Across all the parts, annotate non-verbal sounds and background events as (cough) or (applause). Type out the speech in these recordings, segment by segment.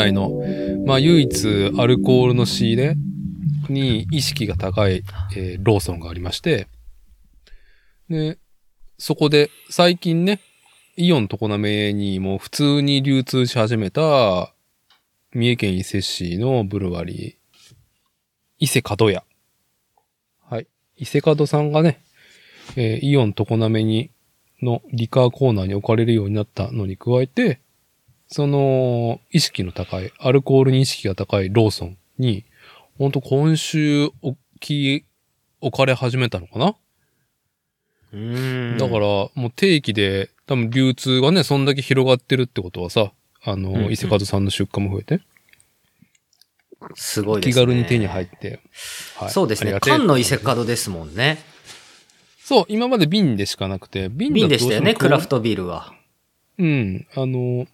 内の、まあ唯一アルコールの仕入れに意識が高い、えーローソンがありまして、で、そこで最近ね、イオン常滑にも普通に流通し始めた、三重県伊勢市のブルワリー、伊勢門屋。はい。伊勢門さんがね、えーイオン常滑に、のリカーコーナーに置かれるようになったのに加えて、その、意識の高い、アルコールに意識が高いローソンに、ほんと今週置き、置かれ始めたのかな、うーん。だから、もう定期で、多分流通がね、そんだけ広がってるってことはさ、あの、うんうん伊勢門さんの出荷も増えて、すごいですね。気軽に手に入って、はいそうですね。缶の伊勢門ですもんね。そう、今まで瓶でしかなくて、瓶でしたよね、クラフトビールは。うん。あの、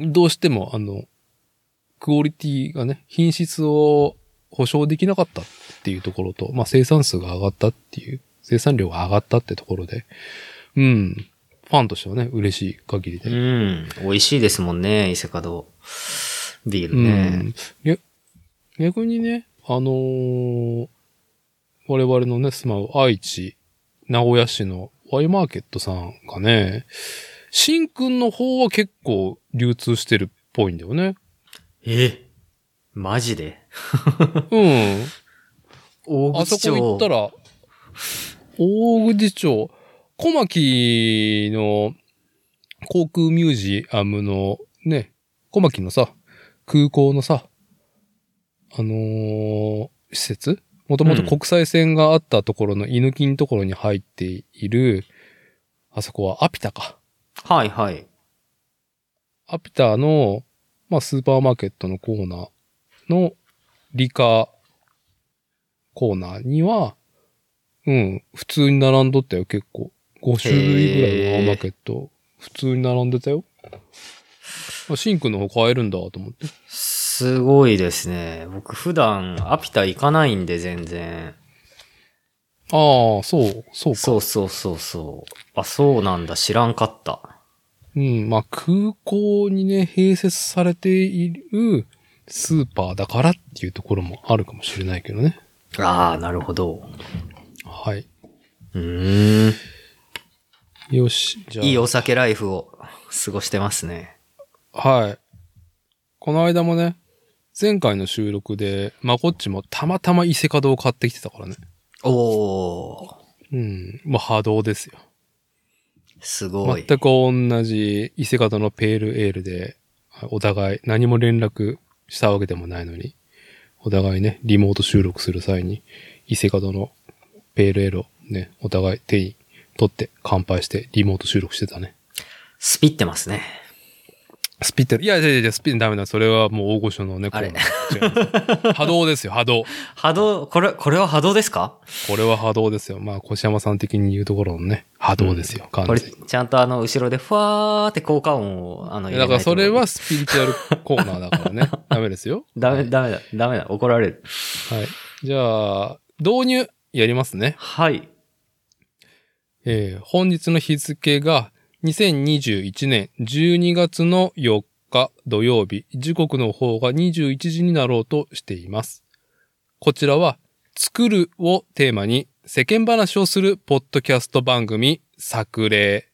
どうしても、あの、クオリティがね、品質を保証できなかったっていうところと、まあ生産数が上がったっていう、生産量が上がったってところで、うん。ファンとしてはね、嬉しい限りうで。ん。美味しいですもんね、伊勢門。ビールうね。ん。げ逆にね、あのー我々のね、住まう愛知、名古屋市のワイマーケットさんがね、新君の方は結構流通してるっぽいんだよね。えマジで？うん。大あそ。こ行ったら、大口町、小牧の航空ミュージアムのね、小牧のさ、空港のさ、あのー施設？もともと国際線があったところの犬木のところに入っている、あそこはアピタか。はいはい。アピタの、まあ、スーパーマーケットのコーナーのリカーコーナーには、うん、普通に並んどったよ、結構。5種類ぐらいのアーマーケット、普通に並んでたよ。あシンクの方買えるんだと思って。すごいですね。僕普段アピタ行かないんで全然。ああ、そう、そうか。そうそうそうそう。あ、そうなんだ。知らんかった。うん、まあ空港にね、併設されているスーパーだからっていうところもあるかもしれないけどね。ああ、なるほど。はい。うーん。よし、じゃあ。いいお酒ライフを過ごしてますね。はい。この間もね、前回の収録で、まこっちもたまたま伊勢門を買ってきてたからね。おー。うん。まあ波動ですよ。すごい。全く同じ伊勢門のペールエールで、お互い何も連絡したわけでもないのに、お互いね、リモート収録する際に、伊勢門のペールエールをね、お互い手に取って乾杯してリモート収録してたね。スピってますね。スピってる。いやいやいや、スピってダメだ。それはもう大御所のね、あれコーナー違います波動ですよ、波動。波動、これ、これは波動ですか？これは波動ですよ。まあ、越山さん的に言うところのね、波動ですよ、完これ。ちゃんとあの、後ろでふわーって効果音を、あの、入だからそれはスピリチュアルコーナーだからね。(laughs) ダメですよ。とダメ、ダメだ、ダメだ、怒られる。はい。じゃあ、導入やりますね。はい。えー本日の日付が2021年12月の4日土曜日、時刻の方が21時になろうとしています。こちらは、作るをテーマに世間話をするポッドキャスト番組、作例。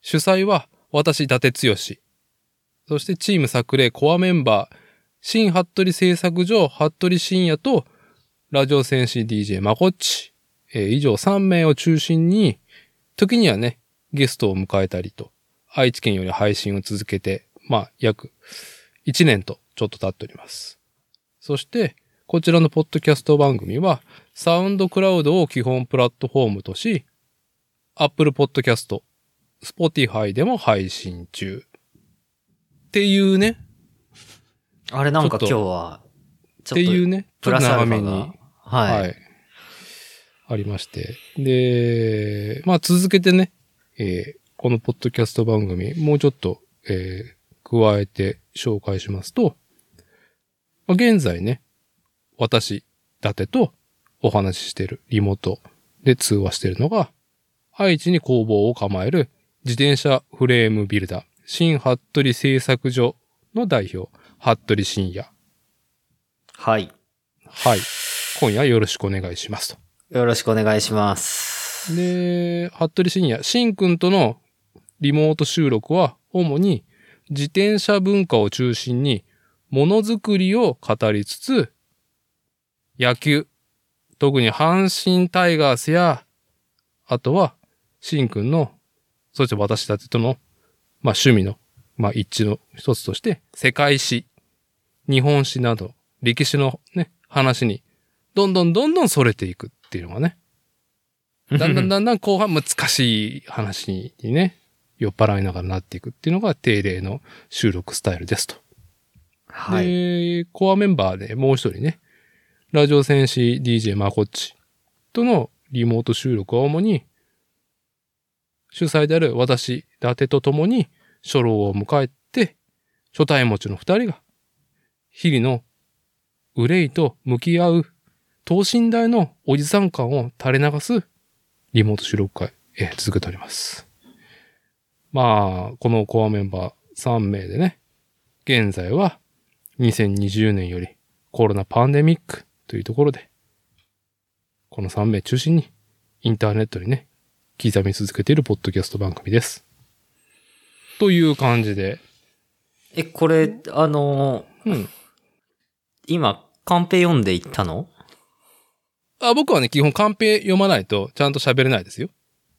主催は私、伊達剛。そしてチーム作例コアメンバー、新服部製作所、服部深也と、ラジオ戦士 DJ まこっち。え以上3名を中心に、時にはね、ゲストを迎えたりと、愛知県より配信を続けて、まあ、約1年とちょっと経っております。そして、こちらのポッドキャスト番組は、サウンドクラウドを基本プラットフォームとし、Apple Podcast、Spotify でも配信中。っていうね、あれなんか今日は、ちっていうね、ね、プラスアルフ。はい。はい。ありまして。で、まあ続けてね、えーこのポッドキャスト番組、もうちょっと、えー加えて紹介しますと、まあ、現在ね、私、伊達とお話ししてるリモートで通話してるのが、愛知に工房を構える自転車フレームビルダー、新服部製作所の代表、服部深也。はい。はい。今夜よろしくお願いしますと。よろしくお願いします。で、服部深也、しんくんとのリモート収録は、主に自転車文化を中心に、ものづくりを語りつつ、野球、特に阪神タイガースや、あとは、しんくんの、そして私たちとの、まあ趣味の、まあ一致の一つとして、世界史、日本史など、歴史のね、話に、どんどんどんどん逸れていくっていうのがね、だんだん (laughs) だんだん後半難しい話にね、酔っ払いながらなっていくっていうのが定例の収録スタイルですと。はい。で、コアメンバーでもう一人ね、ラジオ戦士 DJ マコッチとのリモート収録は主に、主催である私、伊達と共に初老を迎えて、初対持ちの二人が、日々の憂いと向き合う等身大のおじさん感を垂れ流すリモート収録会、えー続けております。まあ、このコアメンバー3名でね、現在は2020年よりコロナパンデミックというところで、この3名中心にインターネットにね、刻み続けているポッドキャスト番組です。という感じで、え、これ、あのーうん。今、カンペ読んでいったの？あ僕はね、基本カンペ読まないとちゃんと喋れないですよ。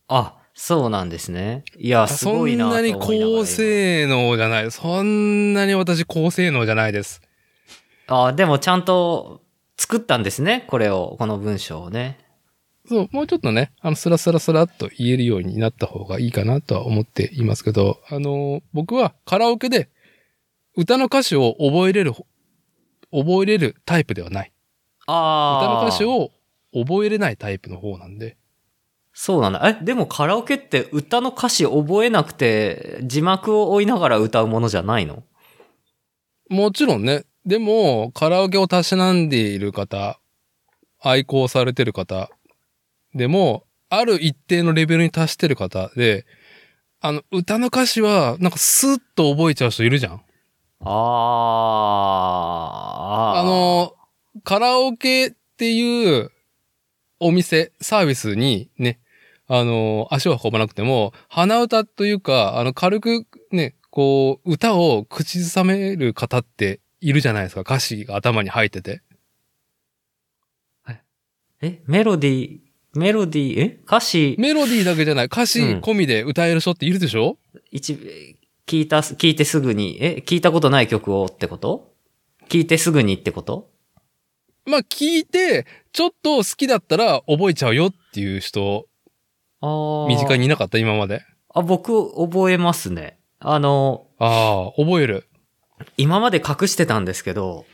あ、そうなんですね。いや、すそごいなとんなに高性能じゃない。そんなに私高性能じゃないです。今あ、でもちゃんと作ったんですね。これを、この文章をね。そう、もうちょっとね、あの、スラスラスラっと言えるようになった方がいいかなとは思っていますけど、あの、僕はカラオケで歌の歌詞を覚えれる、覚えれるタイプではない。歌ああ。の歌詞を覚えれないタイプの方なんで。そうなんだ。え、でもカラオケって歌の歌詞覚えなくて、字幕を追いながら歌うものじゃないの？もちろんね、でも、カラオケをたしなんでいる方、愛好されてる方、でも、ある一定のレベルに達してる方で、あの、歌の歌詞は、なんかスッと覚えちゃう人いるじゃんああ。あ、の、カラオケっていうお店、サービスにね、あの、足を運ばなくても、鼻歌というか、あの、軽くね、こう、歌を口ずさめる方っているじゃないですか。歌詞が頭に入ってて。え、メロディー、メロディー、え？歌詞、メロディーだけじゃない、歌詞うん。込みで歌える人っているでしょ、一、聞いた、聞いてすぐに、え、聞いたことない曲をってこと？聞いてすぐにってこと？まあ、聞いて、ちょっと好きだったら覚えちゃうよっていう人。身近にいなかった、今まで？あ、僕、覚えますね。あの、ああ、覚える。今まで隠してたんですけど、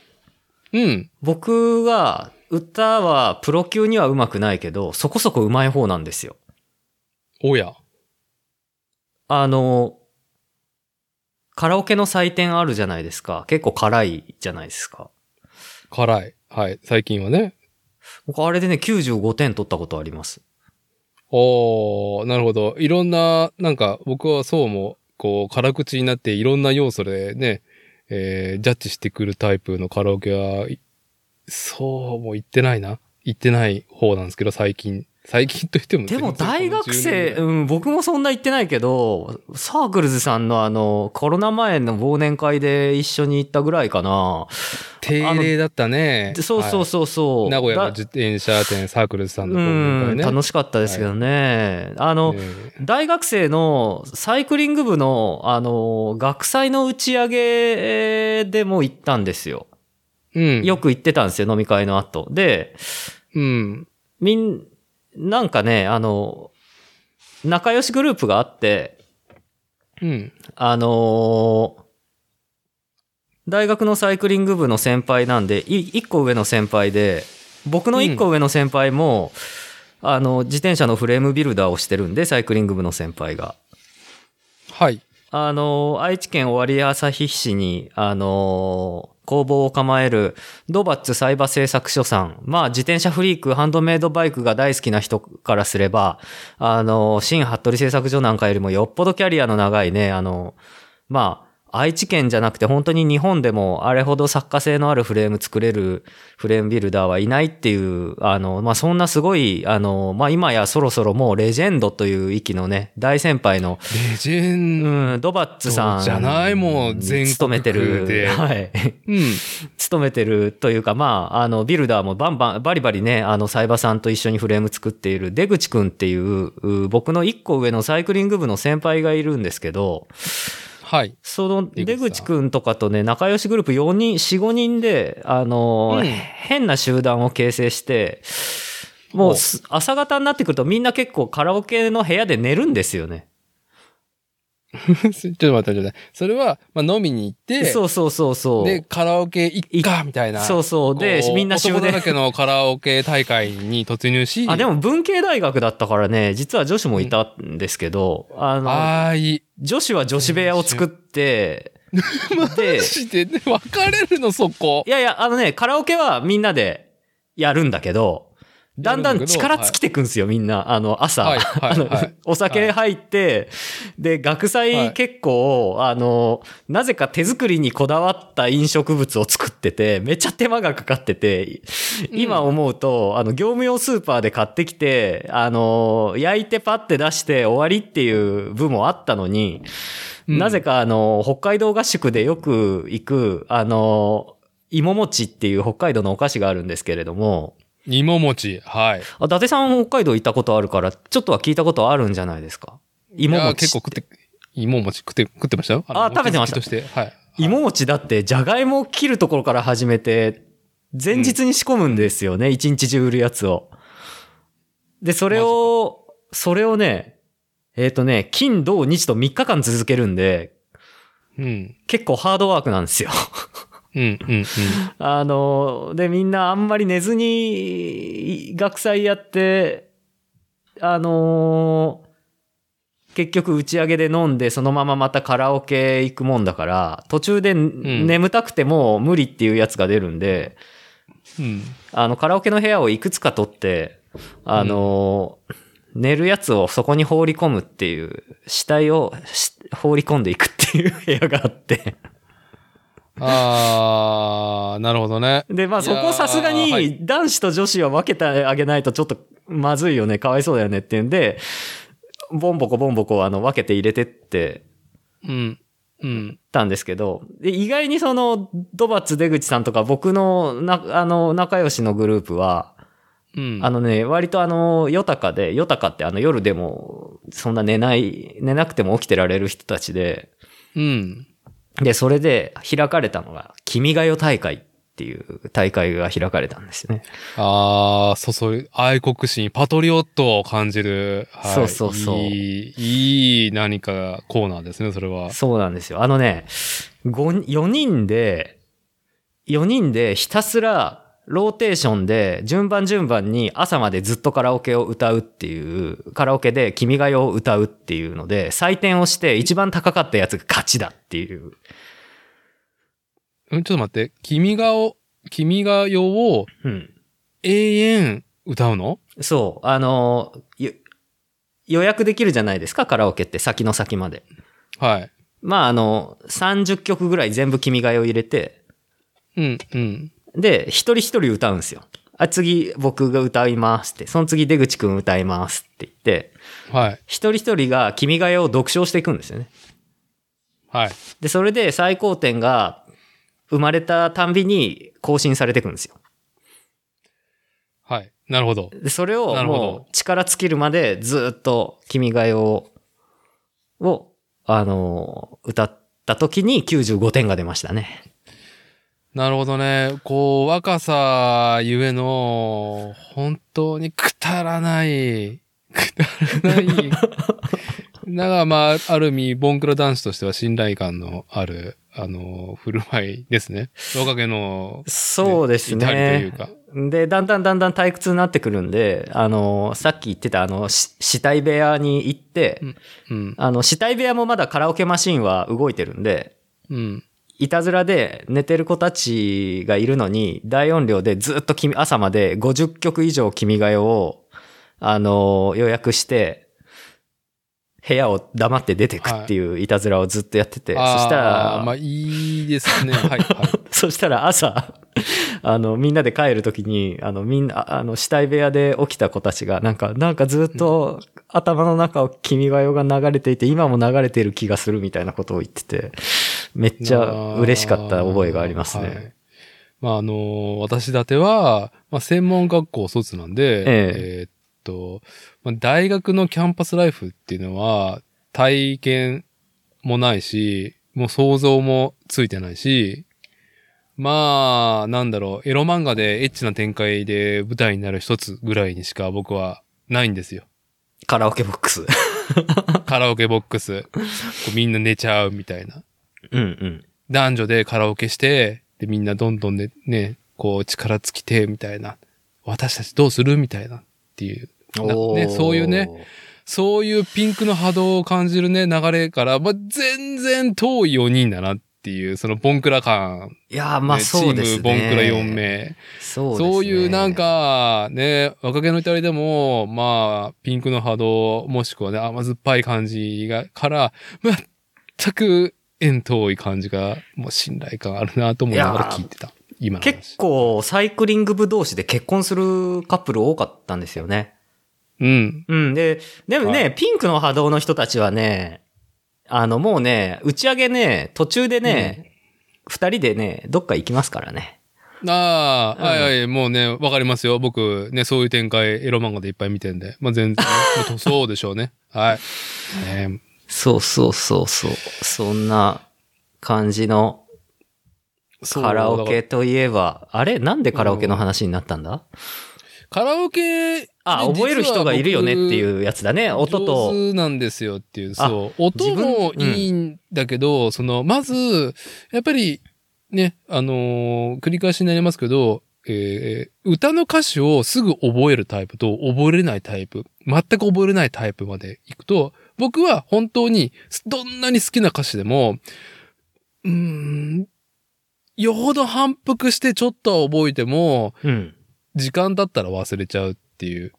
うん。僕は、歌はプロ級には上手くないけど、そこそこ上手い方なんですよ。おや。あの、カラオケの採点あるじゃないですか。結構辛いじゃないですか。辛い。はい。最近はね。僕あれでね、95点取ったことあります。おー、なるほど。いろんな、なんか僕はそうも、こう、辛口になっていろんな要素でね、えー、ジャッジしてくるタイプのカラオケは、そうも言ってないな。言ってない方なんですけど、最近。最近と言ってもでも大学この10生、うん、僕もそんな言ってないけど、サークルズさんのあの、コロナ前の忘年会で一緒に行ったぐらいかな。定例だったね。でそうそうそうそう。はい名古屋のだ自転車店サークルズさんのう忘年ん、会ね。楽しかったですけどね。あの、え大学生のサイクリング部の、あの、学祭の打ち上げでも行ったんですよ。ーうん。よく行ってたんですよ、飲み会の後。で、うん。みん、なんかね、あの、仲良しグループがあって、うん。あのー大学のサイクリング部の先輩なんで、い一個上の先輩で、僕の一個上の先輩も、あの、自転車のフレームビルダーをしてるんで、サイクリング部の先輩が。はい。あの、愛知県尾張旭市に、あの、工房を構えるドバッツサイバ製作所さん。まあ自転車フリーク、ハンドメイドバイクが大好きな人からすれば、あの、新服部製作所なんかよりもよっぽどキャリアの長いね、あの、まあ、愛知県じゃなくて本当に日本でもあれほど作家性のあるフレーム作れるフレームビルダーはいないっていう、あの、まあ、そんなすごい、あの、まあ、今やそろそろもうレジェンドという域のね、大先輩の、レジェンうん、ドバッツさん。じゃないもう全国勤めてる。ではい。うん。勤めてるというか、まあ、あの、ビルダーもバンバン、バリバリね、あの、サイバさんと一緒にフレーム作っている出口くんっていう、う僕の一個上のサイクリング部の先輩がいるんですけど、はい。その出口くんとかとね、仲良しグループ4人、4、5人で、あの、うん変な集団を形成して、もうす朝方になってくるとみんな結構カラオケの部屋で寝るんですよね。(laughs) ちょっと待って、ちょっと待って。それは、まあ、飲みに行って、そうそうそうそう。で、カラオケ行っか、みたいな。そうそう。でみんな終電男だ。らけのカラオケ大会に突入し、あ、でも文系大学だったからね、実は女子もいたんですけど、あの、ああ、いい。女子は女子部屋を作って、(laughs) でマ、ジでね、別れるの、そこい。やいや、あのね、カラオケはみんなでやるんだけど、だんだん力尽きてくんですよ、みんな。あの、朝。はいはいあのはい。(laughs) (laughs) お酒入って、で、学祭結構、あの、なぜか手作りにこだわった飲食物を作ってて、めっちゃ手間がかかってて、今思うと、あの、業務用スーパーで買ってきて、あの、焼いてパッて出して終わりっていう部もあったのに、うん。なぜかあの、北海道合宿でよく行く、あの、芋餅っていう北海道のお菓子があるんですけれども、芋餅。はい。あ、伊達さん北海道行ったことあるから、ちょっとは聞いたことあるんじゃないですか？芋餅。結構食って、芋餅食って、食ってましたあ食べてましたして。はい。芋餅だって、じゃがいもを切るところから始めて、前日に仕込むんですよね、一、日中売るやつを。で、それを、それをね、えっ、とね、金、土、日と3日間続けるんで、うん。結構ハードワークなんですよ。うん、うん、あの、で、みんなあんまり寝ずに、学祭やって、あの結局打ち上げで飲んで、そのまままたカラオケ行くもんだから、途中でん眠たくても無理っていうやつが出るんで、うん。うん。あの、カラオケの部屋をいくつか取って、あの寝るやつをそこに放り込むっていう、死体をし放り込んでいくっていう部屋があって。あー、なるほどね。で、まあそこさすがはいに男子と女子は分けてあげないとちょっとまずいよね、かわいそうだよねっていうんで、ボンボコボンボコあの分けて入れてってうん。うん。たんですけど、で意外にそのドバッツ出口さんとか僕のな、あの仲良しのグループは、うん。あのね、割とあの、ヨタカで、ヨタカってあの夜でもそんな寝ない、寝なくても起きてられる人たちで、うん。で、それで開かれたのが、君が代大会っていう大会が開かれたんですよね。あー、そうそう、愛国心、パトリオットを感じる。はい、そうそうそういい、いい何かコーナーですね、それは。そうなんですよ。あのね、5 4人で、4人でひたすらローテーションで順番順番に朝までずっとカラオケを歌うっていう、カラオケで君が代を歌うっていうので、採点をして一番高かったやつが勝ちだっていう。うん、ちょっと待って。君がを、君が代をうん。永遠歌うの？そう。あの、よ予約できるじゃないですか、カラオケって先の先まで。はい。まあ、あの、30曲ぐらい全部君が代を入れて、うん、うん。で、一人一人歌うんですよ。あ、次僕が歌いますって、その次出口くん歌いますって言って、はい。一人一人が君が代を読唱していくんですよね。はい。で、それで最高点が生まれたたんびに更新されていくんですよ。はい。なるほど。で、それをもう力尽きるまでずっと君が代を、を、あの、歌った時に95点が出ましたね。なるほどね。こう、若さゆえの、本当にくだらない、くだらない。(laughs) だからまあ、ある意味、ボンクラ男子としては信頼感のある、あの、振る舞いですね。若気の、そうです至りといねう。か。で、だんだんだんだん退屈になってくるんで、あの、さっき言ってたあの、し死体部屋に行って、うん。あの、死体部屋もまだカラオケマシンは動いてるんで、うん。いたずらで寝てる子たちがいるのに、大音量でずっと君、朝まで50曲以上君が代を、あの、予約して、部屋を黙って出てくっていういたずらをずっとやってて、そしたら、まあいいですね。(laughs) はい、はい。(laughs) そしたら朝、あの、みんなで帰るときに、あの、みんな、あの、死体部屋で起きた子たちが、なんか、なんかずっと頭の中を君が代が流れていて、今も流れてる気がするみたいなことを言ってて、めっちゃ嬉しかった覚えがありますね。はいまあ、あの、私立ては、まあ、専門学校卒なんで、ええーっと、まあ、大学のキャンパスライフっていうのは、体験もないし、もう想像もついてないし、まあ、なんだろう、エロ漫画でエッチな展開で舞台になる一つぐらいにしか僕はないんですよ。カラオケボックス。(laughs) カラオケボックス。こうみんな寝ちゃうみたいな。うんうん。男女でカラオケして、で、みんなどんどんね、ね、こう力尽きて、みたいな。私たちどうするみたいなっていう。ね、そういうね、そういうピンクの波動を感じるね、流れから、まあ、全然遠い4人だなっていう、そのボンクラ感。いやー、まあねそうですね。チームボンクラ4。名。そうですね。そういうなん、か、ね、若気の至りでも、まあ、ピンクの波動、もしくはね、甘酸っぱい感じが、から、全く縁遠い感じが、もう信頼感あるなと思いながら聞いてた。今結構サイクリング部同士で結婚するカップル多かったんですよね。うん。うん。で、でもね、はピンクの波動の人たちはね、あの、もうね、打ち上げね、途中でね、二、人でね、どっか行きますからね。ああ、うんはいはい、もうね、わかりますよ。僕、ね、そういう展開、エロ漫画でいっぱい見てんで。まあ、全然、(laughs) そうでしょうね。はい。ねそうそうそうそう。そんな感じのカラオケといえば、あれ？なんでカラオケの話になったんだ？カラオケ、あ、覚える人がいるよねっていうやつだね。音と。上手なんですよっていう、あそう。音もいいんだけど、その、まず、やっぱり、ね、あのー繰り返しになりますけど、えー歌の歌詞をすぐ覚えるタイプと覚えれないタイプ、全く覚えれないタイプまで行くと、僕は本当に、どんなに好きな歌詞でも、うーん、よほど反復してちょっとは覚えても、うん。時間経ったら忘れちゃうっていう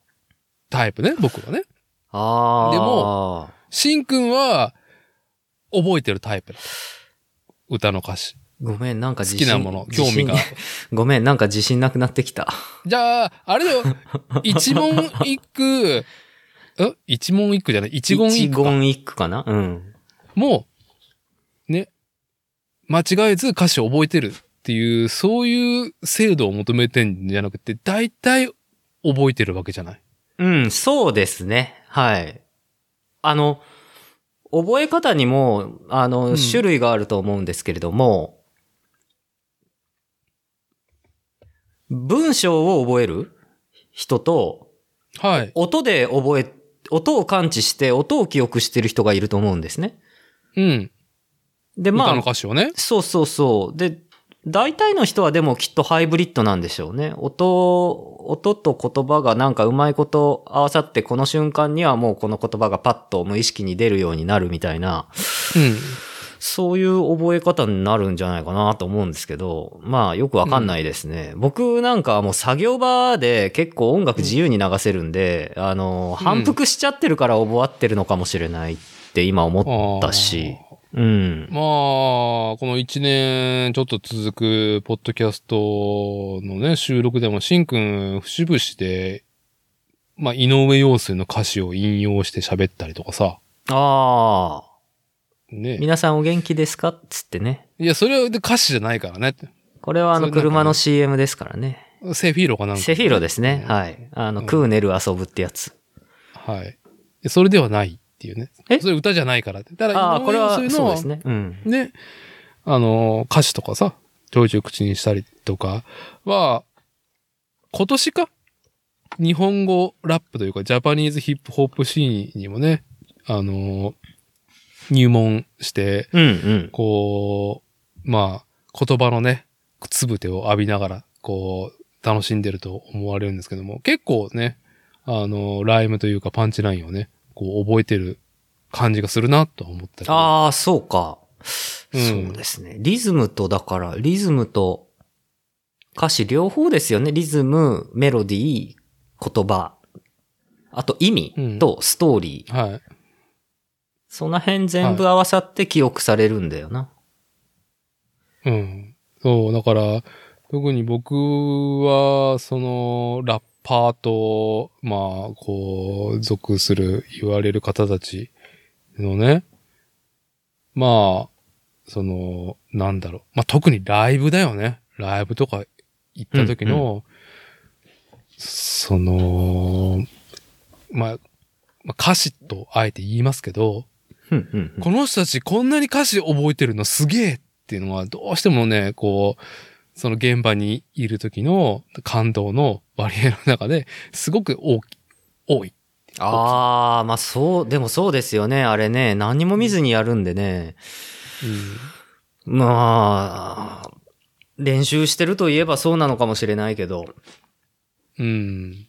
タイプね、僕はね。ああ。でも、しんくんは、覚えてるタイプだ。歌の歌詞。ごめん、なんか好自信きなもの、興味が。(laughs) ごめん、なんか自信なくなってきた。じゃあ、あれだよ。一問一句、え一問一句じゃない？一言一句か。一言一句かな？うん。もう、ね、間違えず歌詞を覚えてるっていう、そういう制度を求めてんじゃなくて、大体覚えてるわけじゃない？うん、そうですね。はい。あの、覚え方にも、あの、うん種類があると思うんですけれども、文章を覚える人と、はい。音で覚え、音を感知して、音を記憶してる人がいると思うんですね。うん。で、ま歌のあ、歌詞をね。そうそうそう。で、大体の人はでもきっとハイブリッドなんでしょうね。音、音と言葉がなんかうまいこと合わさって、この瞬間にはもうこの言葉がパッと無意識に出るようになるみたいな、うん。そういう覚え方になるんじゃないかなと思うんですけど、まあよくわかんないですね。僕なんかはもう作業場で結構音楽自由に流せるんで、あの、うん反復しちゃってるから覚ってるのかもしれないって今思ったし、うん。まあ、この一年ちょっと続くポッドキャストのね、収録でも、しんくん、節々で、まあ、井上陽水の歌詞を引用して喋ったりとかさ。ああ。ね。皆さんお元気ですか？っつってね。いや、それはで歌詞じゃないからね。これはあの車の CM ですからね。セフィーロかなんか。セフィーロですね。はい。あの、うんクーネル遊ぶってやつ。はい。でそれではないっていうね。え？それ歌じゃないからって。だから、ああ、これは井上陽水のそうですね。うん。ね、あの、歌詞とかさ、ちょいちょい口にしたりとかは、今年か？日本語ラップというか、ジャパニーズヒップホップシーンにもね、あの、入門して、うんうん。こう、まあ、言葉のね、つぶてを浴びながら、こう、楽しんでると思われるんですけども、結構ね、あの、ライムというかパンチラインをね、こう覚えてる感じがするなとは思ったり。ああ、そうか。うんそうですね。リズムと、だから、リズムと歌詞両方ですよね。リズム、メロディー、言葉。あと意味とストーリー。はい。その辺全部合わさって記憶されるんだよな。うん。そう、だから、特に僕は、その、ラッパーと、まあ、こう、属する、言われる方たちのね、まあ、その、なんだろう。まあ、特にライブだよね。ライブとか行った時の、その、まあ、まあ、歌詞とあえて言いますけど、うんうんうんこの人たちこんなに歌詞覚えてるのすげえっていうのはどうしてもね、こう、その現場にいる時の感動の割合の中ですごく大き多い。ああ、まあそう、でもそうですよね。あれね、何にも見ずにやるんでね。まあ、練習してるといえばそうなのかもしれないけど。うん。うん。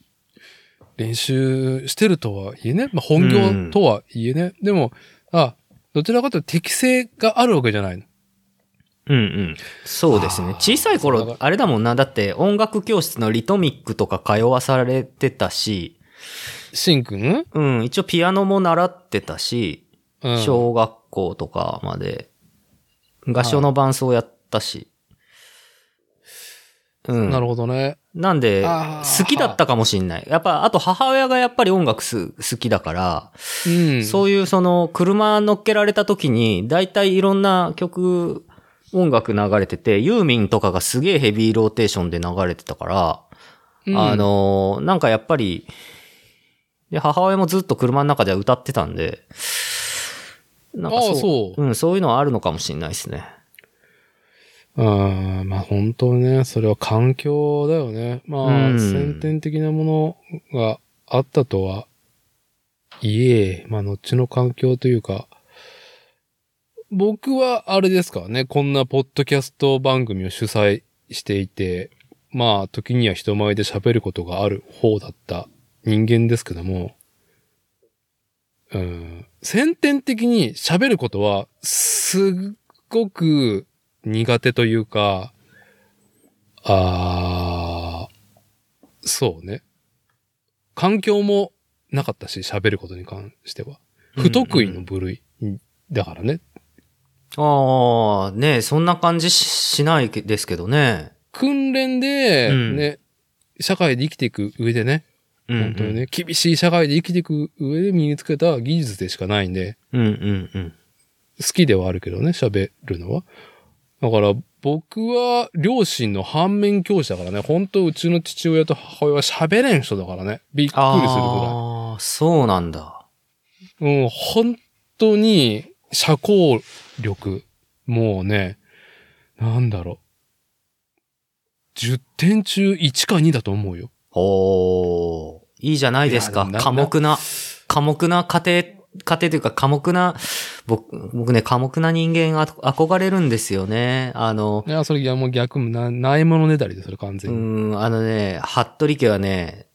練習してるとはいえね、まあ、本業とはいえね、でも、あ、どちらかというと適性があるわけじゃないの？うんうん。そうですね。小さい頃あれだもんな。だって音楽教室のリトミックとか通わされてたし、しんくん？うん、一応ピアノも習ってたし、うん。小学校とかまで、合唱の伴奏やったし。うん。なるほどね。なんで、好きだったかもしんない。やっぱ、あと母親がやっぱり音楽す好きだから、うん。そういうその、車乗っけられた時に、だいたいいろんな曲、音楽流れてて、ユーミンとかがすげえヘビーローテーションで流れてたから、うんあ、のーなんかやっぱり、で、母親もずっと車の中では歌ってたんで、なんかああそううん、そういうのはあるのかもしれないですね。うん、まあ本当ね、それは環境だよね。まあ、うん。先天的なものがあったとはいえ、まあ後の環境というか、僕はあれですからね、こんなポッドキャスト番組を主催していて、まあ時には人前で喋ることがある方だった人間ですけども、うん、先天的に喋ることはすっごく苦手というか、あーそうね。環境もなかったし、喋ることに関しては。不得意の部類だからね。ああ、ねそんな感じししないですけどね。訓練で、うんね、社会で生きていく上でね、うん本当にね、厳しい社会で生きていく上で身につけた技術でしかないんで、うんうんうん。好きではあるけどね、喋るのは。だから、僕は両親の反面教師だからね、本当うちの父親と母親は喋れん人だからね、びっくりするぐらい。ああ、そうなんだ。うん、本当に、社交力、もうね、なんだろう。10点中1か2だと思うよ。おーいいじゃないですか。寡黙な、寡黙な家庭、家庭というか寡黙な、僕、僕ね、寡黙な人間あ憧れるんですよね。あのい、や、それ、いや、もう逆もな、ないものねだりで、それ完う全に。ん、あのね、服部家はね、うん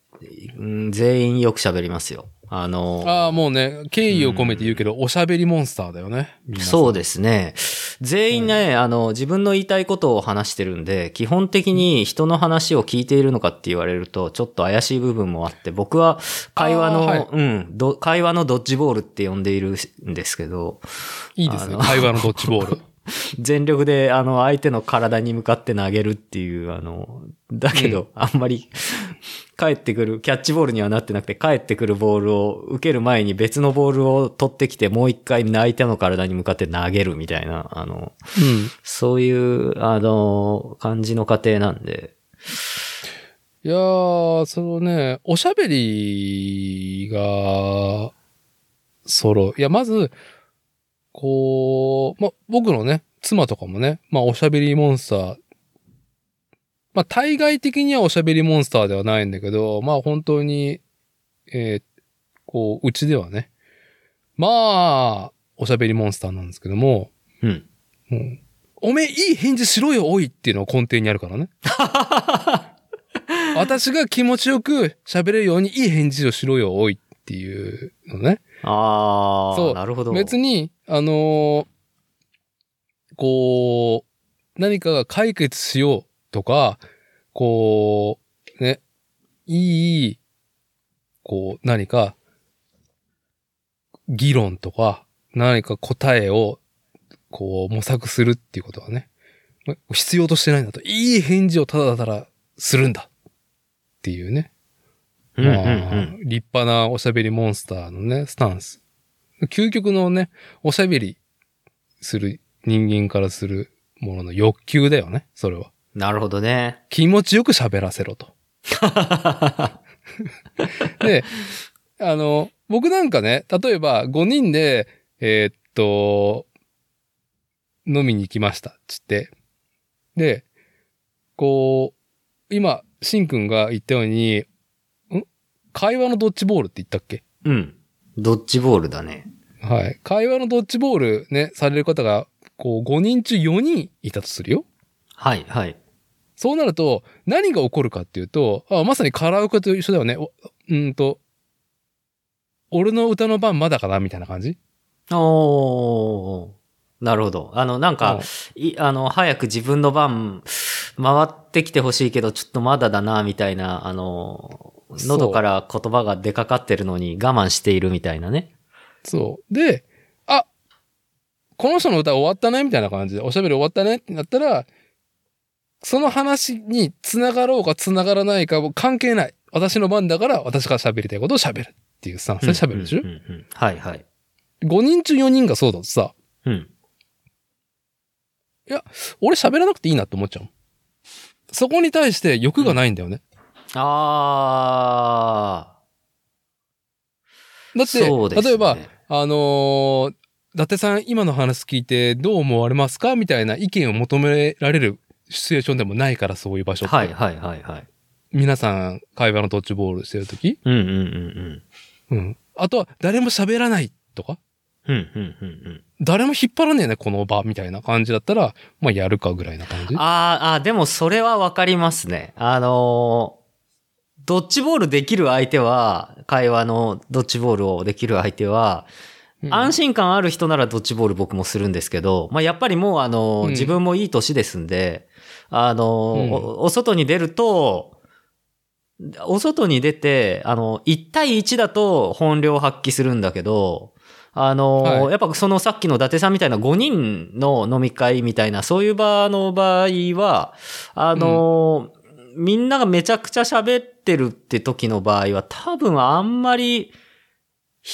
全員よく喋りますよ。あの、ああ、もうね、敬意を込めて言うけど、おしゃべりモンスターだよね。そうでですね。全員ね、あの、自分の言いたいことを話してるんで、基本的に人の話を聞いているのかって言われると、ちょっと怪しい部分もあって、僕は会話の、はいうんど、会話のドッジボールって呼んでいるんですけど、いいですね。会話のドッジボール。(laughs) (laughs) 全力で、あの、相手の体に向かって投げるっていう、あの、だけど、あんまり、帰ってくる、キャッチボールにはなってなくて、帰ってくるボールを受ける前に別のボールを取ってきて、もう一回相手の体に向かって投げるみたいな、あの、うん。そういう、あの、感じの過程なんで。いやー、そのね、おしゃべりが、ソロ。いや、まず、こう、ま、僕のね、妻とかもね、まあ、おしゃべりモンスター。まあ、対外的にはおしゃべりモンスターではないんだけど、まあ、本当に、えーこう、うちではね、まあ、おしゃべりモンスターなんですけども、うん。もう、おめえいい返事しろよ、おいっていうのが根底にあるからね。(laughs) 私が気持ちよく喋れるようにいい返事をしろよ、おいっていうのね。ああ、そうなるほど。別に、あのーこう、何かが解決しようとか、こう、ね、いい、こう、何か、議論とか、何か答えを、こう、模索するっていうことはね、必要としてないんだと、いい返事をただただするんだっていうね。まあん。立派なおしゃべりモンスターのね、スタンス。究極のね、おしゃべりする人間からするものの欲求だよね、それは。なるほどね。気持ちよく喋らせろと。(laughs) で、あの、僕なんかね、例えば5人で、えーっと、飲みに行きました、つって。で、こう、今、しんくんが言ったように、ん？会話のドッジボールって言ったっけ？うん。ドッジボールだね。はい。会話のドッジボールね、される方が、こう、5人中4人いたとするよ。はい、はい。そうなると、何が起こるかっていうと、あまさにカラオケと一緒だよね。おうんと、俺の歌の番まだかなみたいな感じ？おー。なるほど。あの、なんか、い、あの、早く自分の番回ってきてほしいけど、ちょっとまだだな、みたいな、あの、喉から言葉が出かかってるのに我慢しているみたいなね。そう。で、あ、この人の歌終わったねみたいな感じで、おしゃべり終わったねってなったら、その話に繋がろうか繋がらないかも関係ない。私の番だから私が喋りたいことを喋るっていうスタンスで喋るでしょ、うんうんはいはい。?5 人中4人がそうだとさ、うん。俺喋らなくていいなって思っちゃう。そこに対して欲がないんだよね。あー。だって、ね。例えば、あのー伊達さん今の話聞いてどう思われますかみたいな意見を求められるシチュエーションでもないからそういう場所って。はいはいはいはい。皆さん会話のドッジボールしてるときうんうんうんうん。あとは誰も喋らないとかうん。うんうんうんうん。誰も引っ張らねえね、この場みたいな感じだったら、まあやるかぐらいな感じ。あーあー、でもそれはわかりますね。あのードッジボールできる相手は、会話のドッジボールをできる相手は、うん。安心感ある人ならドッジボール僕もするんですけど、まあ、やっぱりもうあの自分もいい年ですんで、あのーうん。お、お外に出ると、お外に出て、あの、1対1だと本領発揮するんだけど、あのーはい。やっぱそのさっきの伊達さんみたいな5人の飲み会みたいな、そういう場の場合は、あのーみんながめちゃくちゃ喋ってるって時の場合は、多分あんまり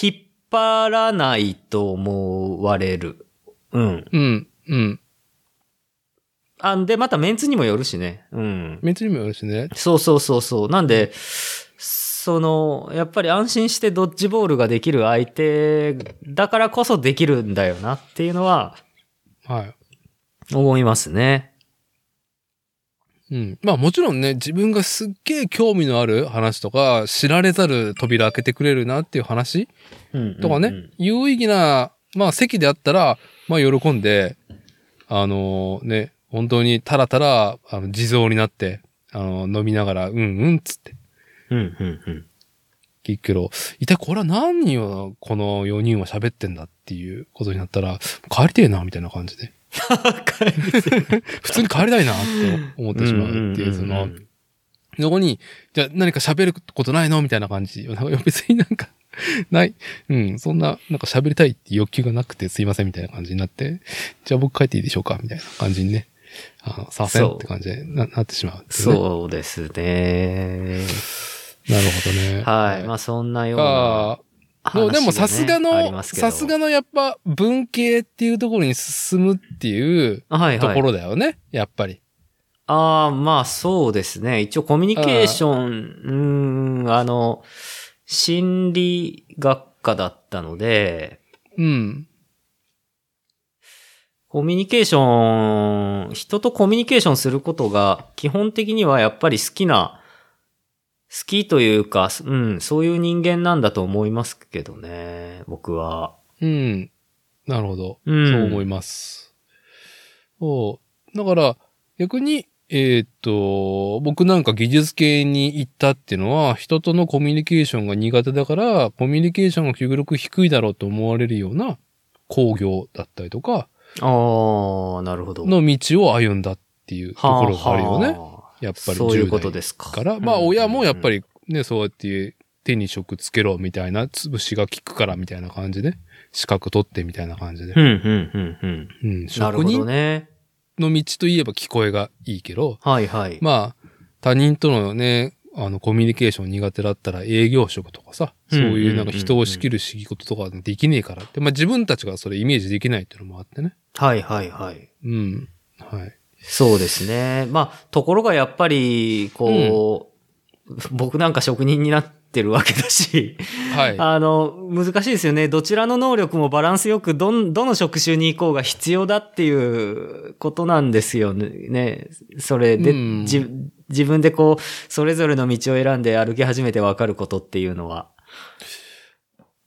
引っ張らないと思われる。うん。うん、うん。あんで、またメンツにもよるしね。うん。別にもよるしね。そうそうそうそう。なんで、その、やっぱり安心してドッジボールができる相手だからこそできるんだよなっていうのははい。思いますね。うん。まあもちろんね、自分がすっげえ興味のある話とか、知られざる扉開けてくれるなっていう話うんとかね、有意義な、まあ席であったら、まあ喜んで、あのね、本当にたらたら、あの、地蔵になって、あの、飲みながら、うんうんっつってうん、うん、うん。聞くけど、一体これは何をこの4人は喋ってんだっていうことになったら、帰りてえな、みたいな感じで。(laughs) 普通に帰りたいなって思ってしまうっていう、その、そこに、じゃあ何か喋ることないのみたいな感じ。なんか別になんか、ない。うん、そんな、なんか喋りたいって欲求がなくてすいませんみたいな感じになって、じゃあ僕帰っていいでしょうかみたいな感じにね、あの、させんって感じでななってしまうね、そうですね。なるほどね。はい。まあそんなようあなあ、話がね、でもさすがの、さすがのやっぱ文系っていうところに進むっていうはいはい。ところだよね。やっぱり。ああ、まあそうですね。一応コミュニケーション、うーん、あの、心理学科だったので、うん。コミュニケーション、人とコミュニケーションすることが基本的にはやっぱり好きな、好きというか、うん、そういう人間なんだと思いますけどね、僕は。うん。なるほど。うんそう思います。そう。だから、逆に、えーっと、僕なんか技術系に行ったっていうのは、人とのコミュニケーションが苦手だから、コミュニケーションが極力低いだろうと思われるような工業だったりとか、ああ、なるほど。の道を歩んだっていうところがあるよね。はあやっぱりそういう10ことですか。代から。まあ親もやっぱり。りね、そうやって手に職つけろみたいな、潰しが効くからみたいな感じで、資格取ってみたいな感じでう。ん、うん、うん、うん。職人ね。の道といえば聞こえがいいけど、はい、はい。まあ、他人とのね、あの、コミュニケーション苦手だったら営業職とかさ、そういうなんか人を仕切る仕事とかできねえからって、まあ自分たちがそれイメージできないっていうのもあってね。はい、はい、はい。うん。はい。そうですね。まあ、ところがやっぱり、こう、僕なんか職人になってるわけだし、はい。(laughs) あの、難しいですよね。どちらの能力もバランスよく、どん、どの職種に行こうが必要だっていうことなんですよね。ねそれで、うんじ自分でこう、それぞれの道を選んで歩き始めてわかることっていうのは。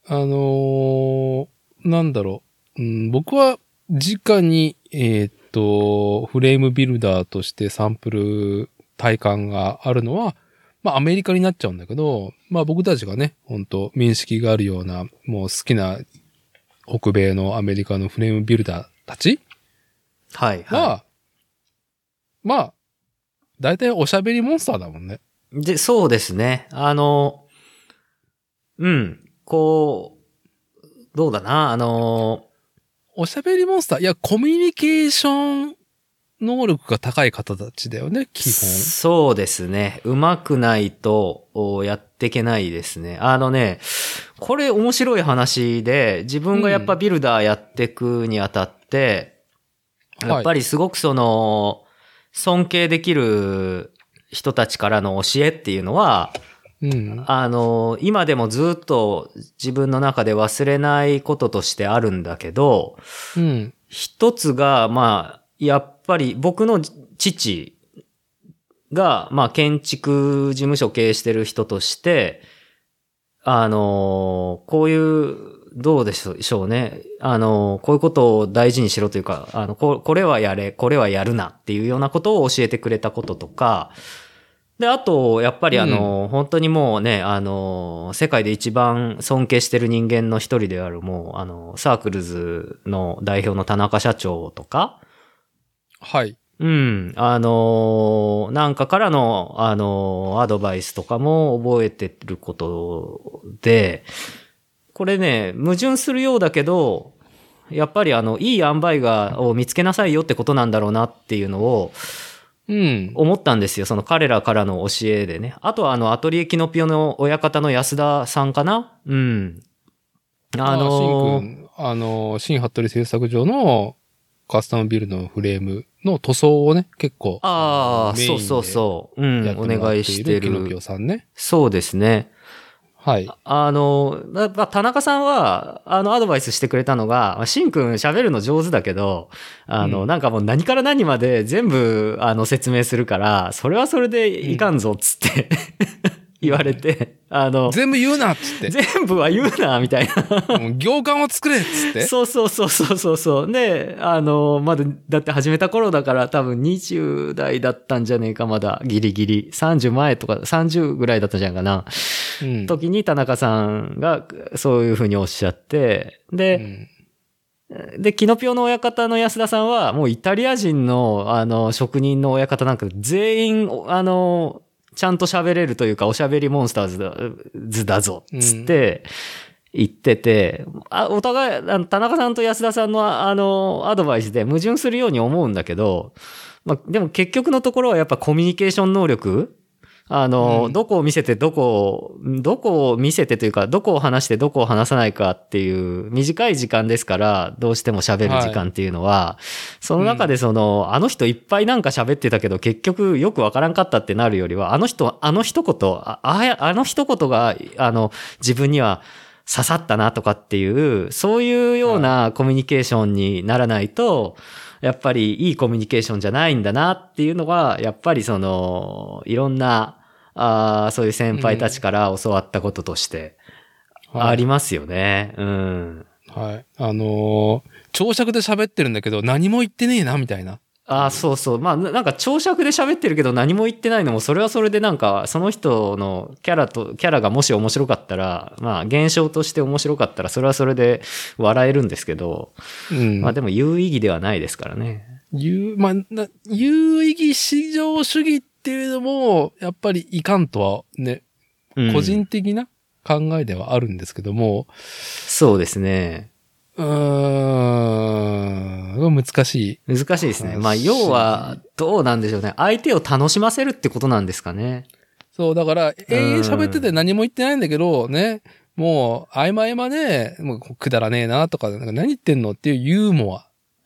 あのーなんだろう、うん。僕は直に、えーっと、フレームビルダーとしてサンプル体感があるのは、まあアメリカになっちゃうんだけど、まあ僕たちがね、本当面識があるような、もう好きな北米のアメリカのフレームビルダーたちはい、は、はまあ、大体おしゃべりモンスターだもんね。い。で、そうですね。あの、うん、こう、どうだな、あの、おしゃべりモンスター、いや、コミュニケーション能力が高い方たちだよね、基本。そうですね。うまくないとおやっていけないですね。あのね、これ面白い話で、自分がやっぱビルダーやっていくにあたって、うんやっぱりすごくその、尊敬できる人たちからの教えっていうのは、うん。あの、今でもずっと自分の中で忘れないこととしてあるんだけど、うん。一つが、まあ、やっぱり僕の父が、まあ、建築事務所を経営してる人として、あの、こういう、どうでしょうね。あの、こういうことを大事にしろというか、あの、ここれはやれ、これはやるなっていうようなことを教えてくれたこととか、で、あと、やっぱりあの、本当にもうね、あの、世界で一番尊敬してる人間の一人である、もう、あの、サークルズの代表の田中社長とか、はい。うん、あの、なんかからの、あの、アドバイスとかも覚えてることで、これね、矛盾するようだけど、やっぱりあの、いい塩梅が、を見つけなさいよってことなんだろうなっていうのを、うん。思ったんですよ。その彼らからの教えでね。あとはあの、アトリエキノピオの親方の安田さんかな？うん。あのシン君、あの、新服部製作所のカスタムビルのフレームの塗装をね、結構。ああ、そうそうそう。うん、お願いしてキノピオる。さんね。そうですね。はい。あの、まあ、田中さんは、あの、アドバイスしてくれたのが、まあシンくん喋るの上手だけど、あの、うんなんかもう何から何まで全部、あの、説明するから、それはそれでいかんぞ、つって、言われて、あの、全部言うなっつって。全部は言うな、みたいな。もう行間を作れっつって。そうそうそうそうそうそう。で、あの、まだ、だって始めた頃だから多分20代だったんじゃねえか、まだ、ギリギリ。30前とか、30ぐらいだったんじゃんかな。うん。時に田中さんがそういうふうにおっしゃって、うで、んで、キノピオの親方の安田さんは、もうイタリア人の、あの、職人の親方なんか全員、あの、ちゃんと喋れるというか、おしゃべりモンスターズだズだぞ、つって、言ってて、あお互い、田中さんと安田さんの、あの、アドバイスで矛盾するように思うんだけど、まあ、でも結局のところはやっぱコミュニケーション能力あの、うん。どこを見せてどこを、どこを見せてというか、どこを話してどこを話さないかっていう短い時間ですから、どうしても喋る時間っていうのは、その中でその、あの人いっぱいなんか喋ってたけど、結局よくわからんかったってなるよりは、あの人、あの一言、ああの一言が、あの、自分には刺さったなとかっていう、そういうようなコミュニケーションにならないと、やっぱりいいコミュニケーションじゃないんだなっていうのは、やっぱりその、いろんな、あーそういう先輩たちから教わったこととして、はいありますよね。うん。はい。あのー長尺で喋ってるんだけど、何も言ってねえな、みたいな。ああ、そうそう。まあ、ななんか長尺で喋ってるけど何も言ってないのも、それはそれでなんか、その人のキャラと、キャラがもし面白かったら、まあ、現象として面白かったら、それはそれで笑えるんですけど、うん。まあでも有意義ではないですからね。有、まあ、な有意義至上主義っていうのも、やっぱりいかんとはね、うん個人的な考えではあるんですけども、そうですね。うーん、難しい。難しいですね。まあ、要は、どうなんでしょうね。相手を楽しませるってことなんですかね。そう、だから、永遠喋ってて何も言ってないんだけど、ね、もう、合間合間で、もうくだらねえなとか、なんか何言ってんのっていうユーモ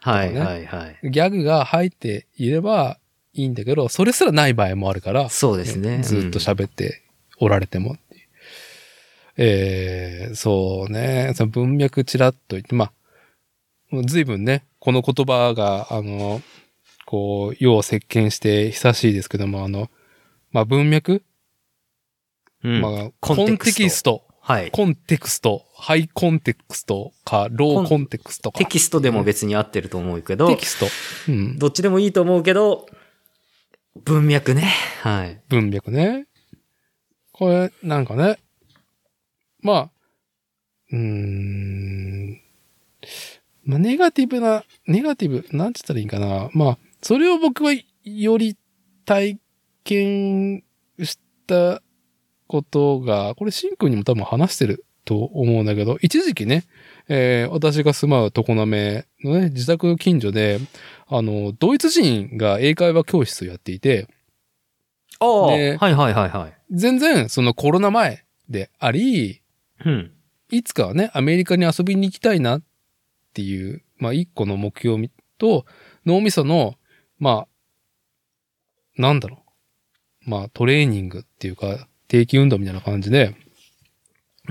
はいねはいはい。ア、ギャグが入っていればいいんだけど、それすらない場合もあるから、そうですね。ずっと喋っておられてもっていう。えー、そうね、その文脈ちらっと言って、まあ、随分ね、この言葉が、あの、こう、世を席巻して久しいですけども、あの、まあ文脈、うん。まあ、ココンンテクストテキスト、はい。コンテクスト、ハイコンテクストか、ローコンテクストか。テキストでも別に合ってると思うけどテ、キスト。うん。どっちでもいいと思うけど、文脈ね。はい。文脈ね。これ、なんかね。まあ、うーん。まあ、ネガティブな、ネガティブ、なんつったらいいかな。まあ、それを僕はより体験したことが、これ、シンくんにも多分話してると思うんだけど、一時期ね、えー私が住まう常滑のね、自宅近所で、あの、ドイツ人が英会話教室をやっていて、ああ、ねはいはいはいはい。全然そのコロナ前であり、うん。いつかはね、アメリカに遊びに行きたいなっていう、まあ一個の目標と、脳みその、まあ、なんだろう。まあトレーニングっていうか、定期運動みたいな感じで、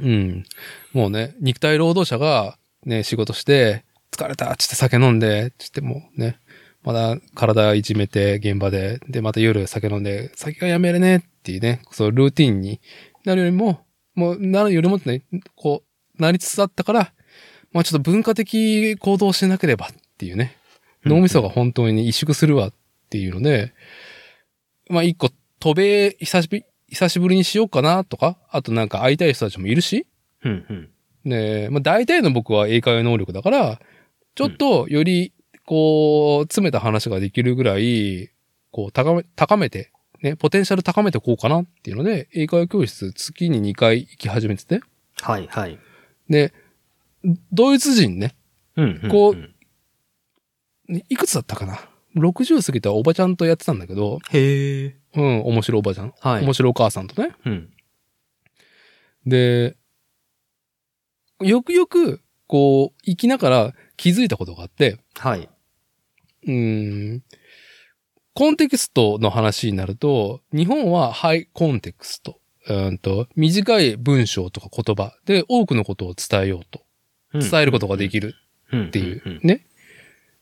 うん。もうね、肉体労働者がね、仕事して、疲れたっつって酒飲んで、つってもうね、まだ体いじめて現場で、で、また夜酒飲んで、酒がやめれねえっていうね、そうルーティンになるよりも、もうなるよりもね、こう、なりつつあったから、まあちょっと文化的行動をしなければっていうね、脳みそが本当に萎縮するわっていうので、まあ一個、渡米久しぶり、久しぶりにしようかなとか、あとなんか会いたい人たちもいるし、うんうん。ねまあ大体の僕は英会話能力だから、ちょっとより、こう、詰めた話ができるぐらい、こう、高め、高めて、ね、ポテンシャル高めていこうかなっていうので、英会話教室月に2回行き始めてて。はいはい。で、ドイツ人ね、うんうん。こうねいくつだったかな ?60 過ぎたおばちゃんとやってたんだけど、へえ。うん、面白いおばちゃん。はい面白いお母さんとね。うん。で、よくよく、こう、生きながら気づいたことがあって、はい。うーん、コンテキストの話になると、日本はハイコンテクスト。うんと短い文章とか言葉で多くのことを伝えようと。伝えることができるるっていううん。ね。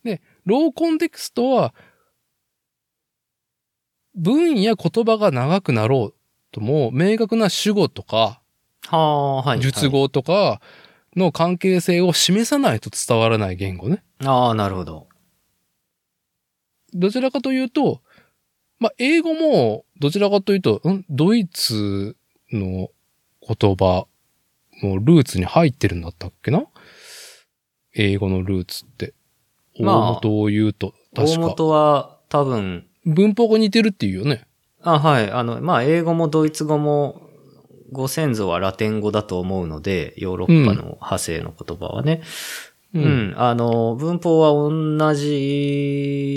で、ローコンテクストは、文や言葉が長くなろうとも、明確な主語とか、はあ、はい。述語とかの関係性を示さないと伝わらない言語ね。ああ、なるほど。どちらかというと、まあ、英語も、どちらかというと、んドイツの言葉のルーツに入ってるんだったっけな？英語のルーツって。大まあ元を言うと、大確か。元は多分、文法が似てるっていうよね。あ、はい。あの、まあ、英語もドイツ語も、ご先祖はラテン語だと思うので、ヨーロッパの派生の言葉はね。ううん。あの、文法は同じ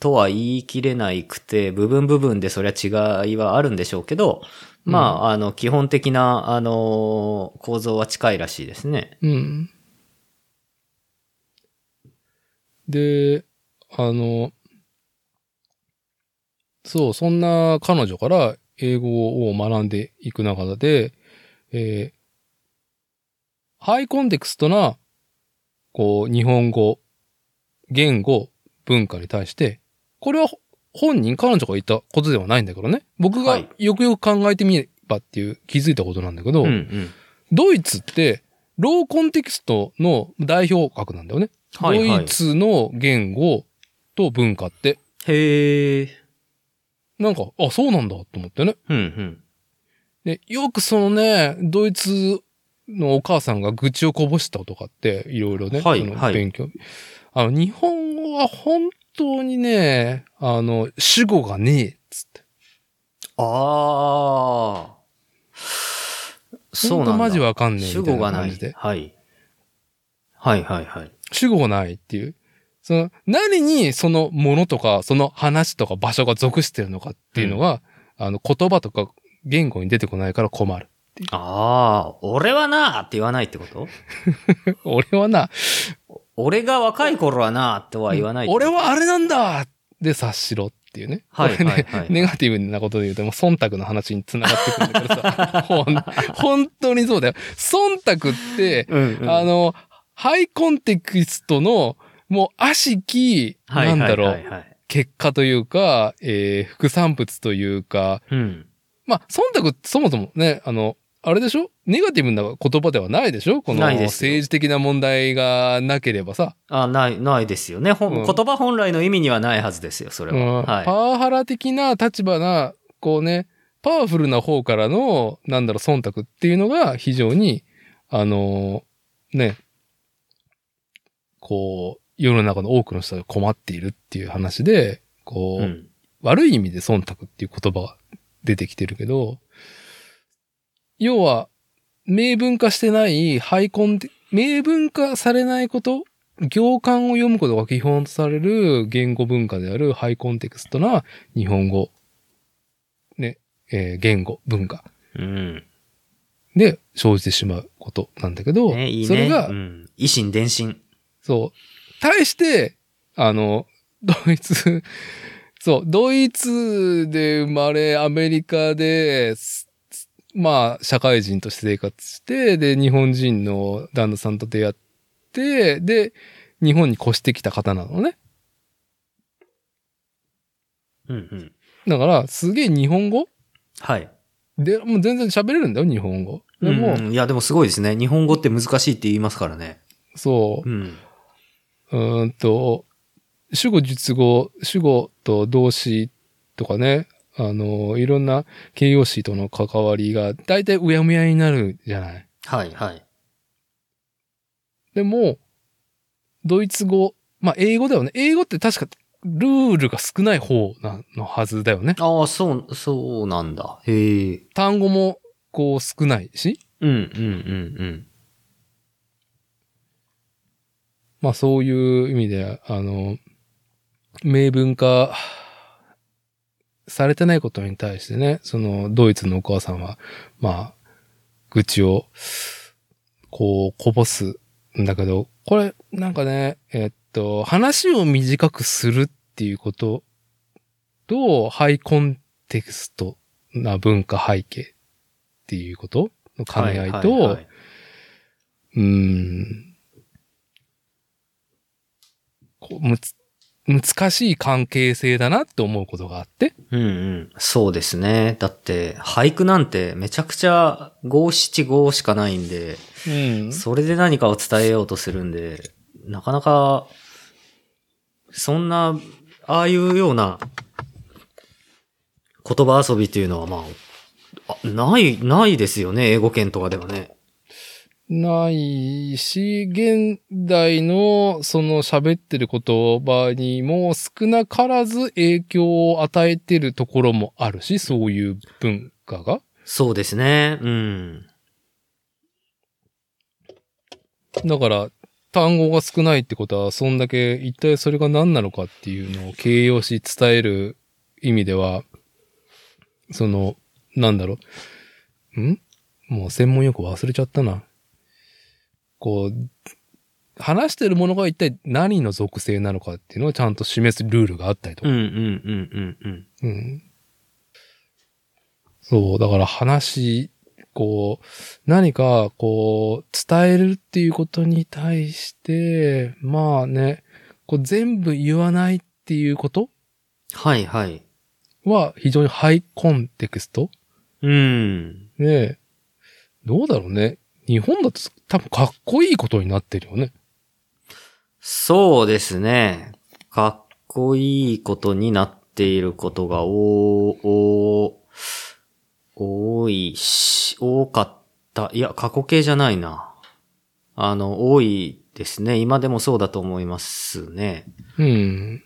とは言い切れないくて、部分部分でそりゃ違いはあるんでしょうけど、まあ、あの、基本的な、あの、構造は近いらしいですね。うん。で、あの、そう、そんな彼女から英語を学んでいく中で、えーハイコンテクストな、こう、日本語、言語、文化に対して、これはほ本人、彼女が言ったことではないんだけどね。僕がはいよくよく考えてみればっていう気づいたことなんだけど、うんうん。ドイツって、ローコンテキストの代表格なんだよね。はいはいドイツの言語と文化って。へえ。なんか、あ、そうなんだと思ってね。うんうん。で、よくそのね、ドイツのお母さんが愚痴をこぼしたとかって、いろいろね、そのはいはい勉強。あの、日本語は本当にね、あの、主語がねえっつって。ああ。そうなんだ。マジわかんねえ主みたい語がないな感じで。。はい。はいはいはい。主語がないっていう。その、何にそのものとか、その話とか場所が属してるのかっていうのが、あの、言葉とか言語に出てこないから困る。ああ、俺はなーって言わないってこと？(laughs) 俺はな、俺が若い頃はなーとは言わない俺はあれなんだで察しろっていうね。はいこれねはいはいネガティブなことで言うと、もう忖度の話につながってくるんだけどさ、(laughs) ほん本当にそうだよ。忖度って、うんうん。あの、ハイコンテクストの、もう悪しき、はいなんだろう、結果というか、えー副産物というか、うん。まあ、忖度そもそもね、あの、あれでしょ？ネガティブな言葉ではないでしょ？この政治的な問題がなければさ。あ、ない、ないですよね。うん言葉本来の意味にはないはずですよ、それうんは。はいパ。ワハラ的な立場な、こうね、パワフルな方からの、なんだろう、忖度っていうのが非常に、あのね、こう、世の中の多くの人が困っているっていう話で、こう、うん。悪い意味で忖度っていう言葉が出てきてるけど、要は、明文化してない、ハイコンテ、明文化されないこと、行間を読むことが基本とされる言語文化であるハイコンテクストな日本語、ね、えー言語、文化うん。で生じてしまうことなんだけど、ね、いいね。それが、うん。維新伝心。そう。対して、あの、ドイツ、(laughs) そう、ドイツで生まれ、アメリカで、すまあ、社会人として生活して、で、日本人の旦那さんと出会って、で、日本に越してきた方なのね。うんうん。だから、すげえ日本語？はい。で、もう全然喋れるんだよ、日本語。でも、うんいや、でもすごいですね。日本語って難しいって言いますからね。そうう、ん。うーんと、主語、述語、主語と動詞とかね、あの、いろんな形容詞との関わりが、だいたいうやむやになるじゃない。はいはい。でも、ドイツ語、まあ、英語だよね。英語って確か、ルールが少ない方なのはずだよね。ああ、そう、そうなんだ。へえ。単語も、こう、少ないし。うんうんうんまあ、そういう意味で、あの、明文化されてないことに対してね、その、ドイツのお母さんは、まあ、愚痴を、こう、こぼすんだけど、これ、なんかね、えっと、話を短くするっていうことと、ハイコンテクストな文化背景っていうことのうん。兼ね合いと、はいはいはいうーん。こうむつ、難しい関係性だなって思うことがあって。うんうん。そうですね。だって、俳句なんてめちゃくちゃ五七五しかないんで、うんそれで何かを伝えようとするんで、なかなか、そんな、ああいうような言葉遊びっていうのはまあ、あない、ないですよね、英語圏とかではね。ないし、現代のその喋ってる言葉にも少なからず影響を与えてるところもあるし、そういう文化が。そうですね。うん。だから、単語が少ないってことは、そんだけ一体それが何なのかっていうのを形容し伝える意味では、その、なんだろう。ん？もう専門用語忘れちゃったな。こう、話してるものが一体何の属性なのかっていうのをちゃんと示すルールがあったりとか。うんうんうんうんうん。うん。そう、だから話、こう、何か、こう、伝えるっていうことに対して、まあね、こう全部言わないっていうこと？はいはい。は非常にハイコンテクスト？うん。で、どうだろうね。日本だと多分かっこいいことになってるよね。そうですね。かっこいいことになっていることがおお多いし、多かった。いや、過去形じゃないな。あの、多いですね。今でもそうだと思いますね。うん。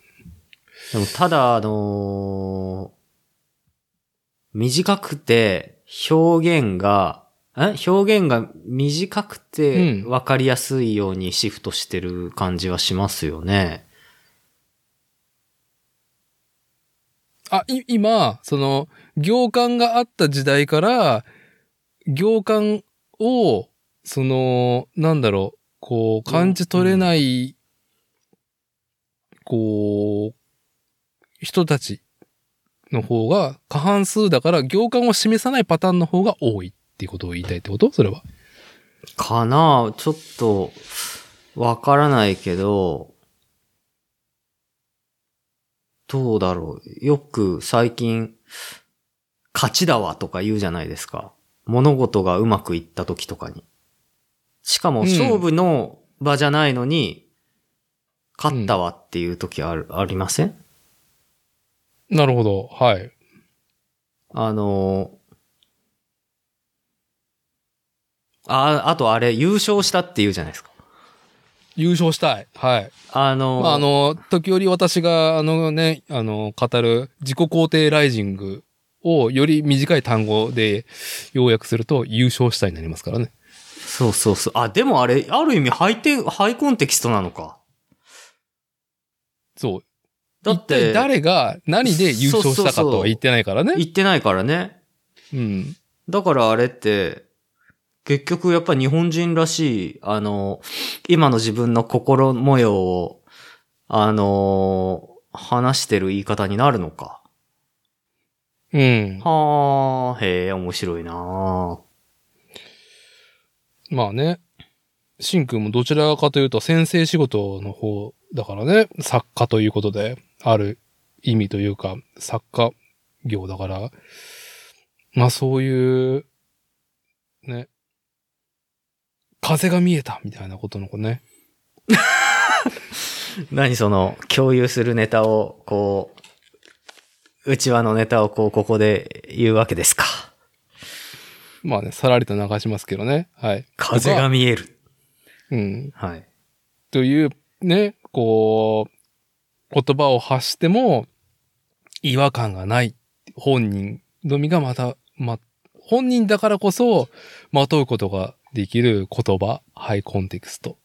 でも、ただ、あのー短くて、表現が、え表現が短くてうん。分かりやすいようにシフトしてる感じはしますよね。あ、い、今、その、行間があった時代から、行間を、その、なんだろう、こう、感じ取れない、こう、人たちの方が過半数だから、行間を示さないパターンの方が多いっていうことを言いたいってこと？それは。かなちょっと、わからないけど、どうだろう。よく最近、勝ちだわとか言うじゃないですか。物事がうまくいった時とかに。しかもうん勝負の場じゃないのに、勝ったわっていう時ある、ありません？なるほど。はい。あのあ、あとあれ、優勝したって言うじゃないですか。優勝したい。はい。あのまあ、あの、時折私が、あのね、あの、語る自己肯定ライジングをより短い単語で要約すると優勝したいになりますからね。そうそうそう。あ、でもあれ、ある意味ハイテ、ハイコンテキストなのか。そう。だって、誰が何で優勝したかとは言ってないからね。言ってないからね。うん。だからあれって、結局やっぱ日本人らしい、あの、今の自分の心模様を、あの、話してる言い方になるのか？うん。はあ、へえ、面白いなあまあね。シンくんもどちらかというと先生仕事の方だからね。作家ということで、ある意味というか、作家業だから、まあそういう、ね。風が見えたみたいなことの子ね。(laughs) 何その、共有するネタを、こう、内輪のネタをこう、ここで言うわけですか。まあね、さらりと流しますけどね。はい。風が見える。うん。はい。というね、こう、言葉を発しても違和感がない本人のみがまた、ま、本人だからこそ、まとうことができる言葉、ハイコンテクスト。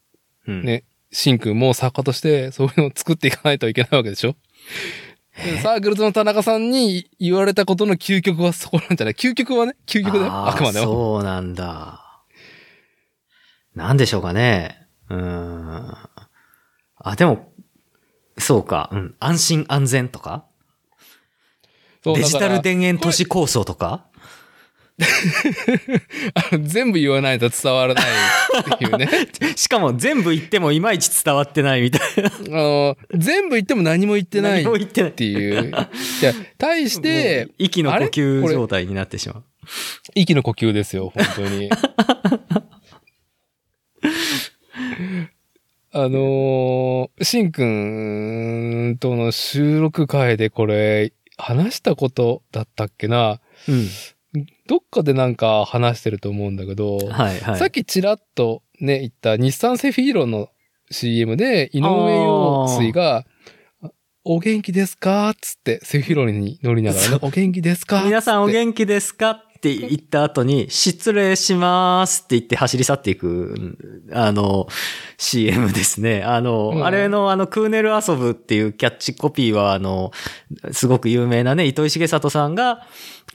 うん。ね。シンくんも作家としてそういうのを作っていかないといけないわけでしょ？でサークルズの田中さんに言われたことの究極はそこなんじゃない？究極はね、究極だよ？あくまでも。そうなんだ。なんでしょうかね？うーん。あ、でも、そうか。うん。安心安全とか？そうデジタル田園都市構想とか？全部言わないと伝わらないっていうね。(laughs) しかも全部言ってもいまいち伝わってないみたいな。あの、全部言っても何も言ってないってないっ。ていう。いや、対して息の呼吸状態になってしまう。息の呼吸ですよ、本当に。(laughs) あのー、しんくんとの収録会でこれ、話したことだったっけな？うん。どっかでなんか話してると思うんだけど、はいはい。さっきちらっとね、言った日産セフィーロの CM で、井上陽水が、お元気ですかつって、セフィーロに乗りながらね、(laughs) お元気ですか皆さんお気元気ですかって言った後に、失礼しますって言って走り去っていく、あの、CM ですね。あの、うんあれのあの、クーネル遊ぶっていうキャッチコピーは、あの、すごく有名なね、糸井重里さんが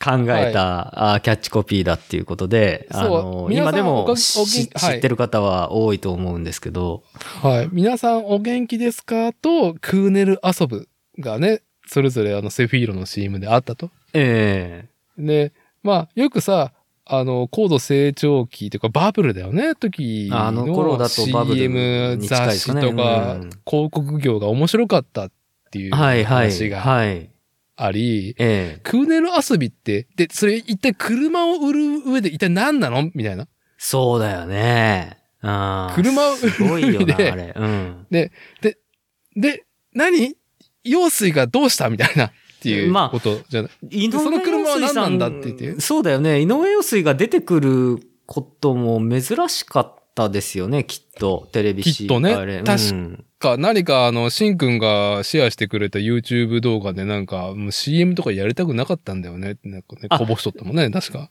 考えた、あキャッチコピーだっていうことで、あの、皆さん今でも知ってる方は多いと思うんですけど、はい。皆さんお元気ですかと、クーネル遊ぶがね、それぞれあのセフィーロの CM であったと。えで、まあ、よくさ、あの、高度成長期というかバブルだよね、時のあの頃だとバブル CM に近い雑誌とか、うん広告業が面白かったっていうえはいはい。話がはい。あり、ええクーネル遊びって、で、それ一体車を売る上で一体何なの？みたいな。そうだよね。あー車をすごいよな、で (laughs) あれ。うん。で、何？陽水がどうした？みたいなっていうまあことじゃない。井その車は陽水さ何なんだって言ってそうだよね。井上陽水が出てくることも珍しかったですよね、きっと。テレビきっとねあれ確うんか、何かあの、しんくんがシェアしてくれた YouTube 動画でなんか、もう CM とかやりたくなかったんだよねって、なんかね、あこぼしとったもんね、確か。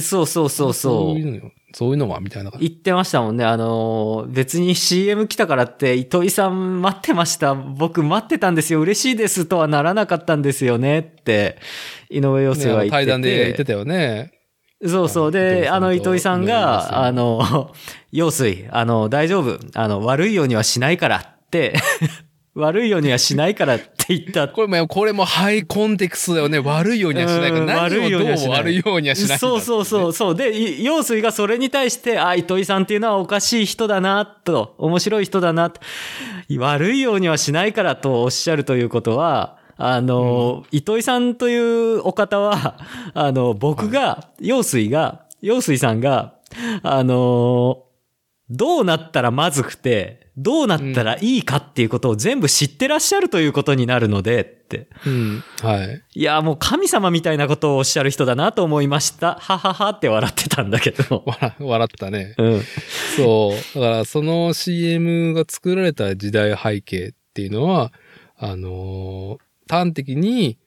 そうそうそうそう。いうのよ。そういうのは、みたいな感じ。言ってましたもんね。あのー、別に CM 来たからって、糸井さん待ってました。僕待ってたんですよ。嬉しいですとはならなかったんですよねって、井上陽水は言ってて。ね対談で言ってたよね。そうそう。で、あの、糸井さんが、あの、(laughs) 陽水、あの、大丈夫。あの、悪いようにはしないからって、(laughs) 悪いようにはしないからって言った。これも、これもハイコンテクストだよね。悪いようにはしないから。悪いようにはしないをどう悪いようにはしないそうそうそうそう。で、い陽水がそれに対して、あ、糸井さんっていうのはおかしい人だな、と、面白い人だな、と悪いようにはしないからとおっしゃるということは、あの、糸井さんというお方は、(laughs) あの、僕が、陽水が、陽水さんが、あの、どうなったらまずくて、どうなったらいいかっていうことを全部知ってらっしゃるということになるので、って。うん。はい。いや、もう神様みたいなことをおっしゃる人だなと思いました。はははって笑ってたんだけど。(laughs) 笑、笑ったね。うん。そう。だから、その CM が作られた時代背景っていうのは、あのー端的に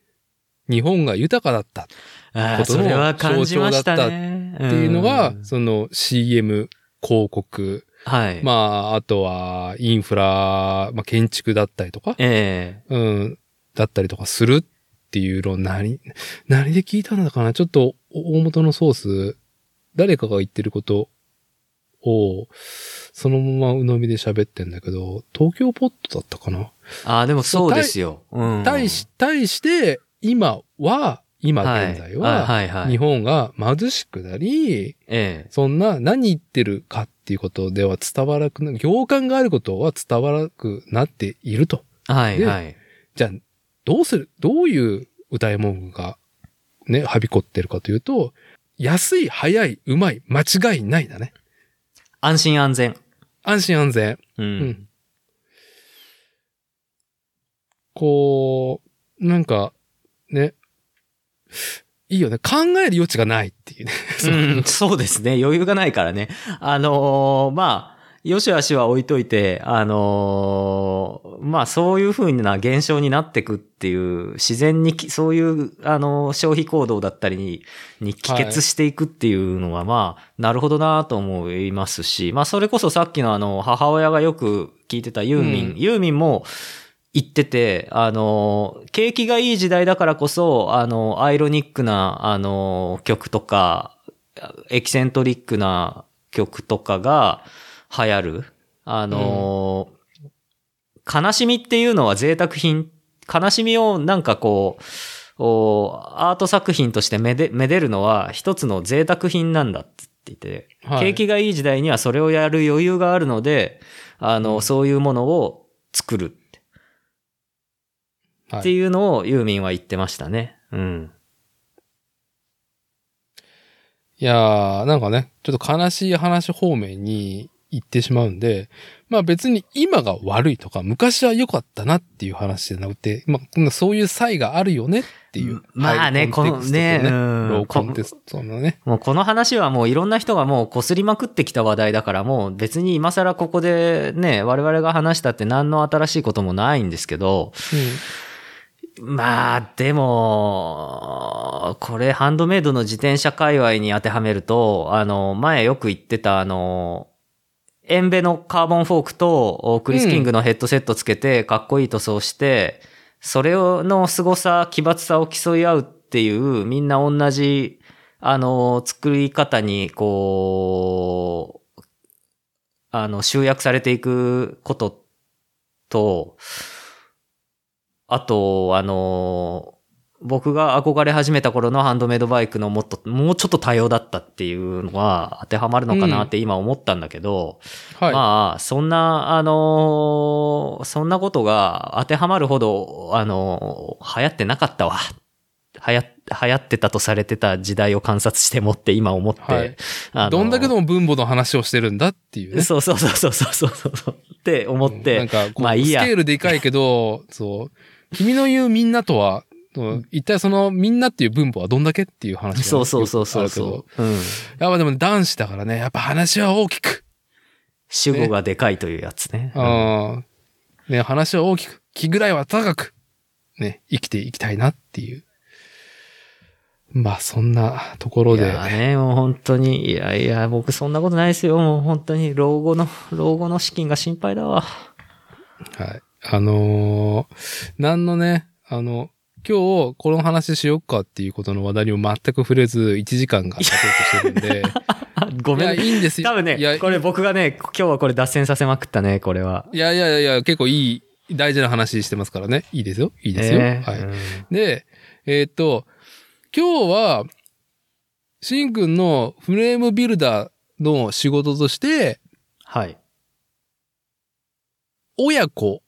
日本が豊かだったことのそれは感じましたね。ていうのが、ん。その CM、広告、はい。まあ、あとはインフラ、まあ、建築だったりとか、えうん、だったりとかするっていうのを何、何で聞いたのかな？ちょっと大元のソース、誰かが言ってることを、そのまま鵜呑みで喋ってんだけど、東京ポットだったかな、えああ、でもそうですよ。うん。対し、対して、今は、今はい現在は、はいはいはい。日本が貧しくなり、ええそんな何言ってるかっていうことでは伝わらなくな、行間があることは伝わらなくなっていると。ではいはい。じゃあ、どうする、どういう歌い文句がね、はびこってるかというと、安い、早い、うまい、間違いないだね。安心安全。安心安全。う。うんん。こう、なんか、ね、いいよね。考える余地がないっていうね。(laughs) うん、そうですね。余裕がないからね。あのーまあ、よしあしは置いといて、あのーまあそういう風な現象になってくっていう、自然にきそういう、あのー消費行動だったりに、に帰結していくっていうのは、まあ、なるほどなと思いますし、まあそれこそさっきのあの、母親がよく聞いてたユーミン、うんユーミンも、言ってて、あの、景気がいい時代だからこそ、あの、アイロニックな、あの、曲とか、エキセントリックな曲とかが流行る。あの、悲しみっていうのは贅沢品、悲しみをなんかこう、おアート作品としてめで、めでるのは一つの贅沢品なんだって言ってて、はい。景気がいい時代にはそれをやる余裕があるので、あの、そういうものを作るってはいうのをユーミンは言ってましたね。うん。いやー、なんかね、ちょっと悲しい話方面に行ってしまうんで、まあ別に今が悪いとか、昔は良かったなっていう話じゃなくて、まあそういう差があるよねっていう。まあねハイコンテクストとこのねうんローコンテストのね。もうこの話はもういろんな人がもう擦りまくってきた話題だからもう別に今更ここでね、我々が話したって何の新しいこともないんですけど、まあ、でも、これハンドメイドの自転車界隈に当てはめると、あの、前よく言ってたあの、エンベのカーボンフォークとクリス・キングのヘッドセットつけてかっこいい塗装して、それの凄さ、奇抜さを競い合うっていう、みんな同じ、あの、作り方に、こう、あの、集約されていくことと、あと、あの、僕が憧れ始めた頃のハンドメイドバイクのもっと、もうちょっと多様だったっていうのは当てはまるのかなって今思ったんだけど、はい。まあ、そんな、あのーそんなことが当てはまるほど、あのー流行ってなかったわ。流行、流行ってたとされてた時代を観察してもって今思って、はいあのーどんだけの分母の話をしてるんだっていうね。そうそうそうそうそうそうそうって思って、なんかこう、まあいいやスケールでかいけど、そう、君の言うみんなとは、と一体そのみんなっていう分母はどんだけっていう話がね、そうそうそうそうそう。うん。やっぱでも男子だからね、やっぱ話は大きく。主語がでかいというやつね。あーね、話は大きく、気ぐらいは高く、ね、生きていきたいなっていう。まあ、そんなところいで。やね、もう本当に、いやいや、僕そんなことないですよ。もう本当に、老後の、老後の資金が心配だわ。はい。あのー何のね、あの、今日この話しよっかっていうことの話題にも全く触れず、1時間が経とうとしてるんで。(laughs) ごめんいや、いいんですよ。多分いやね、これ僕がね、今日はこれ脱線させまくったね、これは。いやいやいや、結構いい、大事な話してますからね。いいですよ。いいですよ。はい。えーうんで、えーっと、今日は、しんくんのフレームビルダーの仕事として、はい。親子、ほ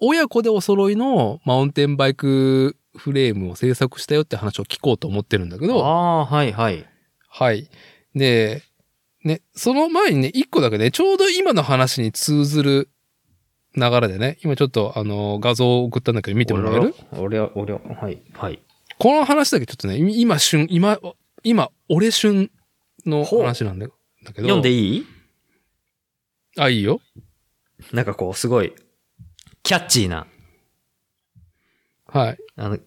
親子でお揃いのマウンテンバイクフレームを制作したよって話を聞こうと思ってるんだけう。ど、ああー、はいはい。はい。で、ね、その前にね、一個だけね、ちょうど今の話に通ずる流れでね、今ちょっとあの画像を送ったんだけど見てもらえる？俺は、俺は、はい、はい。この話だけちょっとね、い今旬、今、今、俺旬の話なんだだけど。読んでいい？あ、いいよ。なんかこう、すごい、キャッチーな。はい。あの、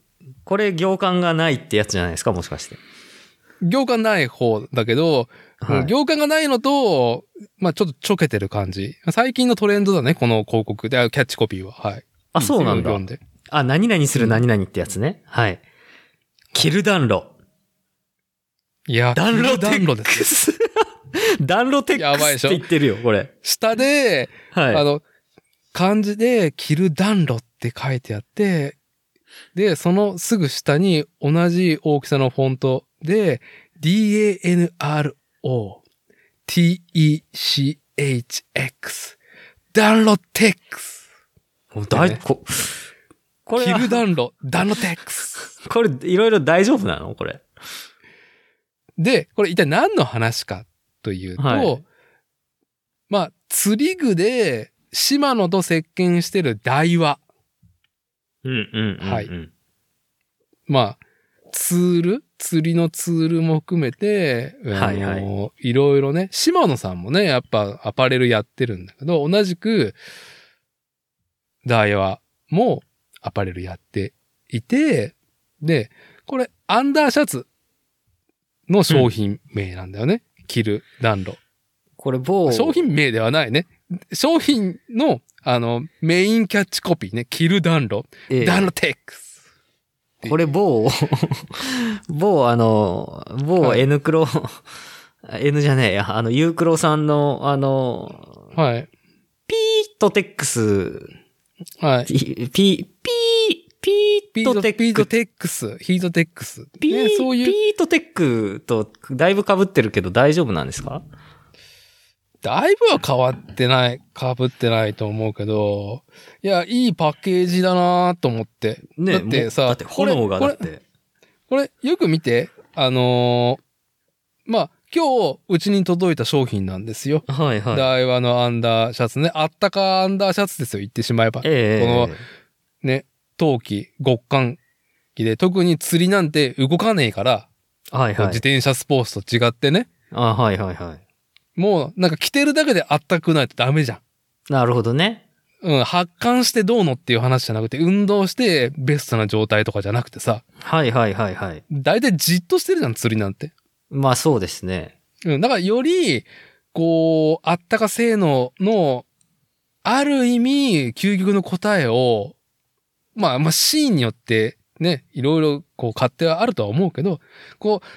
これ行間がないってやつじゃないですか、もしかして。行間ない方だけど、はい行間がないのと、まあちょっとちょけてる感じ。最近のトレンドだね、この広告で、あキャッチコピーは。はい。あ、そうなんだ読。んで。あ、何々する何々ってやつね。はい。キル暖炉。いや、暖炉テ暖炉ックです。ス。暖炉テックスやばいでしょって言ってるよ、これ。下で、はい。あの、漢字で、着る暖炉って書いてあって、で、そのすぐ下に同じ大きさのフォントで、D-A-N-R-O、T-E-C-H-X、暖炉テックス。もうだいねここれ着は、る暖炉、暖炉テックス。(laughs) これいろいろ大丈夫なの？これ。で、これ一体何の話かというと、はいまあ、釣り具で、島野と接見してる台話。うんうんうん、はいまあ、ツール？釣りのツールも含めて、あのはいはいいろいろね、島野さんもね、やっぱアパレルやってるんだけど、同じく、ダイワもアパレルやっていて、で、これ、アンダーシャツの商品名なんだよね。着る暖炉。これ某、商品名ではないね。商品の、あの、メインキャッチコピーね。着る暖炉。ええ暖炉テックス。これ某、(laughs) 某あの、某はい N クロ、N じゃねえや、あの、ユークロさんの、あの、はい。ピートテックス、はい。ピ、ピ、ピー、ピピートートテックピートテックス、ヒートテックス。ピー、ね、そういう、ピートテックとだいぶ被ってるけど大丈夫なんですか？だいぶは変わってない、被ってないと思うけど、いや、いいパッケージだなと思って。ねだってさ、だって炎がこれだって。これ、よく見て、あのーまあ、今日、うちに届いた商品なんですよ。はいはい。ダイワのアンダーシャツね。あったかアンダーシャツですよ、言ってしまえば。ええこのね、冬季、極寒期で、特に釣りなんて動かねえから、はいはい。自転車スポーツと違ってね、あはいはいはい。もうなんか着てるだけであったくないとダメじゃん。なるほどね。うん、発汗してどうのっていう話じゃなくて、運動してベストな状態とかじゃなくてさ、はいはいはいはい。だいたいじっとしてるじゃん、釣りなんて。まあそうですね。うん、だからより、こう、あったか性能の、ある意味、究極の答えを、まあ、まあ、シーンによって、ね、いろいろ、こう、勝手はあるとは思うけど、こう、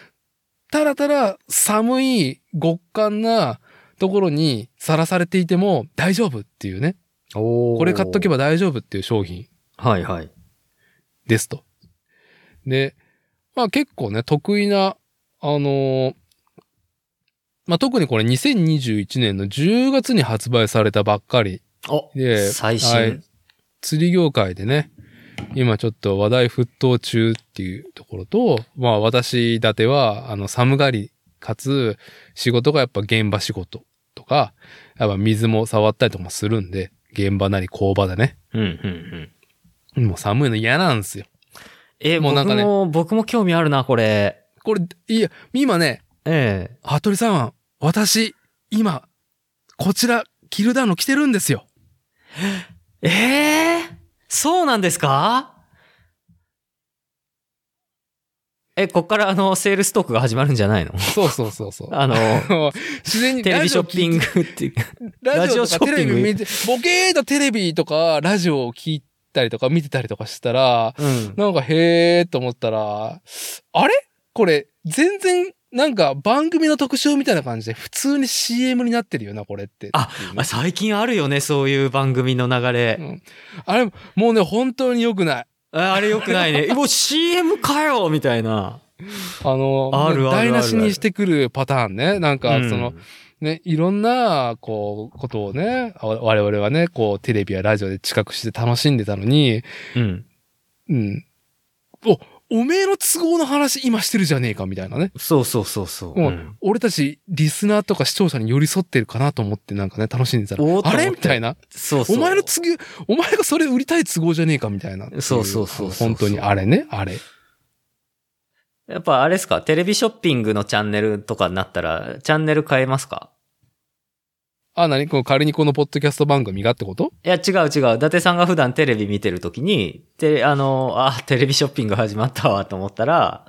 ただただ寒い極寒なところにさらされていても大丈夫っていうね。おこれ買っとけば。ば大丈夫っていう商品はいはい。ですと。で、まあ結構ね、得意な、あのーまあ特にこれ2021年の10月に発売されたばっかりおで、最新。はい釣り業界でね、今ちょっと話題沸騰中っていうところと、まあ私立ては、あの寒がり、かつ仕事がやっぱ現場仕事とか、やっぱ水も触ったりとかもするんで、現場なり工場でね。うん、うん、うん。もう寒いの嫌なんですよ。え、もうなんかね僕も、僕も興味あるな、これ。これ、いや、今ね、え服部さん、私、今、こちら、キルダウンの着てるんですよ。え。ええ？そうなんですか？え、こっからあの、セールストークが始まるんじゃないの？そうそうそうそう。あの、(laughs) 自然にテレビショッピング。グっていう。ラジオショッピング？レビ見て、ボケーとテレビとか、ラジオを聞いたりとか見てたりとかしたら、うん。なんかへーと思ったら、あれ？これ、全然、なんか番組の特集みたいな感じで、普通に CM になってるよな、これって。あっていうねあ最近あるよね、そういう番組の流れ。うんあれ、もうね、本当に良くない。ああれよくないね。え (laughs) もう CM かよみたいな。あの、あるある台無しにしてくるパターンね。なんか、うんその、ね、いろんな、こう、ことをね、あ我々はね、こう、テレビやラジオで知覚して楽しんでたのに、うん。うん。お、おめえの都合の話今してるじゃねえか、みたいなね。そうそうそうそう。もううん俺たち、リスナーとか視聴者に寄り添ってるかなと思ってなんかね、楽しんでたら、あれみたいな。そうそう。お前の都合、お前がそれ売りたい都合じゃねえか、みたいな。そうそうそうそう本当に、あれね、あれ。やっぱあれですか？テレビショッピングのチャンネルとかになったら、チャンネル変えますか？あ、なにこの仮にこのポッドキャスト番組がってこと？いや、違う違う。伊達さんが普段テレビ見てるときに、て、あの、あ、テレビショッピング始まったわと思ったら、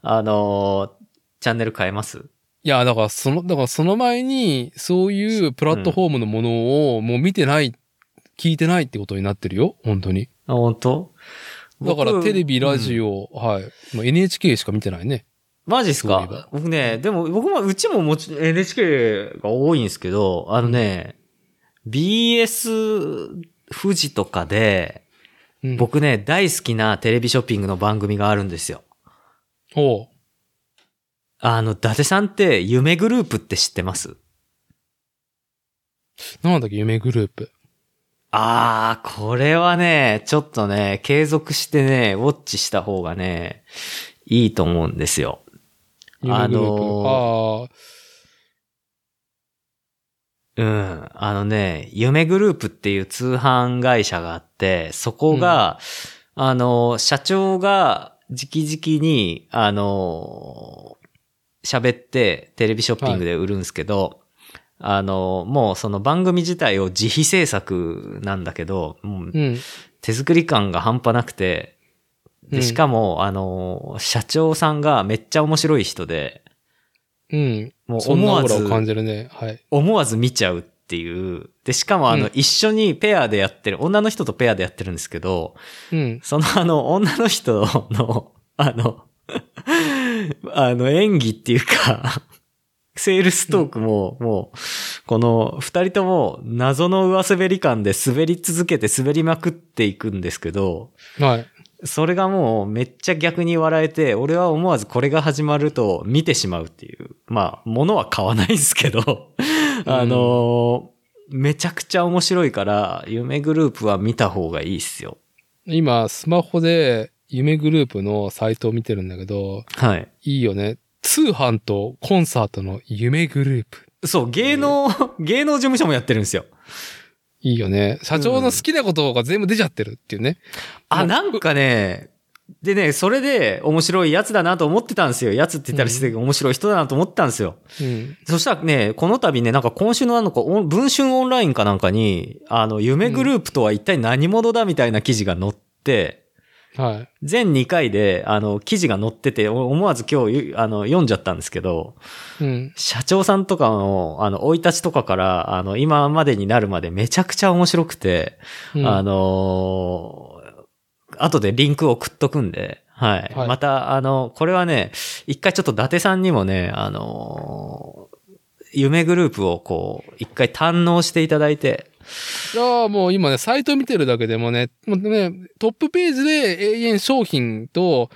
あの、チャンネル変えます？いや、だからその、だからその前に、そういうプラットフォームのものをもう見てない、聞いてないってことになってるよ。本当に。あ、本当？だからテレビ、ラオ。ジオ、はい。もう NHK しか見てないね。マジっすか？僕ね、でも僕も、うちももちろん NHK が多いんですけど、あのね、BS 富士とかで、うん、僕ね、大好きなテレビショッピングの番組があるんですよ。おうあの、伊達さんって夢グループって知ってます？なんだっけ、夢グループ。あー、これはね、ちょっとね、継続してね、ウォッチした方がね、いいと思うんですよ。あのうん。あのね、夢グループっていう通販会社があって、そこが、あの、社長が直々に、あの、喋ってテレビショッピングで売るんですけど、あの、もうその番組自体を自費制作なんだけど、うん。手作り感が半端なくて、で、うんしかも、あの、社長さんがめっちゃ面白い人で、うん。もう思わず感じるね。はい。思わず見ちゃうっていう。で、しかもあの、うん一緒にペアでやってる、女の人とペアでやってるんですけど、うん。そのあの、女の人の、あの、あの、演技っていうか、セールストークも、もう、この二人とも謎の上滑り感で滑り続けて滑りまくっていくんですけど、はい。それがもうめっちゃ逆に笑えて、俺は思わずこれが始まると見てしまうっていう。まあ、物は買わないんですけど、あのーめちゃくちゃ面白いから、夢グループは見た方がいいっすよ。今、スマホで夢グループのサイトを見てるんだけど、はい。いいよね。通販とコンサートの夢グループ。そう、芸能、芸能事務所もやってるんですよ。いいよね。社長の好きなことが全部出ちゃってるっていうね。あ、なんかね、でね、それで面白いやつだなと思ってたんですよ。やつって言ったらして面白い人だなと思ってたんですよ。うん。そしたらね、この度ね、なんか今週のあの、こうオン文春オンラインかなんかに、あの、夢グループとは一体何者だみたいな記事が載って、はい。全2回で、あの、記事が載ってて、お思わず今日、あの、読んじゃったんですけど、うん。社長さんとかの、あの、生い立ちとかから、あの、今までになるまでめちゃくちゃ面白くて、うんあのー後でリンク送っとくんで、はい。はいまた、あの、これはね、一回ちょっと伊達さんにもね、あのー夢グループをこう、一回堪能していただいて、いやーもう今ね、サイト見てるだけでもね、もうね、トップページで永遠商品と、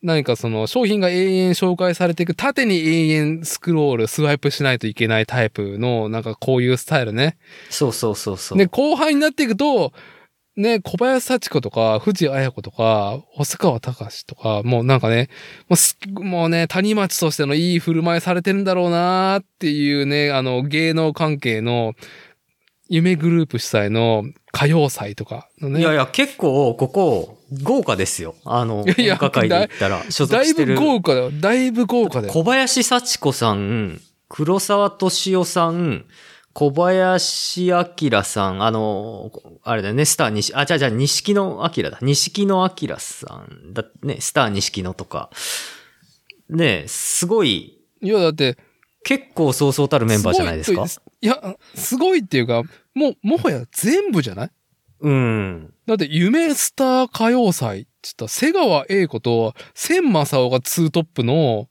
何かその商品が永遠紹介されていく縦に永遠スクロール、スワイプしないといけないタイプの、なんかこういうスタイルね。そうそうそうそう。で、後半になっていくと、ね、小林幸子とか、藤彩子とか、細川隆とか、もうなんかね、もうすもうね、谷町としてのいい振る舞いされてるんだろうなーっていうね、あの、芸能関係の、夢グループ主催の歌謡祭とかのね。いやいや、結構、ここ、豪華ですよ。あの、歌会で言ったら、所だいぶ属してる。豪華だよ。だいぶ豪華だよ。小林幸子さん、黒沢敏夫さん、小林明さん、あの、あれだよね、スター西、あ、じゃあじゃあ、錦野明だ。錦野明さんだね、スター錦野とか。ねすごい、いや、だって、結構そうそうたるメンバーじゃないですかごいや、すごいっていうか、もう、もはや全部じゃない？うん。だって、夢スター歌謡祭って言ったら、瀬川栄子と千正夫がツートップの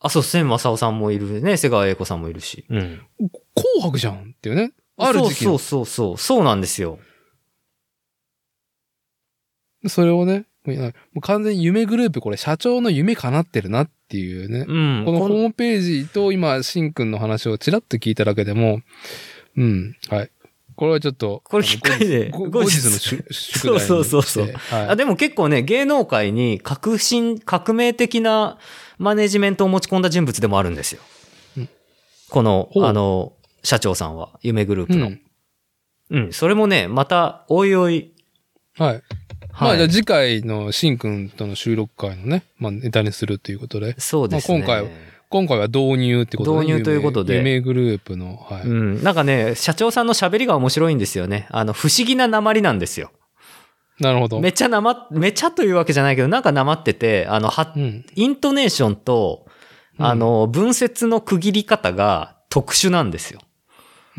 あ、そう、千正夫さんもいるね、瀬川栄子さんもいるし。うん。紅白じゃんっていうね。ある時期のそうそうそうそう、そうなんですよ。それをね、もう完全に夢グループ、これ社長の夢叶ってるなっていうね。うん。このホこームページと今、しんくんの話をちらっと聞いただけでも、うん、はい。これはちょっと、これきっかりで後後日の宿宿題そうそうそうそうはいあでも結構ね、芸能界に革新、革命的なマネジメントを持ち込んだ人物でもあるんですよ。うんこのあの、社長さんは、夢グループの。うん。うん、それもね、また、おいおい、はい。まはい。あじゃあ次回のしんくんとの収録会のね、まあネタにするということで、そうですね。まあ今回今回は導入ってことで、導入ということで夢夢グループの、はい。うん、なんかね、社長さんの喋りが面白いんですよね。あの、不思議な鉛なんですよ。なるほど。めっちゃなま、めちゃというわけじゃないけど、なんかなまってて、あの、はう、ん。イントネーションと、あの、文節の区切り方が特殊なんですよ。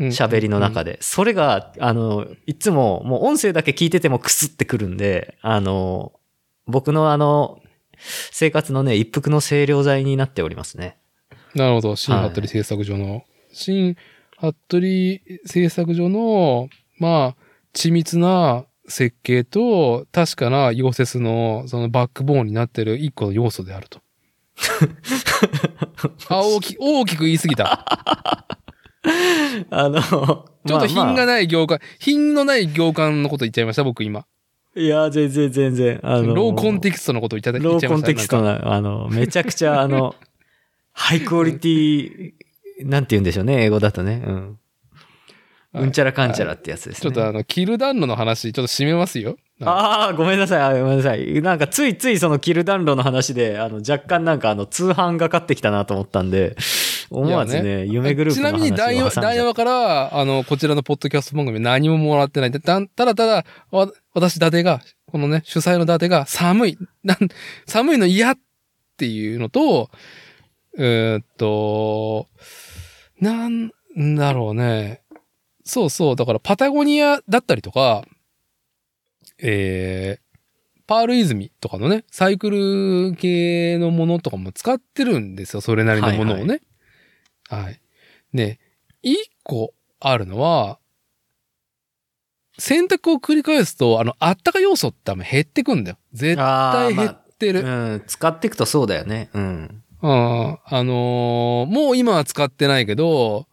うん、喋りの中で。それが、あの、いつも、もう音声だけ聞いててもクスってくるんで、あの、僕のあの、生活のね、一服の清涼剤になっておりますね。なるほど。新服部製作所の、新服部製作所の、まあ、緻密な設計と、確かな溶接の、そのバックボーンになってる一個の要素であると。(laughs) あ、大き、大きく言い過ぎた。(laughs) あの、ちちょっと品がない業界、品のない業界のこと言っちゃいました、僕今。いや、全然全然、あの、ローコンテキストのこと言っちゃ言っちゃいました。ローコンテキストなあの、めちゃくちゃ、あの、ハイクオリティ、なんて言うんでしょうね、英語だとね。うん。はいうんちゃらかんちゃらってやつですね。ちょっとあの、キルダンロの話、ちょっと締めますよ。ああ、ごめんなさい、あごめんなさい。なんかついついそのキルダンロの話で、あの、若干なんかあの、通販がかってきたなと思ったんで、思わずいやね、夢グループの話をちなみにダイヤ、挟んじゃダイヤから、あの、こちらのポッドキャスト番組何ももらってない。たただただ、わ私、伊達が、このね、主催の伊達が寒い、なん、寒いの嫌っていうのと、えーっと、なんだろうね。そうそう、だからパタゴニアだったりとか、えー、パール泉とかのね、サイクル系のものとかも使ってるんですよ、それなりのものをね。はい、で、一個あるのは、選択を繰り返すと、あの、あったか要素って多分減ってくんだよ。絶対減ってる。うん、使っていくとそうだよね。うん。うん。あのーもう今は使ってないけど、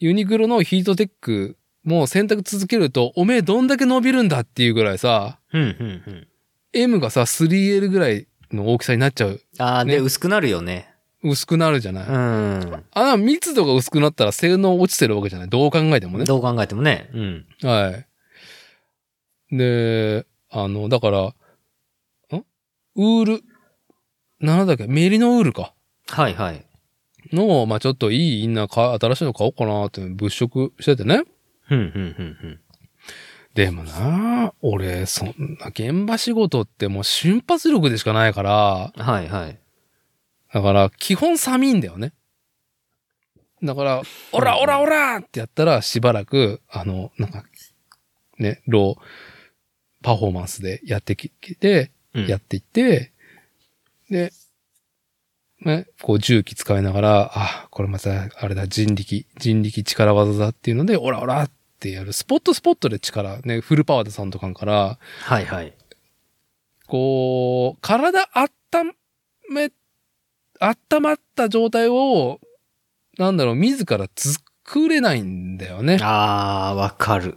ユニクロのヒートテックも選択続けると、おめえどんだけ伸びるんだっていうぐらいさ、うん、うん、うん。M がさ、3L ぐらいの大きさになっちゃう。ああ、ねで、薄くなるよね。薄くなるじゃない？うん。あ、密度が薄くなったら性能落ちてるわけじゃない？どう考えてもね。どう考えてもね。うん。はい。で、あの、だから、ん？ウール、なんだっけ、メリノウールか。はい、はい。の、まあちょっといいインナーか、新しいの買おうかなって物色しててね。うん、うん、うん、でもな俺、そんな現場仕事ってもう瞬発力でしかないから、うん。はい、はい。だから基本寒いんだよね。だから、オラオラオラってやったらしばらく、あの、なんか、ね、ローパフォーマンスでやってきて、うんやっていって、で、ね、こう重機使いながら、あ、これまた、あれだ、人力、人力力技だっていうので、オラオラってやる。スポットスポットで力、ね、フルパワーでさんとかから、はい、はい。こう、体温め、温まった状態を、なんだろう、自ら作れないんだよね。ああ、わかる。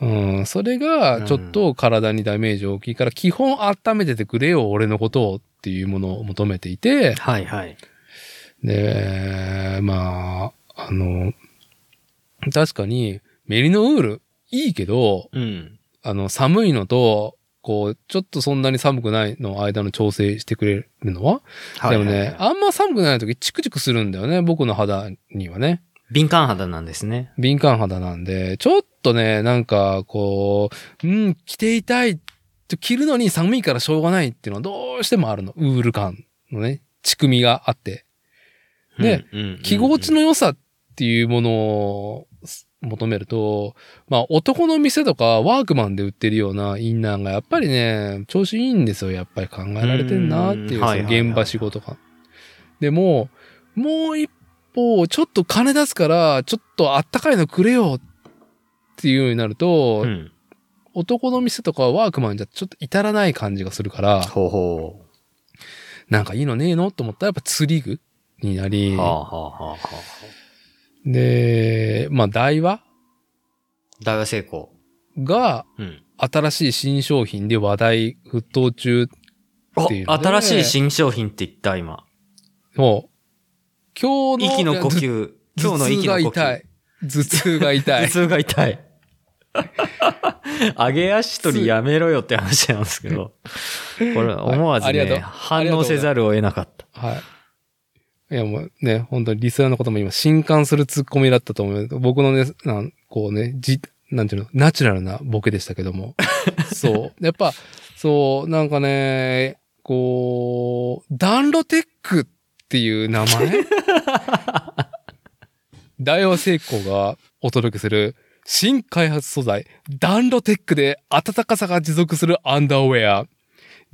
うん。それが、ちょっと体にダメージ大きいから、基本温めててくれよ、俺のことをっていうものを求めていて、はい、はい。で、まあ、あの、確かに、メリノウール、いいけど、うん。あの、寒いのと、こう、ちょっとそんなに寒くないの間の調整してくれるのは、でもね、あんま寒くない時チクチクするんだよね、僕の肌にはね。敏感肌なんですね。敏感肌なんで、ちょっとね、なんか、こう、うん、着ていたい。着るのに寒いからしょうがないっていうのはどうしてもあるの。ウール感のね、仕組みがあって。でうん、うん着心地の良さっていうものを求めると、まあ男の店とかワークマンで売ってるようなインナーがやっぱりね、調子いいんですよ。やっぱり考えられてんなっていう、その現場仕事が。でも、もう一方、ちょっと金出すから、ちょっとあったかいのくれよっていうようになると、うん。男の店とかワークマンじゃちょっと至らない感じがするから、ほうほなんかいいのねえのと思ったらやっぱ釣り具になりう。、はあはあはあはあ。で、まあ大和大和成功。がうん。新しい新商品で話題沸騰中っていうので新しい新商品って言った、今。もう、今日の息の呼吸。(laughs) 今日の息の呼吸。頭痛が痛い。(laughs) 頭痛が痛頭い。痛が痛い。(laughs) 上げ足取りやめろよって話なんですけど。これ思わずね、ありがとう反応せざるを得なかった。はい。いやもうね、本当にリスナーの方も今、震撼するツッコミだったと思う。僕のね、なんこうね、じ、なんていうの、ナチュラルなボケでしたけども。(laughs) そう。やっぱ、そう、なんかね、こう、ダンロテックっていう名前？(laughs) 大和製鋼がお届けする新開発素材、ダンロテックで暖かさが持続するアンダーウェア。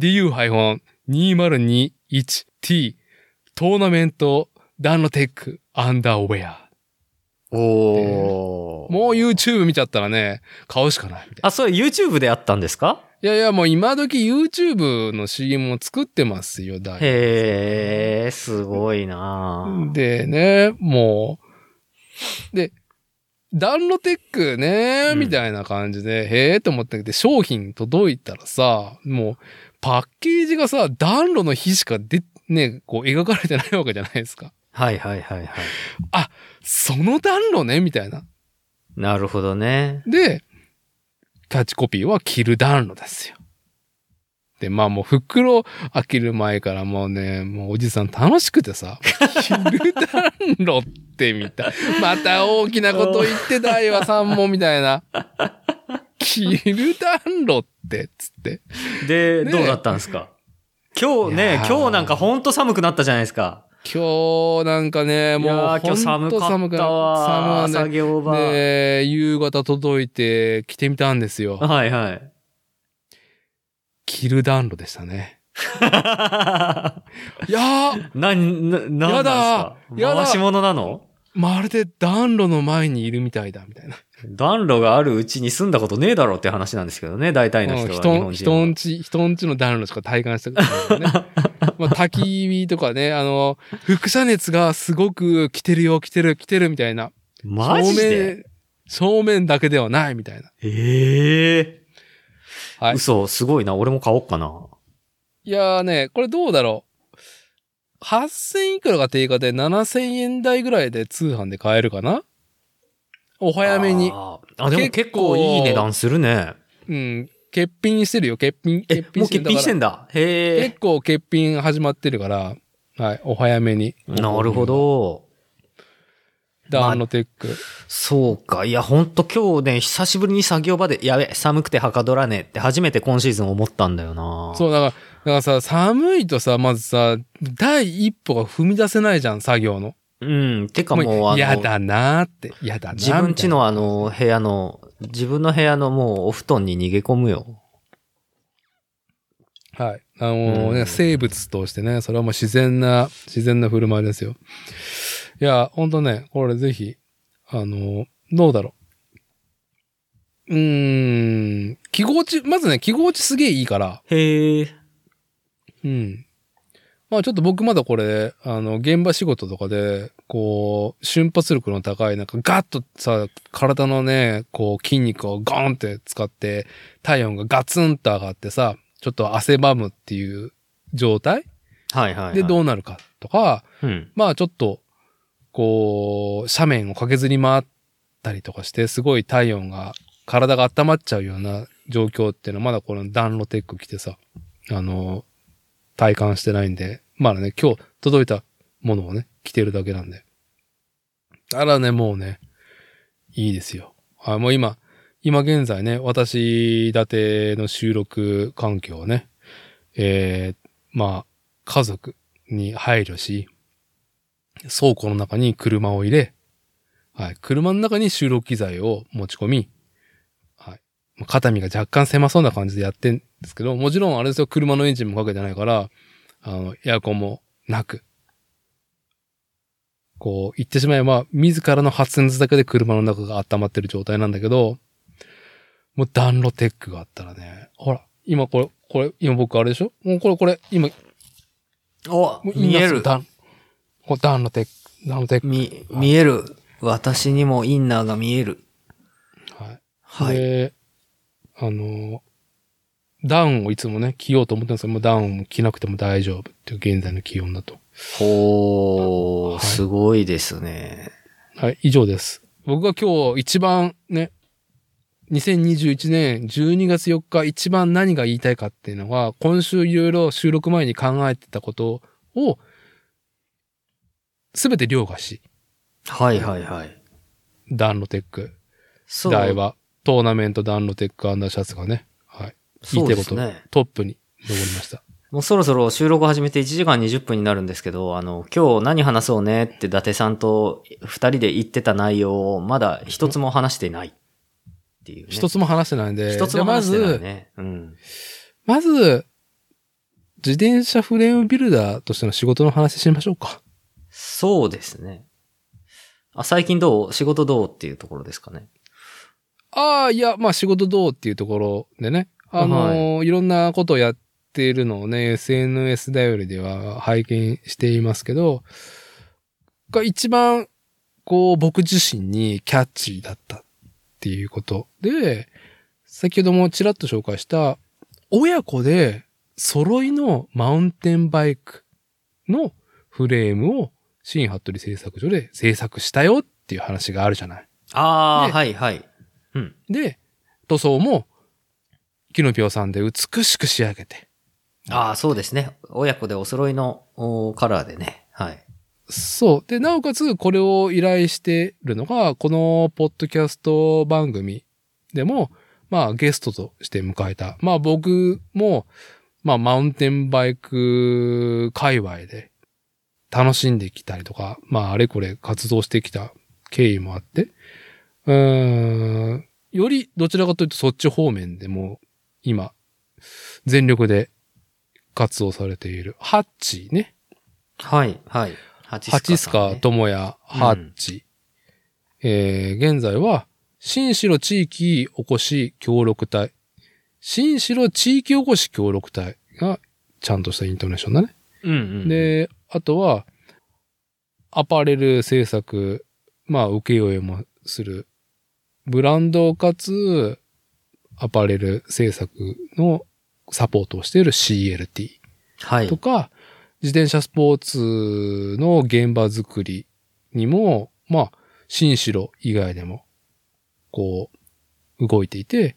DU-2021T トーナメントダンロテックアンダーウェア。おー。もう YouTube 見ちゃったらね、買うしかないみたいな。あ、それ YouTube であったんですか？いやいや、もう今時 YouTube の CM を作ってますよ、大へー、すごいなぁでね、もう、で、ダンロテックね、うんみたいな感じで、へえと思ったけど、商品届いたらさ、もう、パッケージがさ、暖炉の火しかで、ね、こう描かれてないわけじゃないですか。はいはいはいはい。その暖炉ねみたいな。なるほどね。で、キャッチコピーはキル暖炉ですよ。で、まあもう袋開ける前からもうね、もうおじさん楽しくてさ、(laughs) キル暖炉ってみたい。また大きなこと言ってたいわ、さんもみたいな。(laughs) キル暖炉って、つって。で、ねどうだったんですか？今日ね今日なんかほんと寒くなったじゃないですか。今日なんかね、もう今日寒かったわ。寒か作業場。で、夕方届いて着てみたんですよ。はいはい。キル暖炉でしたね。い (laughs) やー、な、な、なんやだかやだ回し物なの？まるで暖炉の前にいるみたいだ、みたいな。暖炉があるうちに住んだことねえだろうって話なんですけどね、大体の人は。うん日本人、んち、人んちの暖炉しか体感したことないよね。まあ、焚き火とかね、あの、輻射熱がすごく来てるよ、来てる、来てるみたいな。マジで？正面、正面だけではないみたいな。ええはい嘘、すごいな。俺も買おうかな。いやーね、これどうだろう。8000いくらが定価で7000円台ぐらいで通販で買えるかな？お早めに。あーあ、でも結結構構いい値段するね。うん。欠品してるよ、欠品。え、もう欠品してんんだ？へえ。結構欠品始まってるから、はい、お早めに。なるほ。ど。ダンロテック。そうか。いや、ほんと今日ね、久しぶりに作業場で、やべ、寒くてはかどらねえって初めて今シーズン思ったんだよな。そう、だから、だからさ、寒いとさ、まずさ、第一歩が踏み出せないじゃん、作業の。うん。てかもう、もうあの、嫌だなーって、嫌だなー自分ちのあみの、部屋の、自分の部屋のもうお布団に逃げ込むよ。はい。あのね、うん生物としてね、それはもう自然な、自然な振る舞いですよ。いや、ほんとね、これぜひ、あの、どうだろう。うーん、着心地、まずね、着心地すげえいいから、へえ。うん。まあちょっと僕まだこれ、あの、現場仕事とかで、こう、瞬発力の高い、なんかガッとさ、体のね、こう筋肉をゴーンって使って、体温がガツンと上がってさ、ちょっと汗ばむっていう状態はいはい、はい。でどうなるかとか、うん。まあちょっと、こう、斜面を駆けずり回っったりとかして、すごい体温が、体が温まっちゃうような状況っていうのは、まだこの暖炉テック着てさ、あの、体感してないんで、まだね、今日届いたものをね、着てるだけなんで。あらね、もうね、いいですよ。あもう今、今現在ね、私立ての収録環境をね、えー、まあ、家族に配慮し、倉庫の中に車を入れ、はい、車の中に収録機材を持ち込み、肩身が若干狭そうな感じでやってんですけど、もちろんあれですよ、車のエンジンもかけてないから、あの、エアコンもなく、こう、言ってしまえば、自らの発熱だけで車の中が温まってる状態なんだけど、もう暖炉テックがあったらね、ほら、今これ、これ、今僕あれでしょ？もうこれ、これ、今、お見える。暖、これ暖炉テック、暖炉テック。み、見える。私にもインナーが見える。はい。はい。で、あの、ダウンをいつもね、着ようと思ってるんですけど、もうダウン着なくても大丈夫っていう現在の気温だと。ほー、はいすごいですね。はい、以上です。僕が今日一番ね、2021年12月4日一番何が言いたいかっていうのは、今週いろいろ収録前に考えてたことを、すべて凌駕し、はいはいはい。ダンロテック、そう。台はトーナメントダンロテックアンダーシャツがね、はい、そうです言いたいね。トップに上りました。もうそろそろ収録始めて1時間20分になるんですけど、あの、今日何話そうねって伊達さんと二人で言ってた内容をまだ一つも話してないっていうね。一つも話してないんで、一つも話してじゃあまず、ないね。うん。まず、自転車フレームビルダーとしての仕事の話しましょうか。そうですね。あ、最近どう？仕事どうっていうところですかね。ああ、いや、まあ仕事どうっていうところでね。あのーい、ろんなことをやっているのをね、SNS 頼りでは拝見していますけど、が一番、こう、僕自身にキャッチーだったっていうことで、先ほどもちらっと紹介した、親子で揃いのマウンテンバイクのフレームを新服部製作所で製作したよっていう話があるじゃない。ああ、ねはいはい。うん。で、塗装も、キノピオさんで美しく仕上げて。ああ、そうですね。親子でお揃いのおカラーでね。はい。そう。で、なおかつ、これを依頼してるのが、このポッドキャスト番組でも、まあ、ゲストとして迎えた。まあ、僕も、まあ、マウンテンバイク界隈で楽しんできたりとか、まあ、あれこれ活動してきた経緯もあって、うーん、よりどちらかというとそっち方面でも、今、全力で活動されている、ハッチーね。はい、はい。ハハチスカと。智也、ハッチ。えー、現在は、新城地域おこし協力隊。新城地域おこし協力隊が、ちゃんとしたイントネーションだね。うんうん。、で、あとは、アパレル制作、まあ、受け負いもする、ブランドかつ、アパレル制作のサポートをしている CLT。はいと。か、自転車スポーツの現場作りにも、まあ、新城以外でも、こう、動いていて、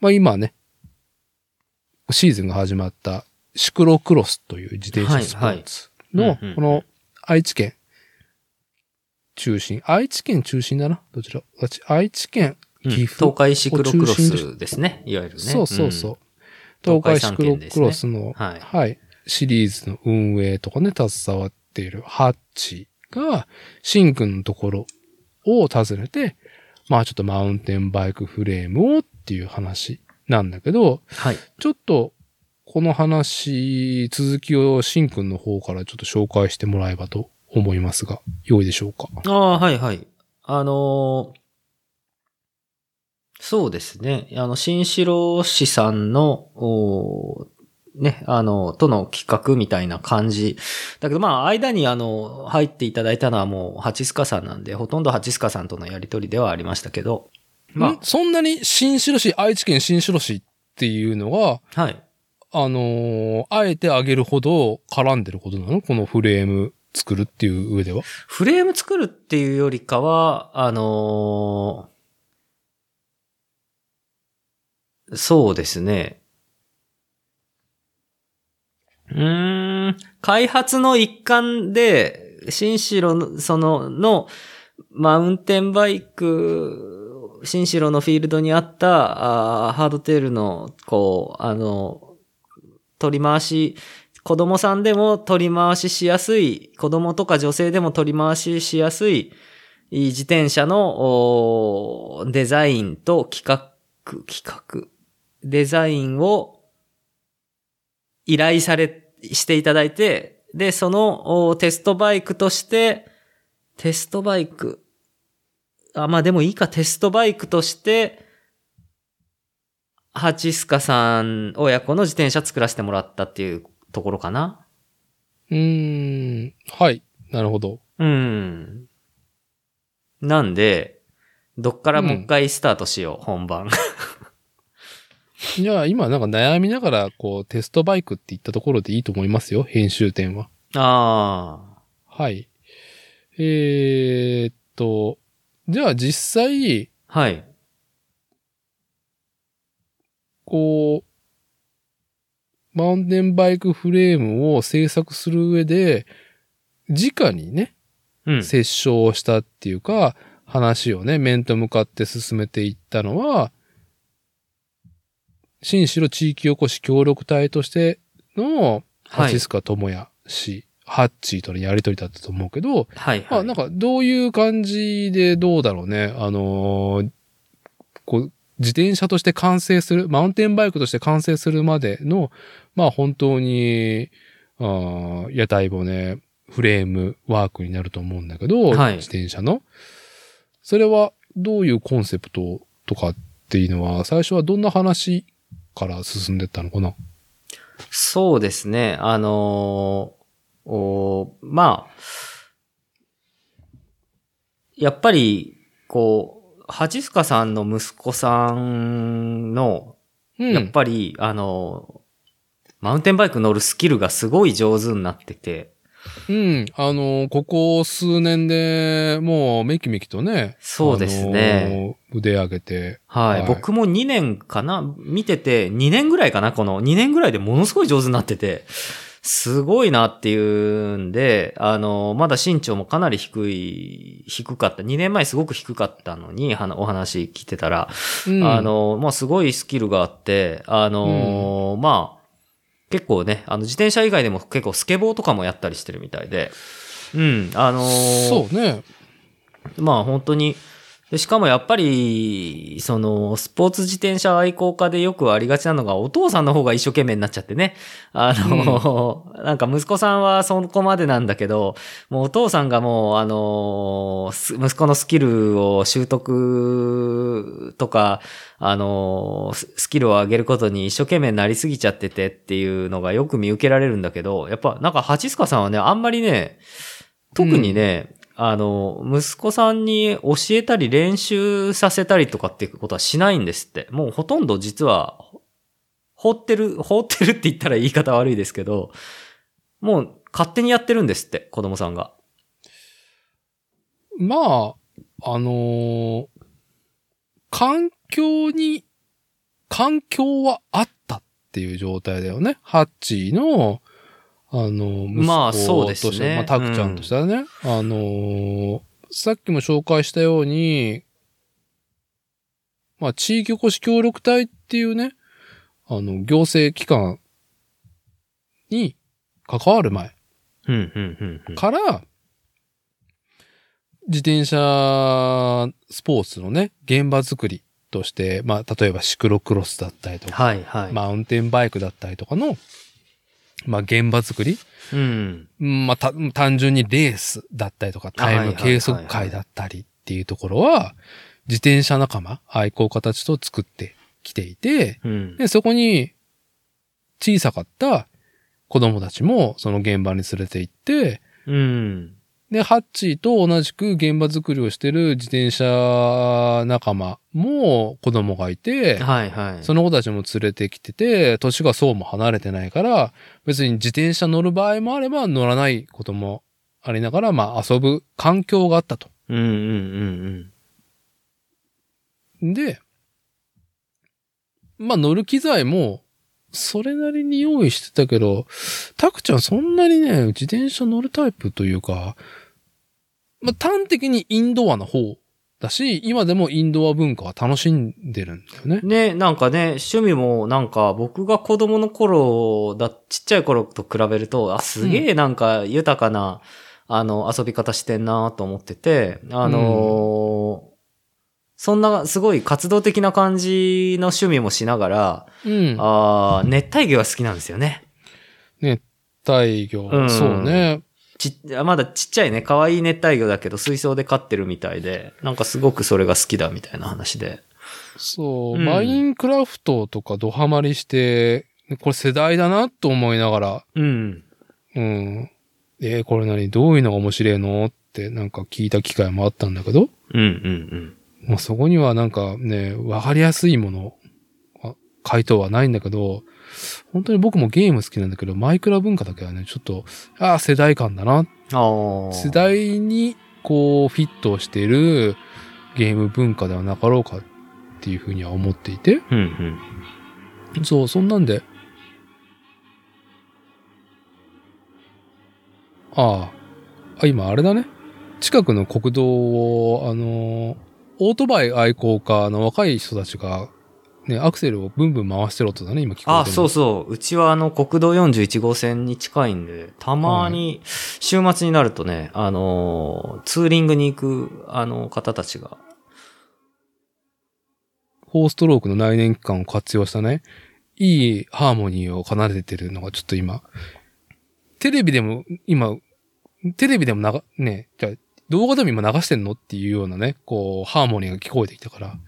まあ今ね、シーズンが始まったシクロクロスという自転車スポーツのこの愛知県中心、愛知県中心だな、どちら？愛知県、うん。岐阜。東海シクロクロスですね。いわゆるね。そうそうそう。ん。東海シクロクロスの、はい。はい、シリーズの運営とかね、携わっているハッチが、シンくんのところを訪ねて、まあちょっとマウンテンバイクフレームをっていう話なんだけど、はい。ちょっと、この話、続きをシンくんの方からちょっと紹介してもらえばと思いますが、良いでしょうか？ああ、はいはい。あのーそうですね。あの、新城市さんの、おーね、あの、との企画みたいな感じ。だけど、まあ、間にあの、入っていただいたのはもう、ハチスカさんなんで、ほとんどハチスカさんとのやりとりではありましたけど、まん？そんなに新城市、愛知県新城市っていうのが、あ、はい。あのーあえてあげるほど絡んでることなの？このフレーム作るっていう上では？フレーム作るっていうよりかは、あのーそうですね。うーん、開発の一環で、新城の、その、の、マウンテンバイク、新城のフィールドにあった、あーハードテールの、こう、あの、取り回し、子供さんでも取り回ししやすい、子供とか女性でも取り回ししやすい、自転車のデザインと企画、企画、デザインを依頼され、していただいて、で、そのテストバイクとして、テストバイク、あ、まあでもいいか、テストバイクとして、ハチスカさん親子の自転車作らせてもらったっていうところかな。うーん。はい。なるほど。うん。なんで、どっからもう一回スタートしよう、本番。じゃあ今なんか悩みながら、こう、テストバイクって言ったところでいいと思いますよ。編集点は。あはい。えーっと、じゃあ実際、あ。はい。こう、マウンテンバイクフレームを制作する上で、直にね、うん。折衝したっていうか、話をね、面と向かって進めていったのは、新城地域おこし協力隊としての、はいハチスカ智也氏、ハッチーとのやりとりだったと思うけど、はい、まあ、はい。なんか、どういう感じでどうだろうね。あのーこう、自転車として完成する、マウンテンバイクとして完成するまでの、まあ本当に、あー屋台骨、フレームワークになると思うんだけど、はい自転車の。それはどういうコンセプトとかっていうのは、最初はどんな話から進んでったのかな？そうですね。あのーおまあ、やっぱり、こう、ハチスカさんの息子さんの、うん。やっぱり、あの、マウンテンバイク乗るスキルがすごい上手になってて、うん。あの、ここ数年でもうめきめきとね。そうですね。腕上げて。はい。はい僕も2年かな？見てて、2年ぐらいかな？この2年ぐらいでものすごい上手になってて、すごいなっていうんで、あの、まだ身長もかなり低い、低かった。2年前すごく低かったのに、お話聞いてたら、うんあ、の、まあ、すごいスキルがあって、あの、まあ、結構ね、あの、自転車以外でも結構スケボーとかもやったりしてるみたいで、うん、あのそうね。まあ本当に、でしかもやっぱり、その、スポーツ自転車愛好家でよくありがちなのが、お父さんの方が一生懸命になっちゃってね。あの、なんか息子さんはそこまでなんだけど、もうお父さんがもう、あの、す息子のスキルを習得とか、あの、ススキルを上げることに一生懸命になりすぎちゃっててっていうのがよく見受けられるんだけど、やっぱなんかハチスカさんはね、あんまりね、特にね、あの、息子さんに教えたり練習させたりとかっていうことはしないんですって。もうほとんど実は、放ってる、(laughs) 放ってるって言ったら言い方悪いですけど、もう勝手にやってるんですって、子供さんが。まあ、あのー環境に、環境はあったっていう状態だよね。ハッチーの、あの、息子まあそうですねとしてまあ、タクちゃんとしてはね。あのーさっきも紹介したように、まあ、地域おこし協力隊っていうね、あの、行政機関に関わる前うん、うん、うんうん。から、自転車スポーツのね、現場作りとして、まあ、例えばシクロクロスだったりとか、はい、はい。マウンテンバイクだったりとかの、まあ、現場作り、うん。うんまあ、た単純にレースだったりとか、タイム計測会だったりっていうところは、自転車仲間、愛好家たちと作ってきていて、うん。で、そこに小さかった子供たちもその現場に連れて行って、うん。で、ハッチーと同じく現場作りをしてる自転車仲間も子供がいて、はい、はい。その子たちも連れてきてて、年がそうも離れてないから、別に自転車乗る場合もあれば乗らないこともありながら、まあ遊ぶ環境があったと。うんうんうんで、まあ乗る機材も、それなりに用意してたけど、タクちゃんそんなにね、自転車乗るタイプというか、まあ端的にインドアの方だし、今でもインドア文化は楽しんでるんだよねうん。。ね、なんかね、趣味もなんか僕が子供の頃だ、ちっちゃい頃と比べると、あ、すげえなんか豊かな、あの、遊び方してんなと思ってて、あのーそんなすごい活動的な感じの趣味もしながら、うん。あー熱帯魚が好きなんですよね。熱帯魚、うんそうね。ちまだちっちゃいね、可愛い熱帯魚だけど水槽で飼ってるみたいで、なんかすごくそれが好きだみたいな話で。そう、うんマインクラフトとかドハマりして、これ世代だなと思いながら、うん。うん。えーこれ何？どういうのが面白いの？ってなんか聞いた機会もあったんだけど、うんうんもうそこにはなんかね、わかりやすいもの、あ回答はないんだけど、本当に僕もゲーム好きなんだけど、マイクラ文化だけはね、ちょっと、ああ、世代感だな。世代にこうフィットしているゲーム文化ではなかろうかっていうふうには思っていて、うんうん。そう、そんなんで。ああ、あ、今あれだね。近くの国道を、あのーオートバイ愛好家の若い人たちが、ね、アクセルをブンブン回してる音だね、今聞こえてあ、そうそう。うちはあの国道41号線に近いんで、たまに週末になるとね、あのー、ツーリングに行く、あの、方たちが。4ストロークの内燃機関を活用したね、いいハーモニーを奏でてるのがちょっと今、テレビでも、今、テレビでもなが、ね、じゃあ動画でも今流してんの？っていうようなね、こう、ハーモニーが聞こえてきたから、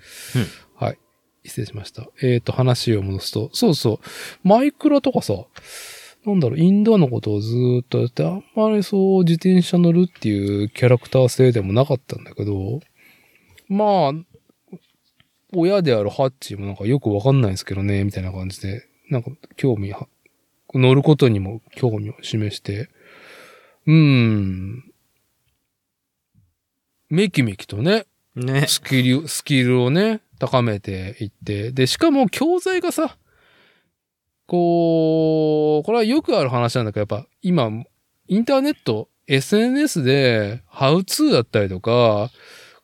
はい。失礼しました。えっ、と、話を戻すと、そうそう、マイクラとかさ、なんだろう、インドアのことをずーっとやって、あんまりそう自転車乗るっていうキャラクター性でもなかったんだけど、まあ、親であるハッチーもなんかよくわかんないんですけどね、みたいな感じで、なんか興味は、乗ることにも興味を示して、うーん、めきめきとね、ね。スキル、スキルをね、高めていって、で、しかも教材がさ、こう、これはよくある話なんだけど、やっぱ今、インターネット、SNS で、ハウツーだったりとか、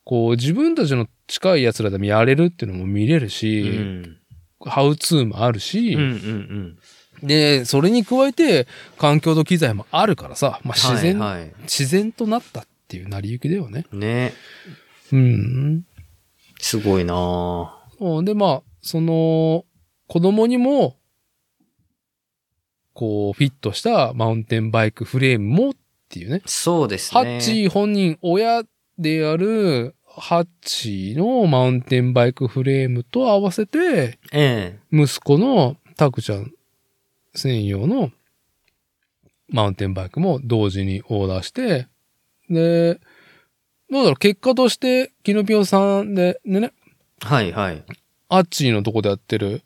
こう、自分たちの近い奴らでもやれるっていうのも見れるうし、ん。ハウツーもあるし、うんうんうん。で、それに加えて、環境と機材もあるからさ、まあ、自然、はい、はい。自然となったっていう成り行きだよね。ね。うん。すごいなで、まあ、その、子供にも、こう、フィットしたマウンテンバイクフレームもっていうね。そうですね。ハッチー本人、親である、ハッチーのマウンテンバイクフレームと合わせて、え息子のタクちゃん専用のマウンテンバイクも同時にオーダーして、で、どうだろう、結果として、キノピオさんで、でね、えはいはい。アッチーのとこでやってる、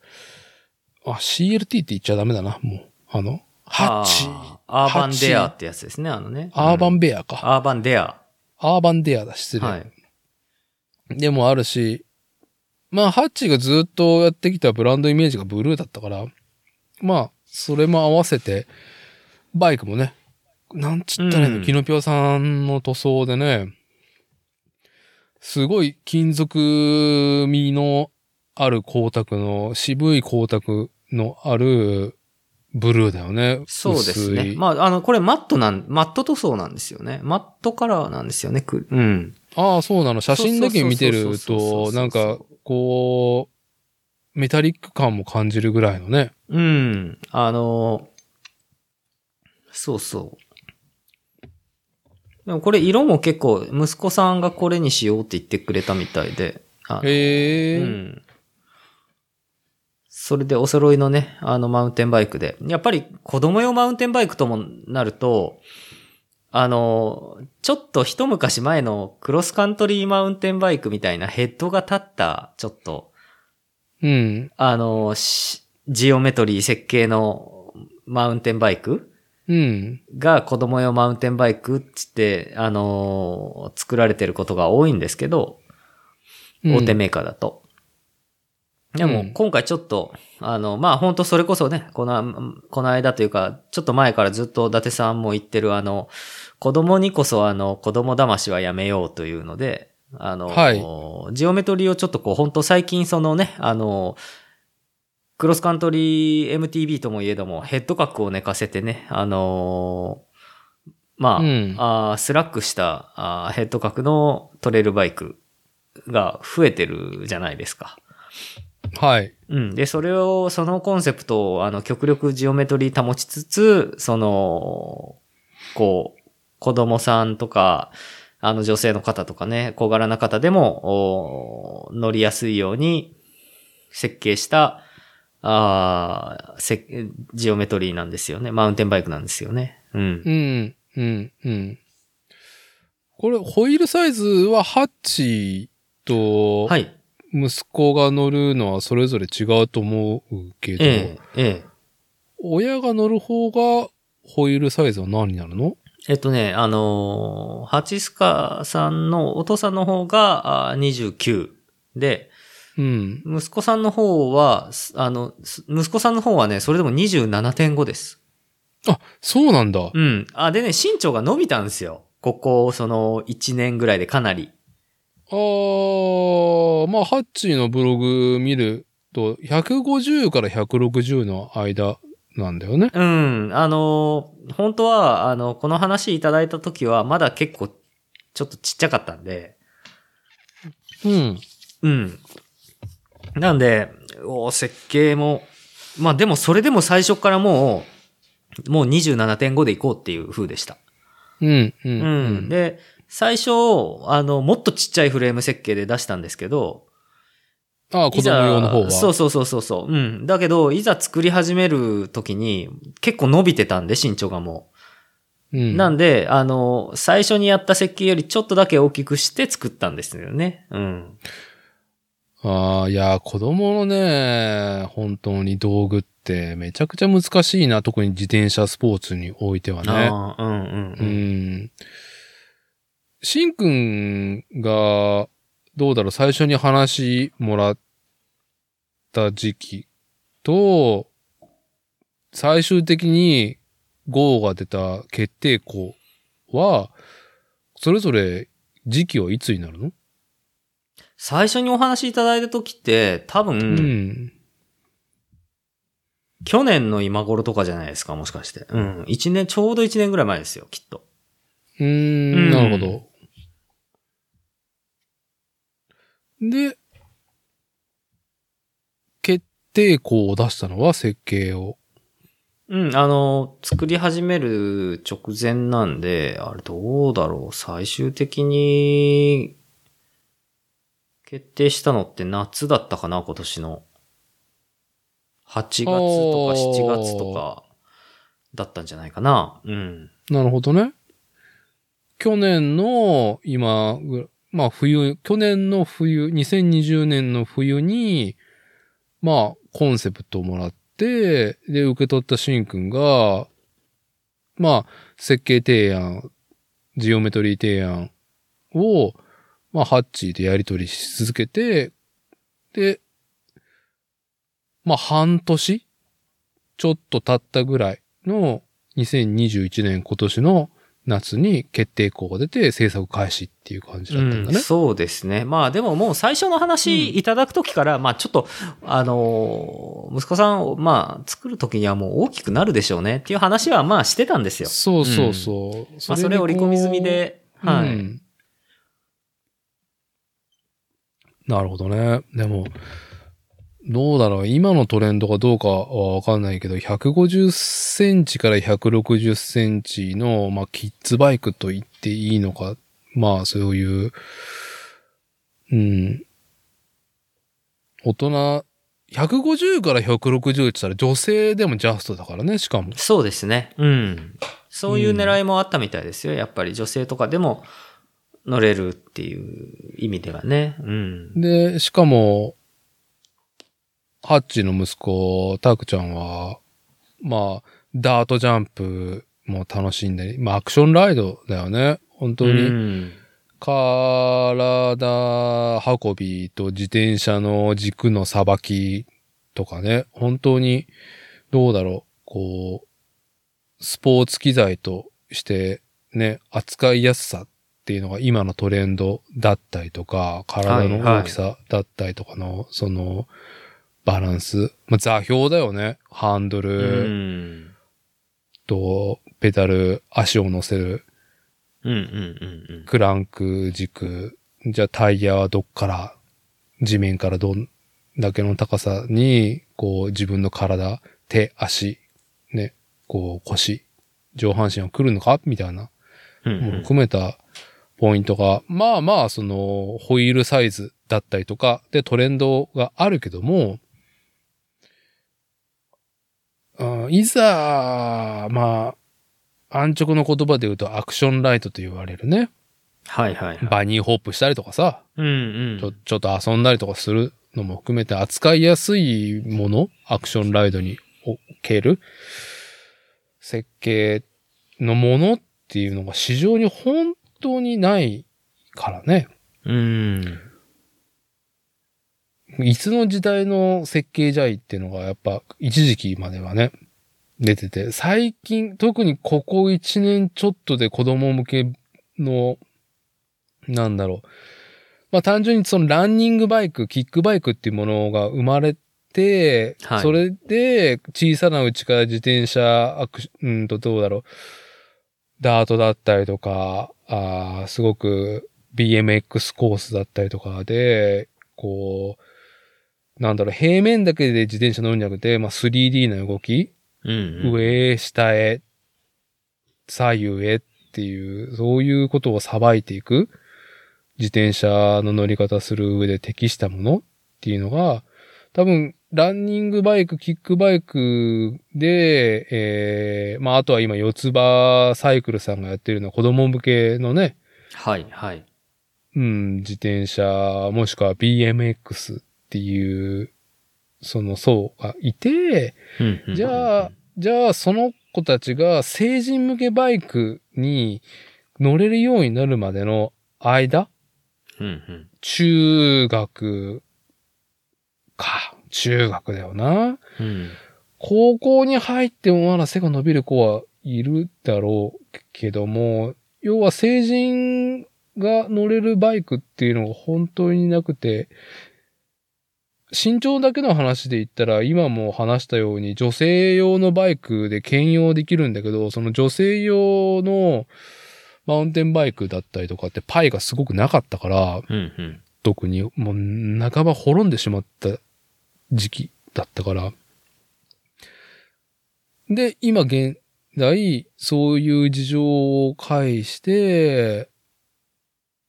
あ、CLT って言っちゃダメだな、もう。あの、ハッチー。アーバンデアってやつですね、あのね。アーバうんンベアか。アーバンデア。アーバンデアだ、失礼。はい。でもあるし、まあ、ハッチーがずっとやってきたブランドイメージがブルーだったから、まあ、それも合わせて、バイクもね、なんつったらいいの、うんキノピオさんの塗装でね、すごい金属味のある光沢の、渋い光沢のあるブルーだよね。そうです薄ね。いまあ、あの、これマットなん、マット塗装なんですよね。マットカラーなんですよね。くうん。ああ、そうなの。写真だけ見てると、なんか、こう、メタリック感も感じるぐらいのね。うん。あの、そうそう。でもこれ色も結構、息子さんがこれにしようって言ってくれたみたいで。へえ。うん。それでお揃いのね、あのマウンテンバイクで。やっぱり子供用マウンテンバイクともなると、あの、ちょっと一昔前のクロスカントリーマウンテンバイクみたいなヘッドが立った、ちょっと、うん。あの、しジオメトリー設計のマウンテンバイクうん。が子供用マウンテンバイクっつって、あのー作られてることが多いんですけど、大手メーカーだと。でも、うん今回ちょっと、あの、まあ、本当それこそね、この、この間というか、ちょっと前からずっと伊達さんも言ってるあの、子供にこそあの、子供騙しはやめようというので、あの、はいジオメトリをちょっとこう、本当最近そのね、あの、クロスカントリー MTB ともいえども、ヘッド角を寝かせてね、あのまあ、うんあースラックしたあーヘッド角のトレイルバイクが増えてるじゃないですか。はい。うん。で、それを、そのコンセプトを、あの、極力ジオメトリー保ちつつ、その、こう、子供さんとか、あの、女性の方とかね、小柄な方でも、お乗りやすいように設計した、あーせジオメトリーなんですよね。マウンテンバイクなんですよね。うん。うん、うん、うん。これ、ホイールサイズはハッチとはい。息子が乗るのはそれぞれ違うと思うけど、ええ、ええ。親が乗る方がホイールサイズは何になるの？えっとね、あのーハチスカさんのお父さんの方があー29で、うん。息子さんの方は、すあの、す息子さんの方はね、それでも27.5です。あ、そうなんだ。うん。あ、でね、身長が伸びたんですよ。ここ、その、1年ぐらいでかなり。あー、まあ、ハッチーのブログ見ると、150から160の間なんだよね。うん。あのー本当は、あの、この話いただいた時は、まだ結構、ちょっとちっちゃかったんで、うん。うん。なんで、お設計も、まあでもそれでも最初からもう、もう27.5で行こうっていう風でした。うん、う、うんん。うん。で、最初、あの、もっとちっちゃいフレーム設計で出したんですけど、ああ、子供用の方は。そうそうそうそうそう。うん。だけど、いざ作り始める時に、結構伸びてたんで、身長がもう。うん。なんで、あの、最初にやった設計よりちょっとだけ大きくして作ったんですよね。うん。ああ、いや、子供のね、本当に道具ってめちゃくちゃ難しいな、特に自転車スポーツにおいてはね。ああ、うんうんううん。ん。しんくんが、どうだろう、最初に話もらった時期と、最終的に GO が出た決定校は、それぞれ時期はいつになるの？最初にお話しいただいた時って、多分、うん。去年の今頃とかじゃないですか、もしかして。うん。一年、ちょうど一年ぐらい前ですよ、きっと。うん、なるほど。で、決定校を出したのは設計を。うん、あの、作り始める直前なんで、あれどうだろう、最終的に、決定したのって夏だったかな、今年の。8月とか7月とか、だったんじゃないかな。うん。なるほどね。去年の今ぐ、まあ冬、去年の冬、2020年の冬に、まあコンセプトをもらって、で、受け取ったしんくんが、まあ設計提案、ジオメトリー提案を、まあハッチーでやり取りし続けて、で、まあ半年ちょっと経ったぐらいの2021年今年の夏に決定校が出て制作開始っていう感じだったんだうんね。そうですね。まあでももう最初の話いただくときから、まあちょっと、あのー息子さんを、まあ作るときにはもう大きくなるでしょうねっていう話はまあしてたんですよ。そうそうそう。まあそれを織り込み済みで、はい。うんなるほどね。でも、どうだろう。今のトレンドがどうかはわかんないけど、150センチから160センチの、まあ、キッズバイクと言っていいのか。まあ、そういう、うん。大人、150から160って言ったら女性でもジャストだからね、しかも。そうですね。うん。そういう狙いもあったみたいですよ。やっぱり女性とかでも乗れるっていう意味ではね。うん。で、しかも、ハッチの息子、タクちゃんは、まあ、ダートジャンプも楽しんで、まあアクションライドだよね。本当うに。ん。体運びと自転車の軸のさばきとかね。本当に、どうだろう。こう、スポーツ機材としてね、扱いやすさっていうのが今のトレンドだったりとか、体の大きさだったりとかの、その、バランス。まあ、座標だよね。ハンドうルん。と、ペダル、足を乗せる、うんうんうんうん。クランク軸。じゃあタイヤはどっから、地面からどんだけの高さに、こう自分の体、手、足、ね、こう腰、上半身は来るのか？みたいな。うんも含めたポイントが、まあまあ、その、ホイールサイズだったりとか、で、トレンドがあるけども、あいざ、まあ、安直の言葉で言うとアクションライトと言われるね。はいはいはい。バニーホップしたりとかさ、うんうん。ちょ、ちょっと遊んだりとかするのも含めて扱いやすいもの、アクションライドにおける？設計のものっていうのが市場に本当にないからね。うん。いつの時代の設計じゃいっていうのがやっぱ一時期まではね、出てて、最近、特にここ一年ちょっとで子供向けの、なんだろう。まあ単純にそのランニングバイク、キックバイクっていうものが生まれて、はいそれで小さなうちから自転車、アクシうんとどうだろう。ダートだったりとか、あーすごく BMX コースだったりとかで、こう、なんだろう、平面だけで自転車乗るんじゃなくて、まあ 3D の動き、うんうん。上へ、下へ、左右へっていう、そういうことをさばいていく、自転車の乗り方する上で適したものっていうのが、多分、ランニングバイク、キックバイクで、えー、まあ、あとは今、四つ葉サイクルさんがやってるのは子供向けのね、はいはい。うん、自転車、もしくは BMX っていう、その層がいて、うんうんじゃあ、じゃあその子たちが成人向けバイクに乗れるようになるまでの間、うんうん。中学か、中学だよな。うん。高校に入ってもまだ背が伸びる子はいるだろうけども、要は成人が乗れるバイクっていうのが本当になくて、身長だけの話で言ったら、今も話したように女性用のバイクで兼用できるんだけど、その女性用のマウンテンバイクだったりとかってパイがすごくなかったから、うんうん。特にもう半ば滅んでしまった時期だったから。で、今現在、そういう事情を介して、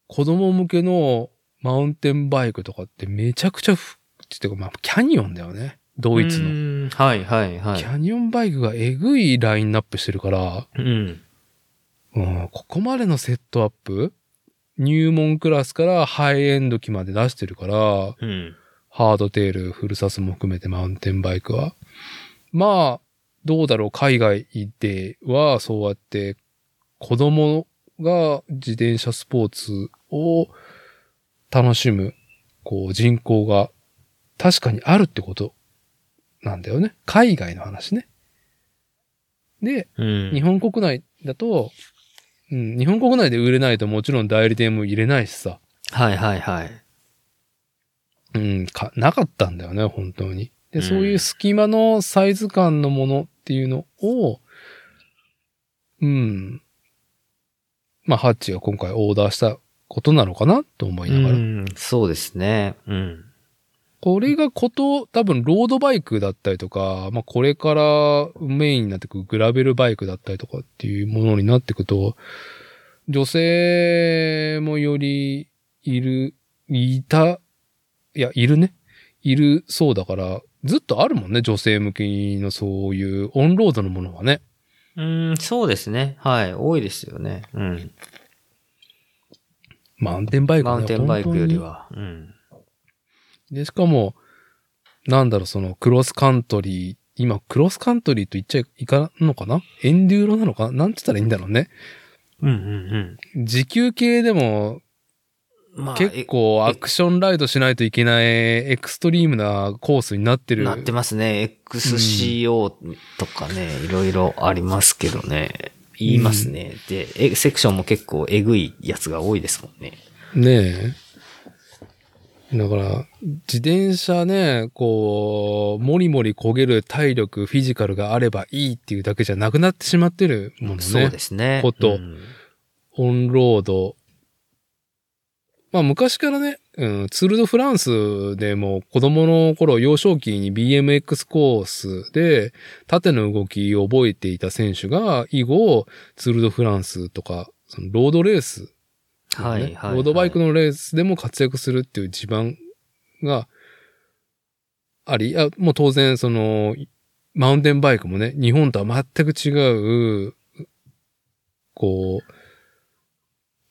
子供向けのマウンテンバイクとかってめちゃくちゃふ、ってかまあ、キャニオンだよね。ドイツの。の。はいはいはい。キャニオンバイクがえぐいラインナップしてるから、うん。うん、ここまでのセットアップ入門クラスからハイエンド機まで出してるから、うん。ハードテール、フルサスも含めてマウンテンバイクは。まあ、どうだろう、海外ではそうやって子供が自転車スポーツを楽しむ、こう人口が確かにあるってことなんだよね。海外の話ね。で、うん。日本国内だと、うん、日本国内で売れないともちろん代理店も入れないしさ。はいはいはい。うん、か、なかったんだよね、本当に。で、うんそういう隙間のサイズ感のものっていうのを、うん。まあ、ハッチが今回オーダーしたことなのかなと思いながら。うん。そうですね。うん。これがこと、多分ロードバイクだったりとか、まあ、これからメインになってくるグラベルバイクだったりとかっていうものになってくと、女性もよりいる、いた、いや、いるね。いるそうだから、ずっとあるもんね、女性向けのそういうオンロードのものはね。うん、そうですね。はい。多いですよね。うん。マウンテンバイクはねマウンテンバイクより本は。うん。で、しかも、なんだろう、そのクロスカントリーっ今、クロスカントリーと言っちゃいかんのかな？エンデューロなのかな？なんて言ったらいいんだろうね。うんうん時給系でもうん。まあ、結構アクションライドしないといけないエクストリームなコースになってる。なってますね。XCO とかね、いろいろありますけどね。言いますね。で、えセクションも結構えぐいやつが多いですもんね。ねえ。だから、自転車ね、こう、もりもり焦げる体力、フィジカルがあればいいっていうだけじゃなくなってしまってるものね。そうですね。ことうんオンロード。まあ昔からね、うん、ツールドフランスでも子供の頃幼少期に BMX コースで縦の動きを覚えていた選手が以後ツールドフランスとかそのロードレース、はい、はいはい。ロードバイクのレースでも活躍するっていう地盤があり、あもう当然そのマウンテンバイクもね、日本とは全く違う、こう、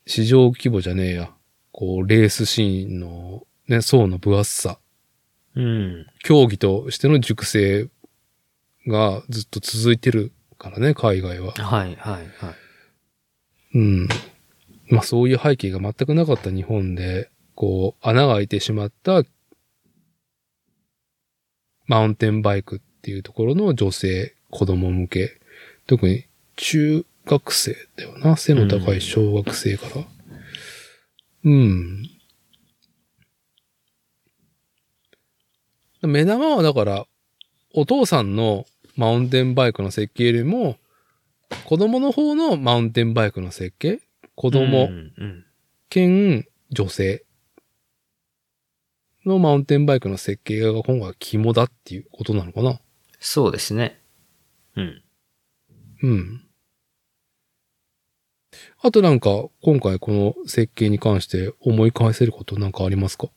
市場規模じゃねえや。こう、レースシーンのね、層の分厚さ。うん。競技としての熟成がずっと続いてるからね、海外は。はい、はい、はい。うん。まあそういう背景が全くなかった日本で、こう、穴が開いてしまった、マウンテンバイクっていうところの女性、子供向け。特に中学生だよな。背の高い小学生から。うん。目玉はだから、お父さんのマウンテンバイクの設計よりも、子供の方のマウンテンバイクの設計？子供うんうん兼女性のマウンテンバイクの設計が今回は肝だっていうことなのかな？そうですね。うん。うん。あとなんか、今回この設計に関して思い返せることなんかありますか？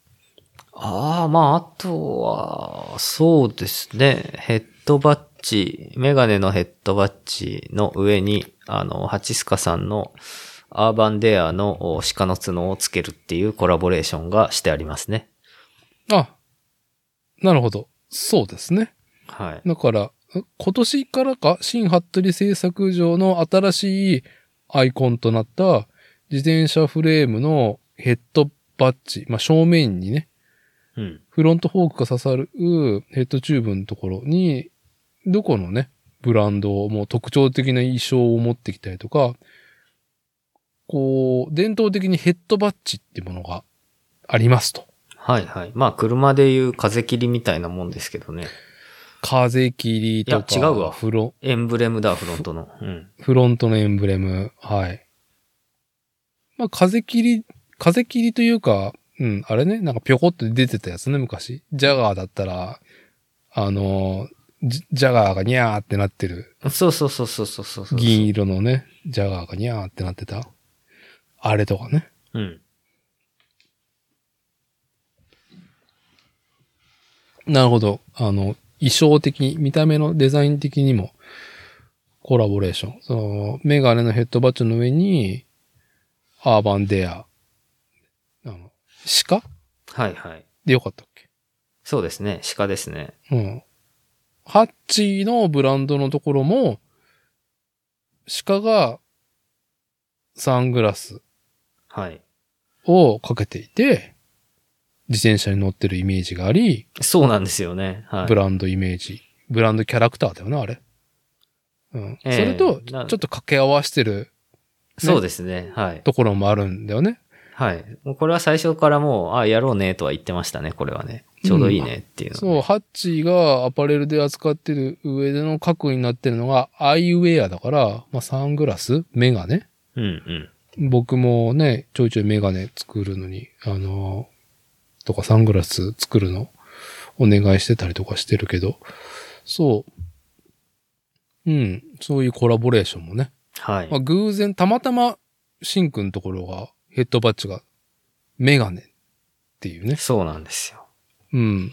ああ、まあ、あとは、そうですね。ヘッドバッジ、メガネのヘッドバッジの上に、あの、ハチスカさんのアーバンデアのお鹿の角をつけるっていうコラボレーションがしてありますね。あ、なるほど。そうですね。はい。だから、今年からか、新服部製作所の新しいアイコンとなった自転車フレームのヘッドバッジ、まあ、正面にね、うん。フロントフォークが刺さるヘッドチューブのところに、どこのね、ブランドも特徴的な衣装を持ってきたりとか、こう、伝統的にヘッドバッジってものがありますと。はいはい。まあ、車でいう風切りみたいなもんですけどね。風切りとか、いや違うわフロエンブレムだ、フロントの。うん。フロントのエンブレム。はい。まあ、風切り、風切りというか、うん、あれね、なんかぴょこっと出てたやつね、昔。ジャガーだったら、あの、ジジャガーがニャーってなってる、そうそうそうそうそうそうそう。銀色のね、ジャガーがニャーってなってた。あれとかね。うん。なるほど。あの、衣装的、見た目のデザイン的にも、コラボレーション。その、メガネのヘッドバッジの上に、アーバンデア、あの、鹿？はいはい。でよかったっけ？そうですね。鹿ですね。うん。ハッチのブランドのところも、鹿がサングラスはい。をかけていて、自転車に乗ってるイメージがあり、そうなんですよね。はい。ブランドイメージ。ブランドキャラクターだよな、あれ？うん。ええそれと、ちなょっと掛け合わせてるそうですね。はい。ところもあるんだよね。はい。もうこれは最初からもう、あ、やろうねとは言ってましたね、これはね。ちょうどいいねっていうの。そう、ハッチがアパレルで扱ってる上での核になってるのがアイウェアだから、まあサングラス？メガネ？うんうん。僕もね、ちょいちょいメガネ作るのに、あの、とかサングラス作るのお願いしてたりとかしてるけど、そう。うん、そういうコラボレーションもね。はい。まあ、偶然、たまたま、シンくんのところが、ヘッドバッジが、メガネっていうね。そうなんですよ。うん。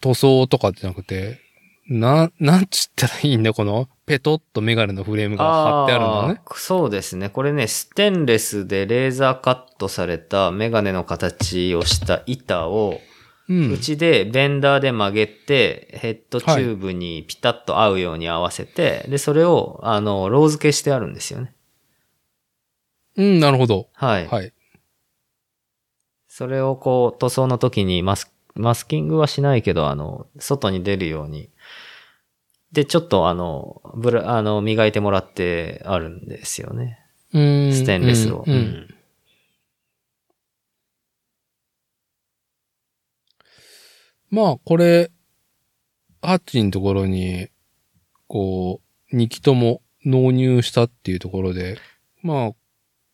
塗装とかじゃなくて、な、なんちったらいいんだ、この、ペトッとメガネのフレームが貼ってあるのね。ーそうですね。これね、ステンレスでレーザーカットされたメガネの形をした板を、うちでベンダーで曲げて、ヘッドチューブにピタッと合うように合わせて、で、それを、あの、ロー付けしてあるんですよね。うん、なるほど。はい。はい。それをこう、塗装の時にマス、マスキングはしないけど、あの、外に出るように。で、ちょっとあの、ブラ、あの、磨いてもらってあるんですよね。うん。ステンレスを。うんうんまあ、これ、ハッチのところに、こう、2機とも納入したっていうところで、まあ、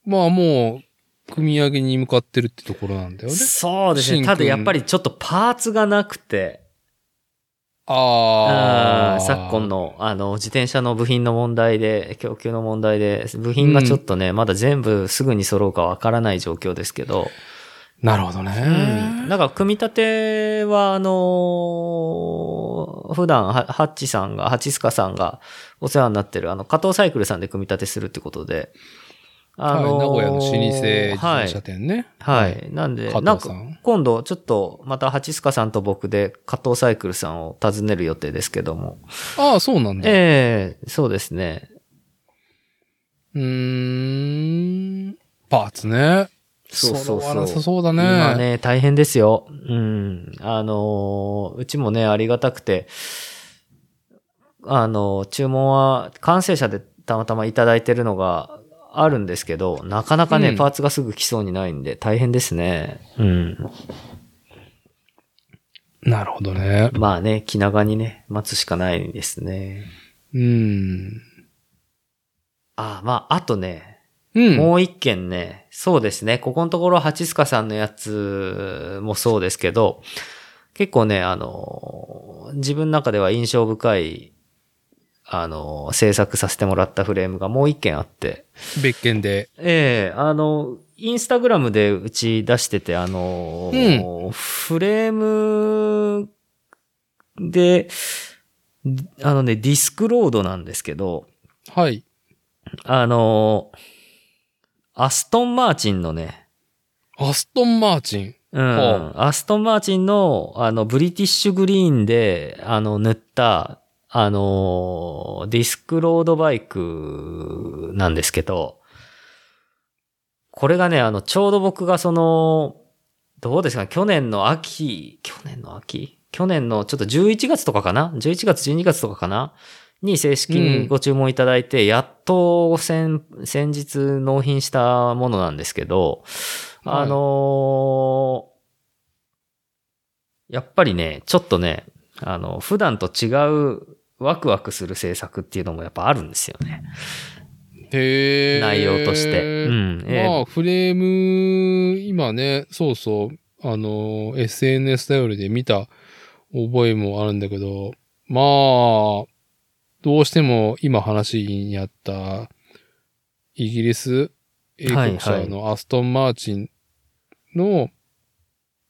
まあもう、組み上げに向かってるってところなんだよね。そうですね。ただやっぱりちょっとパーツがなくて、ああ。昨今。の、あの、自転車の部品の問題で、供給の問題で、部品がちょっとね、まだ全部すぐに揃うかわからない状況ですけど、なるほどね。うん。なんか、組み立ては、あの普段、はハッチさんが、ハチスカさんがお世話になってる、あの、加藤サイクルさんで組み立てするってことで、あはい、名古屋の老舗自はい転車店ね。はい。なんで、加なんか今度、ちょっと、また、ハチスカさんと僕で、加藤サイクルさんを訪ねる予定ですけども。ああ、そうなんだ。ええそうですね。うーん。パーツね。そうそうそうなさそうだね。今ね、大変ですよ。うん。あのーうちもね、ありがたくて、あの、注文は完成車でたまたまいただいてるのがあるんですけど、なかなかね、うんパーツがすぐ来そうにないんで大変ですね。うん。なるほどね。まあね、気長にね、待つしかないですね。うん。あまあ、あとね、うん。もう一件ね、そうですね。ここのところ、ハチスカさんのやつもそうですけど、結構ね、あの、自分の中では印象深い、あの、制作させてもらったフレームがもう一件あって、別件で。ええあの、インスタグラムでうち出してて、あの、うフレームで、あのね、ディスクロードなんですけど、はい。あの、アストンマーチンのね、アストンマーチン。うんほアストンマーチンの、あの、ブリティッシュグリーンで、あの、塗った、あの、ディスクロードバイクなんですけど、これがね、あの、ちょうど僕がその、どうですかね、去年の秋、去年の秋？去年のちょっと11月とかかな ?11 月、12月とかかな？に正式にご注文いただいて、やっと先、先日納品したものなんですけど、はい。あのーやっぱりね、ちょっとね、あの、普段と違うワクワクする制作っていうのもやっぱあるんですよね。へえ。内容として。うん。えまあ、フレーム、今ね、そうそう、あの、SNS 頼りで見た覚えもあるんだけど、まあ、どうしても今話にあった、イギリス英国車のアストン・マーチンの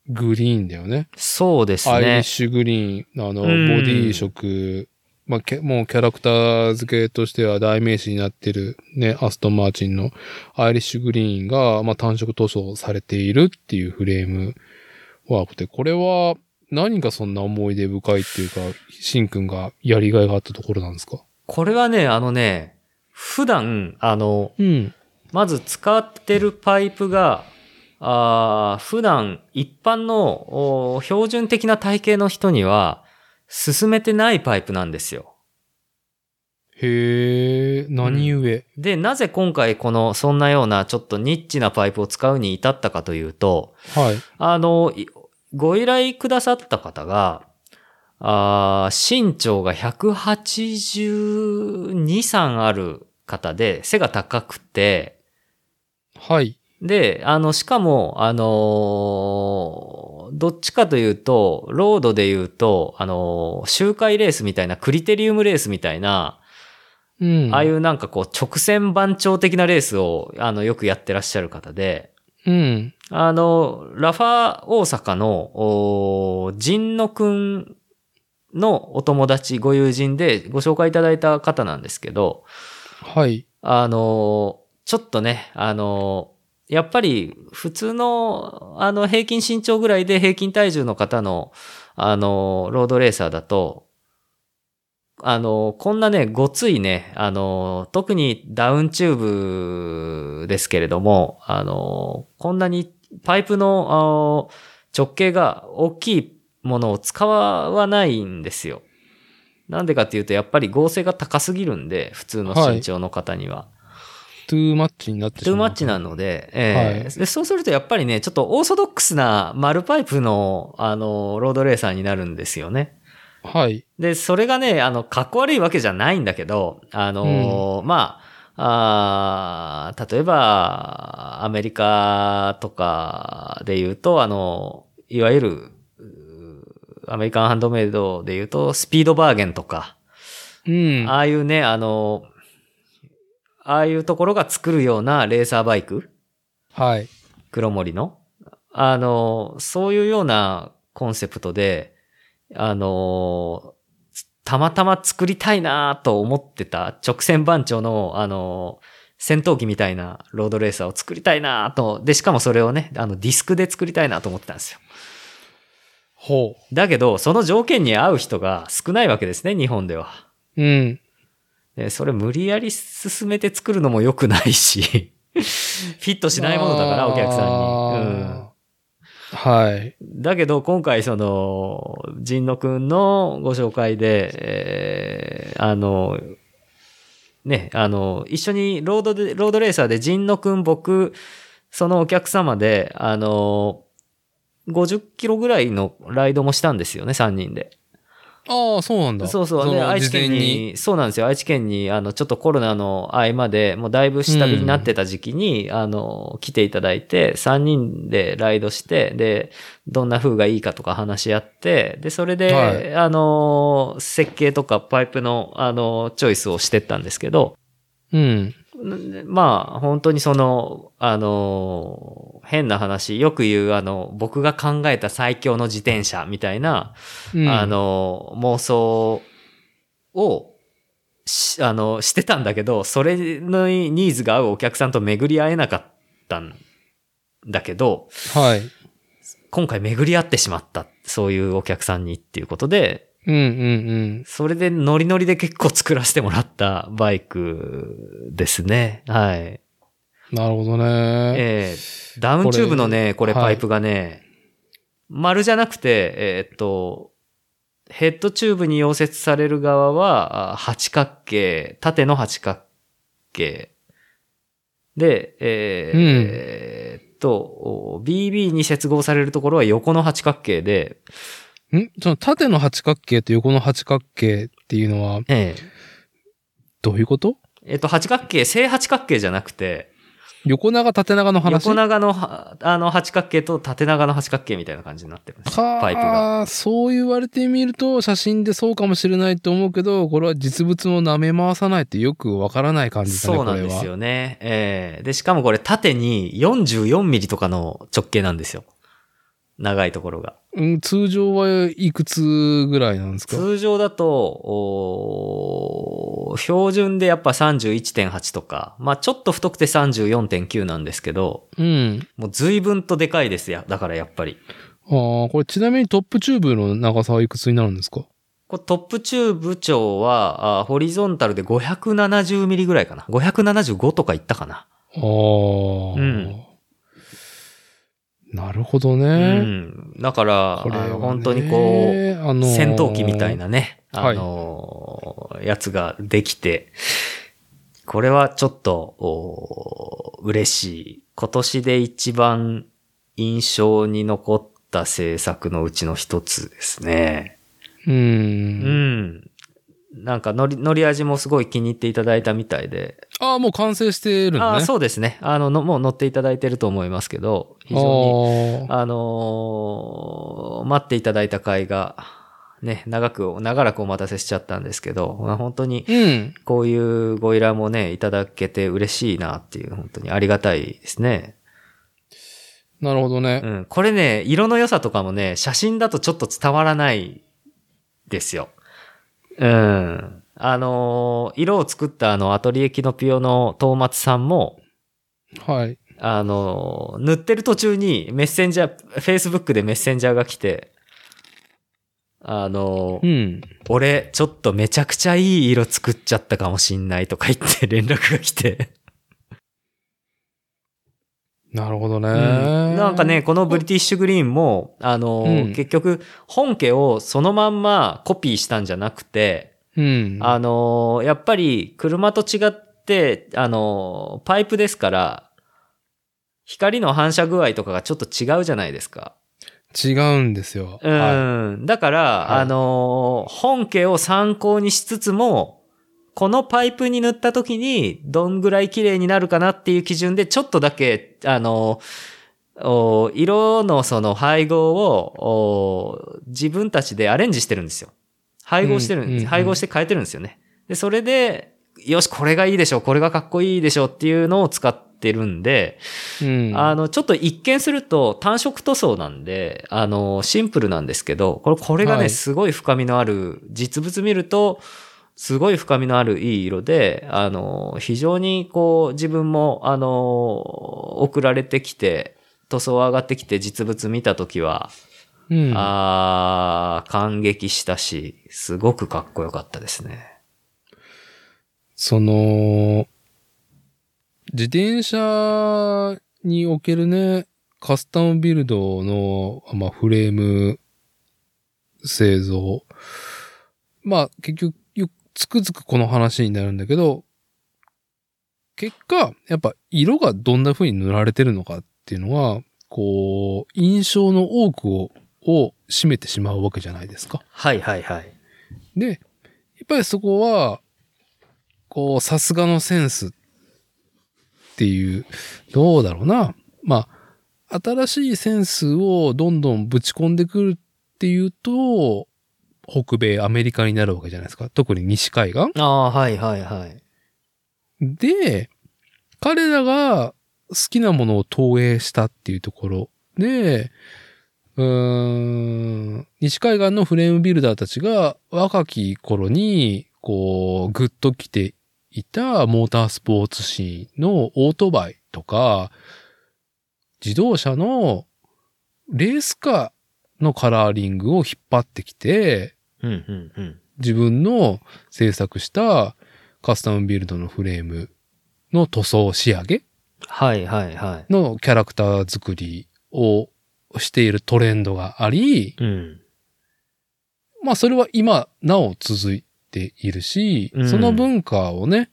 グリーンだよね。そうですアイリッね。シュグリーン、あの、ボうんディ色、まあ、けもうキャラクター付けとしては代名詞になってるね、アストンマーチンのアイリッシュグリーンが、まあ、単色塗装されているっていうフレームワークで、これは何がそんな思い出深いっていうか、シンくんがやりがいがあったところなんですか？これはね、あのね、普段、あの、うん。まず使ってるパイプが、あー普段一般のお標準的な体型の人には進めてないパイプなんですよ。へえ、何故、で、なぜ今回この、そんなようなちょっとニッチなパイプを使うに至ったかというと、はい。あの、いご依頼くださった方が、あー身長が182、3ある方で、背が高くて、はい。で、あの、しかも、あのーどっちかというと、ロードで言うと、あのー周回レースみたいな、クリテリウムレースみたいな、うん。ああいうなんかこう、直線番長的なレースを、あの、よくやってらっしゃる方で、うん。あの、ラファ大阪の、お神野くんのお友達、ご友人でご紹介いただいた方なんですけど、はい。あの、ちょっとね、あの、やっぱり普通の、あの、平均身長ぐらいで平均体重の方の、あの、ロードレーサーだと、あの、こんなね、ごついね、あの、特にダウンチューブですけれども、あの、こんなにパイプのあの直径が大きいものを使わないんですよ。なんでかっていうと、やっぱり合成が高すぎるんで、普通の身長の方には。トゥーマッチになってしまう。トゥーマッチなので、ええはいで、そうするとやっぱりね、ちょっとオーソドックスな丸パイプの、あの、ロードレーサーになるんですよね。はい。で、それがね、あの、かっこ悪いわけじゃないんだけど、あの、まあ、あー例えば、アメリカとかで言うと、あの、いわゆる、うーアメリカンハンドメイドで言うと、スピードバーゲンとか、うん。ああいうね、あの、ああいうところが作るようなレーサーバイク？はい。黒森の？あの、そういうようなコンセプトで、あの、たまたま作りたいなと思ってた直線番長の、あの、戦闘機みたいなロードレーサーを作りたいなと。で、しかもそれをね、あの、ディスクで作りたいなと思ってたんですよ。ほだけど、その条件に合う人が少ないわけですね、日本では。う。うん。でそれ無理やり進めて作るのも良くないし、(laughs) フィットしないものだから、お客さんに。うんはい。だけど、今回、その、神野くんのご紹介で、えーあの、ね、あの、一緒にロードで、ロードレーサーで神野くん、僕、そのお客様で、あの、50キロぐらいのライドもしたんですよね、3人で。ああ、そうなんだ。そうそう。で、の愛知県に、そうなんですよ。愛知県に、あの、ちょっとコロナの合間で、もうだいぶ下火になってた時期に、あの、来ていただいて、3人でライドして、で、どんな風がいいかとか話し合って、で、それで、はいあの、設計とかパイプの、あの、チョイスをしてったんですけど、うん。まあ、本当にその、あの、変な話、よく言う、あの、僕が考えた最強の自転車みたいな、うんあ、の、妄想をし、あの、してたんだけど、それのニーズが合うお客さんと巡り合えなかったんだけど、はい。今回巡り合ってしまった。そういうお客さんにっていうことで、うんうんそれでノリノリで結構作らせてもらったバイクですね。はい。うん。なるほどね。えーダウンチューブのね、これはいパイプがね、丸じゃなくて、えーっと、ヘッドチューブに溶接される側はあ八角形、縦の八角形。で、えーうんえーっと、お BB に接合されるところは横の八角形で、ん？その縦の八角形と横の八角形っていうのは、えーどういうこと？えーっと、八角形、正八角形じゃなくて、横長縦長の話？横長のはあの八角形と縦長の八角形みたいな感じになってるんですよパイプが。はあ、そう言われてみると、写真でそうかもしれないと思うけど、これは実物を舐め回さないとよくわからない感じだね、そうなんです。よね。ええで、しかもこれ縦に44ミリとかの直径なんですよ。長いところが。うん、通常はいくつぐらいなんですか？通常だと、おー標準でやっぱ31.8とか、まあちょっと太くて34.9なんですけど、うん。もう随分とでかいですよ。だからやっぱり。ああ、これちなみにトップチューブの長さはいくつになるんですか？これトップチューブ長は、あホリゾンタルで570ミリぐらいかな。575とかいったかな。ああ、んなるほどうね。ん。だから、これはね本当にこう、あのー戦闘機みたいなね、はいあのーやつができて、これはちょっと、お嬉しい。今年で一番印象に残った制作のうちの一つですね。う。うんん。なんか乗り、乗り味もすごい気に入っていただいたみたいで。ああ、もう完成してるああ、のね。そうですね。あの、のもう乗っていただいてると思いますけど、非常にあああのー待っていただいた回が、ね、長く、長らくお待たせしちゃったんですけど、まあ本当に、うん。こういうご依頼もね、いただけて嬉しいなっていう、本当にありがたいですね。なるほどね。うん。これね、色の良さとかもね、写真だとちょっと伝わらないですよ。うん。あのー色を作ったあの、アトリエキノピオの東松さんも、はい。あの、塗ってる途中にメッセンジャー、Facebook でメッセンジャーが来て、あの、うん。俺、ちょっとめちゃくちゃいい色作っちゃったかもしんないとか言って連絡が来て。なるほどね、うんなんかね、このブリティッシュグリーンも、あの、うん結局、本家をそのまんまコピーしたんじゃなくて、うん。あの、やっぱり車と違って、あの、パイプですから、光の反射具合とかがちょっと違うじゃないですか。違うんですよ。うん。はだから、はいあの、本家を参考にしつつも、このパイプに塗った時にどんぐらい綺麗になるかなっていう基準でちょっとだけ、あの、お色のその配合をお自分たちでアレンジしてるんですよ。配合してるんです。うんうんうん配合して変えてるんですよね。で、それで、よし、これがいいでしょう、これがかっこいいでしょうっていうのを使ってるんで、い。うん。あの、ちょっと一見すると単色塗装なんで、あの、シンプルなんですけど、これ、これがね、はいすごい深みのある、実物見ると、すごい深みのあるいい色で、あの、非常にこう、自分も、あの、送られてきて、塗装上がってきて実物見たときは、うん、あー、感激したし、すごくかっこよかったですね。その、自転車におけるね、カスタムビルドの、まあ、フレーム製造。まあ、結局、よつくづくこの話になるんだけど、結果、やっぱ色がどんな風に塗られてるのかっていうのは、こう、印象の多くを、を占めてしまうわけじゃないですか。はいはいはい。で、やっぱりそこは、こう、さすがのセンスっていう、どうだろうな。まあ、新しいセンスをどんどんぶち込んでくるっていうと、北米、アメリカになるわけじゃないですか。特に西海岸。あー、はいはいはい。で、彼らが好きなものを投影したっていうところで、うーん、西海岸のフレームビルダーたちが若き頃に、こう、グッと来ていたモータースポーツシーンのオートバイとか、自動車のレースカーのカラーリングを引っ張ってきて、うんうんうん。自分の制作したカスタムビルドのフレームの塗装仕上げはいはいはい。のキャラクター作りをしているトレンドがあり、うん。まあそれは今なお続いているし、うんその文化をね、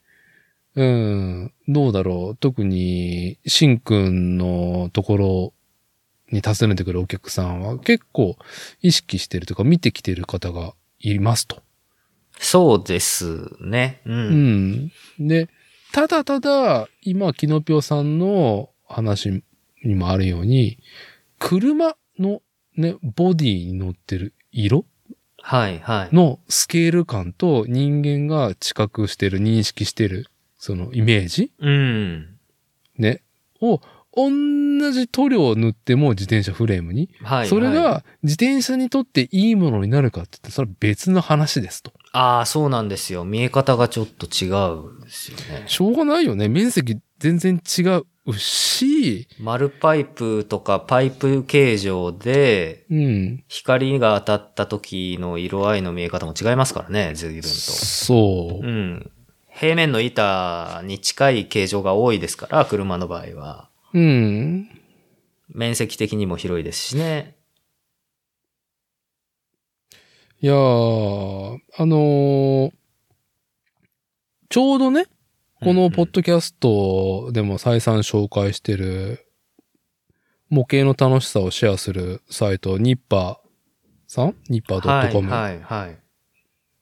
うん、どうだろう。特に、しんくんのところに訪ねてくるお客さんは結構意識してるというか見てきてる方がいますと。そうですね。う。うんん。で、ただただ、今、キノピオさんの話にもあるように、車のね、ボディに乗ってる色はいはい。のスケール感と人間が知覚してる、認識してる、そのイメージうん。ね、を、同じ塗料を塗っても自転車フレームに、はい。それはい、が自転車にとっていいものになるかって言ったら、それは別の話ですと。ああ、そうなんですよ。見え方がちょっと違うんですよね。しょうがないよね。面積全然違うし、丸パイプとかパイプ形状で、うん。光が当たった時の色合いの見え方も違いますからね、随分と。そうう。ん。平面の板に近い形状が多いですから、車の場合は。うん。面積的にも広いですしね。いやー、あのーちょうどね、このポッドキャストでも再三紹介してる、模型の楽しさをシェアするサイト、ニッパーさん？ニッパー .com。はいはい。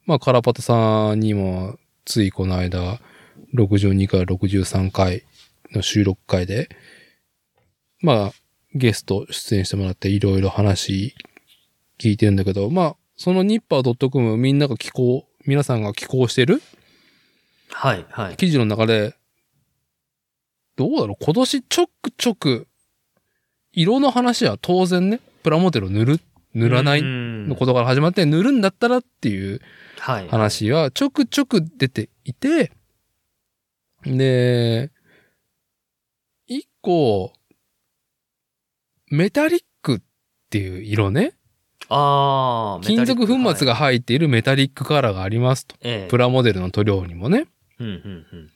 まあ、カラパタさんにも、ついこの間、62から63回の収録回で、まあ、ゲスト出演してもらっていろいろ話聞いてるんだけど、まあ、そのニッパー .com みんなが寄稿、皆さんが寄稿してるはいはい。記事の中で、どうだろう？今年ちょくちょく、色の話は当然ね、プラモデルを塗る、塗らないののことから始まって、塗るんだったらっていうはい。話はちょくちょく出ていて、で、一個構、メタリックっていう色ね。ああ、金属粉末が。が入っているメタリックカラーがありますと。ええ。プラモデルの塗料にもね。うんうん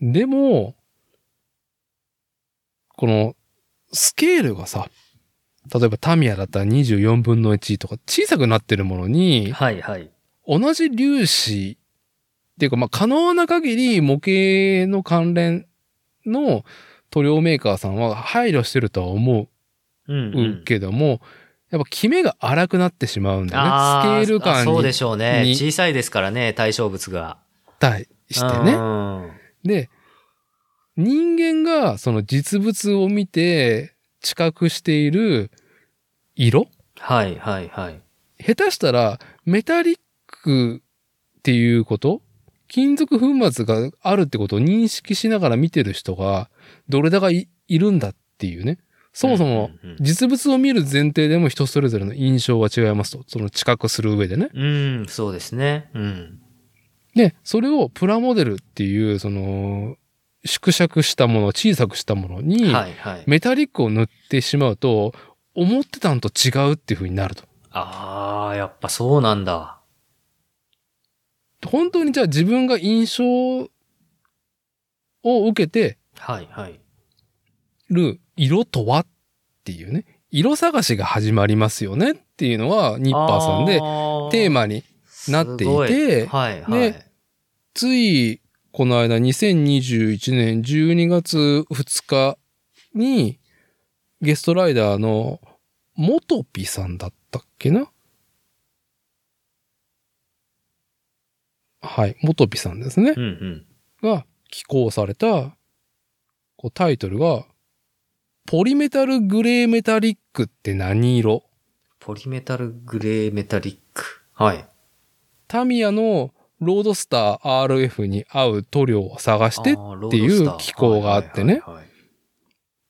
うん。でも、この、スケールがさ、例えばタミヤだったら24分の1とか小さくなってるものに、はいはい。同じ粒子っていうか、まあ、可能な限り模型の関連の塗料メーカーさんは配慮してるとは思うん、うけども、やっぱキメが荒くなってしまうんだよね。あスケール感あそうでにしょうね。に小さいですからね、対象物が。対してうね。んで、人間がその実物を見て知覚している色？はいはいはい。下手したらメタリックっていうこと？金属粉末があるってことを認識しながら見てる人がどれだけいいるんだっていうね。そもそも実物を見る前提でも人それぞれの印象は違いますと。その知覚する上でね。うん、そうですね。うん。で、それをプラモデルっていう、その、縮尺したもの、小さくしたものに。メタリックを塗ってしまうと、思ってたのと違うっていう風になると。ああ、やっぱそうなんだ。本当にじゃあ自分が印象を受けてはいはい。る色とはっていうね。色探しが始まりますよねっていうのはニッパーさんでテーマになっていて、はいはい。ねついこの間2021年12月2日にゲストライダーのモトピさんだったっけな？はい、モトピさんですね。うんうん。が寄稿されたこうタイトルがポリメタルグレーメタリックって何色？ポリメタルグレーメタリック。はい。タミヤのロードスター RF に合う塗料を探してっていう機構があってね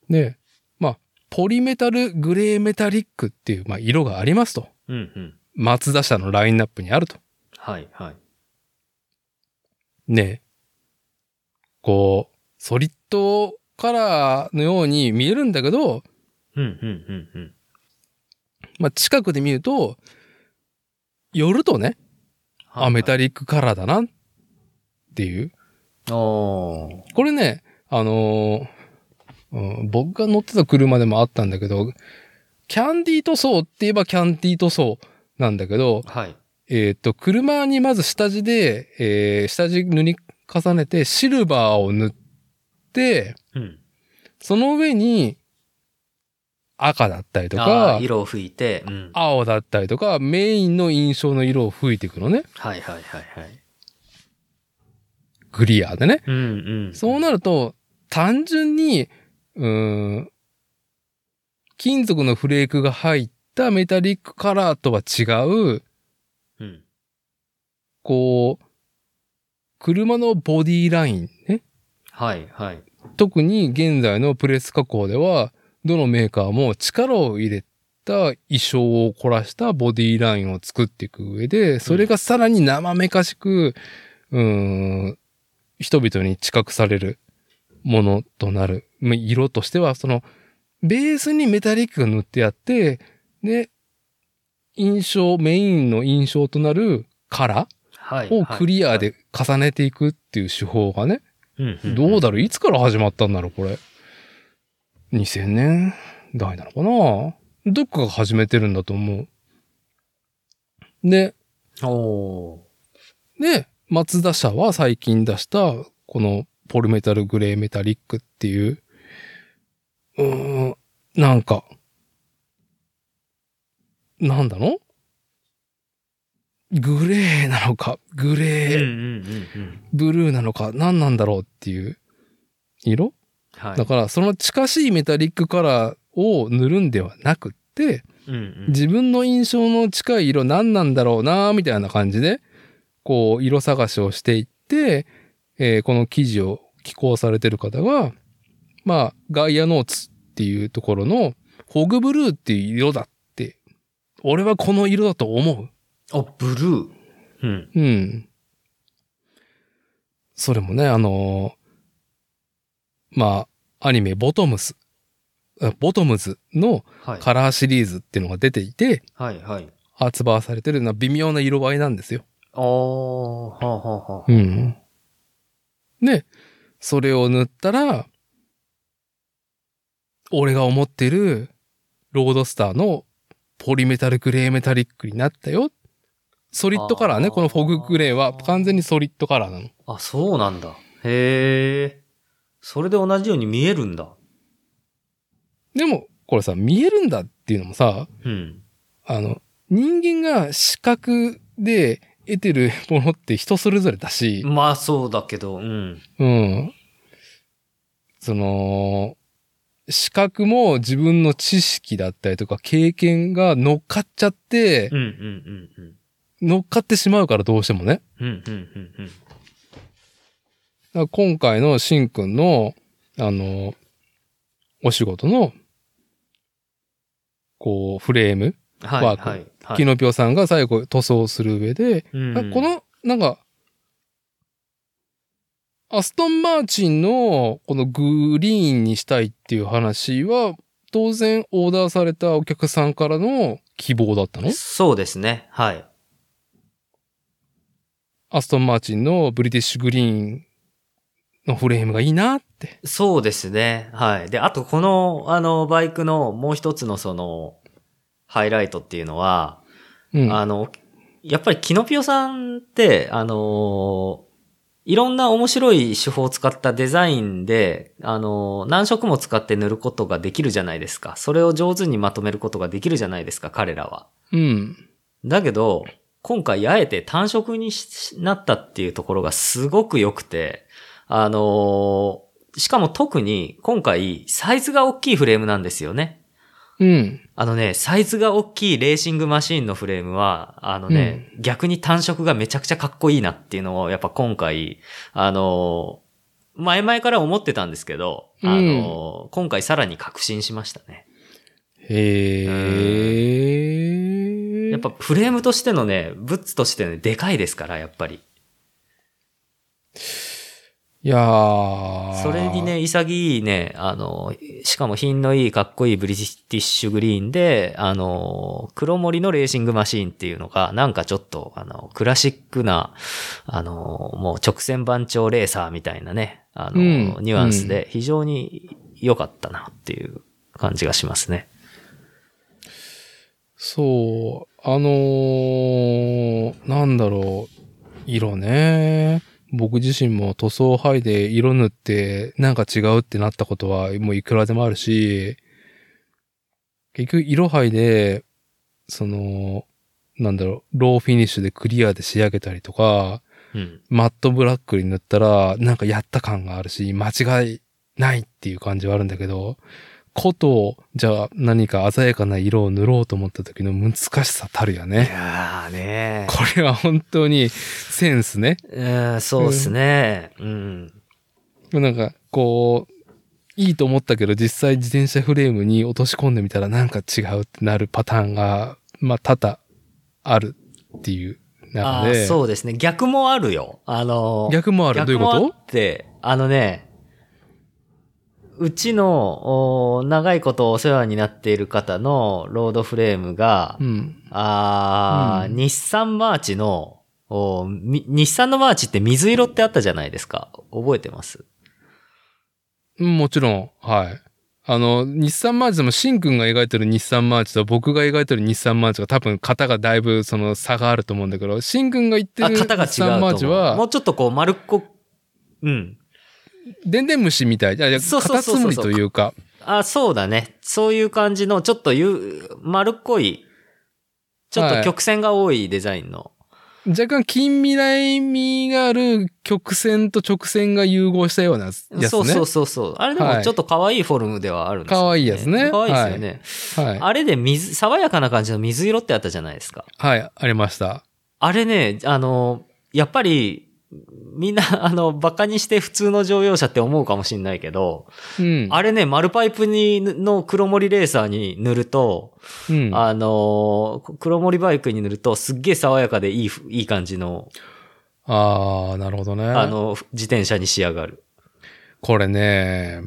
で、まあ、ポリメタルグレーメタリックっていう、まあ、色がありますと。うんうん。松田社のラインナップにあると。はいはい。ねこう、ソリッドカラーのように見えるんだけど、うんうんうんうん。まあ、近くで見ると、寄るとね、あ、メタリリックカラーだなっていう。これね、あのーうん僕が乗ってた車でもあったんだけど、キャンディー塗装って言えばキャンディー塗装なんだけど、はい。えっ、と、車にまず下地で、えー下地塗り重ねてシルバーを塗って、うん。その上に赤だったりとあかー、色を吹いて、うん。青だったりとか、メインの印象の色を吹いていくのね。はいはいはいはい。クリアでね。うんうん。そうなると、単純に、うーん、金属のフレークが入ったメタリックカラーとは違う、うん。こう、車のボディラインね。はいはい。特に現在のプレス加工では、どのメーカーも力を入れた衣装を凝らしたボディラインを作っていく上で、それがさらに生めかしく、うーん、人々に知覚されるものとなる。まあ色としては、その、ベースにメタリックが塗ってあって、で、印象、メインの印象となるカラはい。ーをクリアで重ねていくっていう手法がね。どうだろう？いつから始まったんだろうこれ？2000年代なのかな？どっかが始めてるんだと思う。で、おー。で、松田社は最近出した、このポルメタルグレーメタリックっていう、うーん、なんか、なんだの？グレーなのか、グレー、うんうんうんうん。ブルーなのか、何なんだろうっていう色？はい。だから、その近しいメタリックカラーを塗るんではなくって、うんうん。自分の印象の近い色何なんだろうなみたいな感じで、こう、色探しをしていって、えーこの記事を寄稿されてる方が、まあ、ガイアノーツっていうところの、ホグブルーっていう色だって、俺はこの色だと思う。あ、ブルー。うん。うん。それもね、あのまあ、アニメボトムス、あボトムズのはい。カラーシリーズっていうのが出ていて、はい、はい。発売されてるのは微妙な色合いなんですよ。おー、はあ、はあ、はあ。うん。で、それを塗ったら、俺が思ってるロードスターのポリメタルグレーメタリックになったよ。ソリッドカラーね。このフォググレーは完全にソリッドカラーなの。あ、そうなんだ。へえ。それで同じように見えるんだ。でも、これさ、見えるんだっていうのもさ、うん。あの、人間が視覚で得てるものって人それぞれだし、まあそうだけど、うん。うん。その、視覚も自分の知識だったりとか経験が乗っかっちゃってうん、うん、うん、うん。乗っかってしまうからどうしてもね。うん、うん、うん、うん。だから今回のしんくんの、あの、お仕事の、こう、フレーム、はい、ワークはい。はいキノピオさんが最後塗装する上で、うんこ、の、なんか、アストンマーチンのこのグリーンにしたいっていう話は、当然オーダーされたお客さんからの希望だったの？そうですね。はい。アストンマーチンのブリティッシュグリーンのフレームがいいなって。そうですね。はい。で、あとこの、あの、バイクのもう一つのその、ハイライトっていうのは、うん。あの、やっぱりキノピオさんって、あのいろんな面白い手法を使ったデザインで、あの何色も使って塗ることができるじゃないですか。それを上手にまとめることができるじゃないですか、彼らは。うん。だけど、今回あえて単色にしなったっていうところがすごく良くて、あのしかも特に今回サイズが大きいフレームなんですよね。うん。あのね、サイズが大きいレーシングマシーンのフレームは、あのね、逆に単色がめちゃくちゃかっこいいなっていうのを、やっぱ今回、あの前々から思ってたんですけど、あの今回さらに確信しましたね。へえ。やっぱフレームとしてのね、ブッツとしてね、でかいですから、やっぱり。いやーそれにね、、潔いね、あの、しかも品のいいかっこいいブリティッシュグリーンで、あの、黒森のレーシングマシーンっていうのが、なんかちょっと、あの、クラシックな、あの、もう直線番長レーサーみたいなね、あの、うんニュアンスで非常に良かったなっていう感じがしますね。そう、あのーなんだろう、色ね。僕自身も塗装剥いで色塗ってなんか違うってなったことはもういくらでもあるし、結局色剥いで、その、なんだろう、ローフィニッシュでクリアで仕上げたりとか、うん。マットブラックに塗ったらなんかやった感があるし、間違いないっていう感じはあるんだけど、こと、じゃあ何か鮮やかな色を塗ろうと思った時の難しさたるやいね。やーねこれは本当にセンスね。うん、そうですね。うん。なんか、こう、いいと思ったけど実際自転車フレームに落とし込んでみたらなんか違うってなるパターンが、まあ多々あるっていうあ中で。あそうですね。逆もあるよ。あの、逆もある。どういうこあって、あのね、うちのお長いことお世話になっている方のロードフレームが、とうん。あーうん日産マーチの日産のマーチって水色ってあったじゃないですか。覚えてます？うんもちろん、はい。あの、日産マーチでも、シンくんが描いてる日産マーチと僕が描いてる日産マーチが多分型がだいぶその差があると思うんだけど、シンくんが言ってあ、る型が違う日産マーチと思う。もは、うちょっとこう丸っこ、うん。でんでん虫みたい。いやいや、そうそうカタツムリというか、あ、そうだね。そういう感じの、ちょっとゆ丸っこい、ちょっと曲線が多いデザインの。若干近未来味がある曲線と直線が融合したようなやつね。そうそうそうそう。あれではいもちょっと可愛いフォルムではあるんですよ、ね。可愛いやつね可愛いですよね。はい。あれで水、爽やかな感じの水色ってあったじゃないですか。はい、ありました。あれね、あの、やっぱり、みんな、(laughs) あの、馬鹿にして普通の乗用車って思うかもしんないけど、うん。あれね、丸パイプに、の黒森レーサーに塗ると、うん。あの、黒森バイクに塗ると、すっげえ爽やかでいい、いい感じの、あー、なるほどね。あの、自転車に仕上がる。これね、っ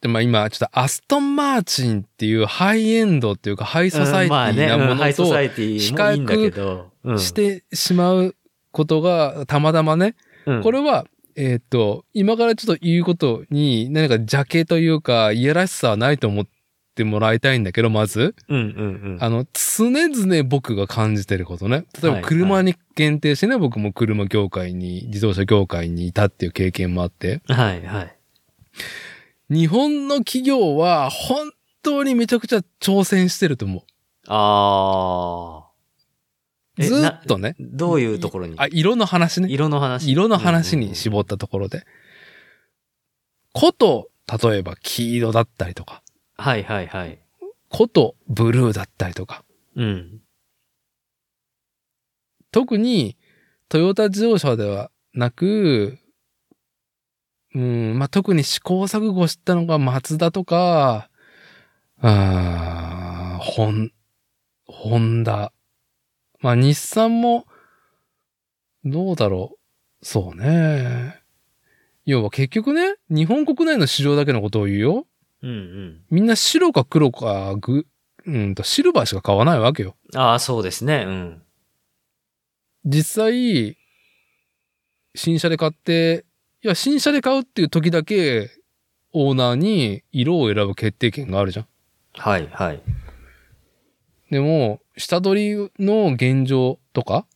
て、まあ今、ちょっとアストンマーチンっていうハイエンドっていうかハイソサイティなもうんハイソサのイティもいいんだけど。うんとしてしまうことがたまたまね、うんこれは、えーっと、今からちょっと言うことに何か邪気というか、いやらしさはないと思ってもらいたいんだけど、まず、うんうんうん。あの、常々僕が感じてることね。例えばはい車に限定してね、僕も車業界に、自動車業界にいたっていう経験もあって、はいはい。日本の企業は本当にめちゃくちゃ挑戦してると思ああ。ずーっとね。どういうところに？あ、色の話ね。色の話。色の話に絞ったところで。こと、例えば黄色だったりとか、はいはいはい。ことブルーだったりとか、うん。特にトヨタ自動車ではなく、うん、まあ、特に試行錯誤したのがマツダとか、あーホン、ホンダ。まあ、日産も、どうだろう。そうね。要は結局ね、日本国内の市場だけのことを言うよ。うんうん。みんな白か黒かグ、うんと、シルバーしか買わないわけよ。ああ、そうですね。うん。実際、新車で買って、いや、新車で買うっていう時だけ、オーナーに色を選ぶ決定権があるじゃん。はいはい。でも、下取りの現状とか、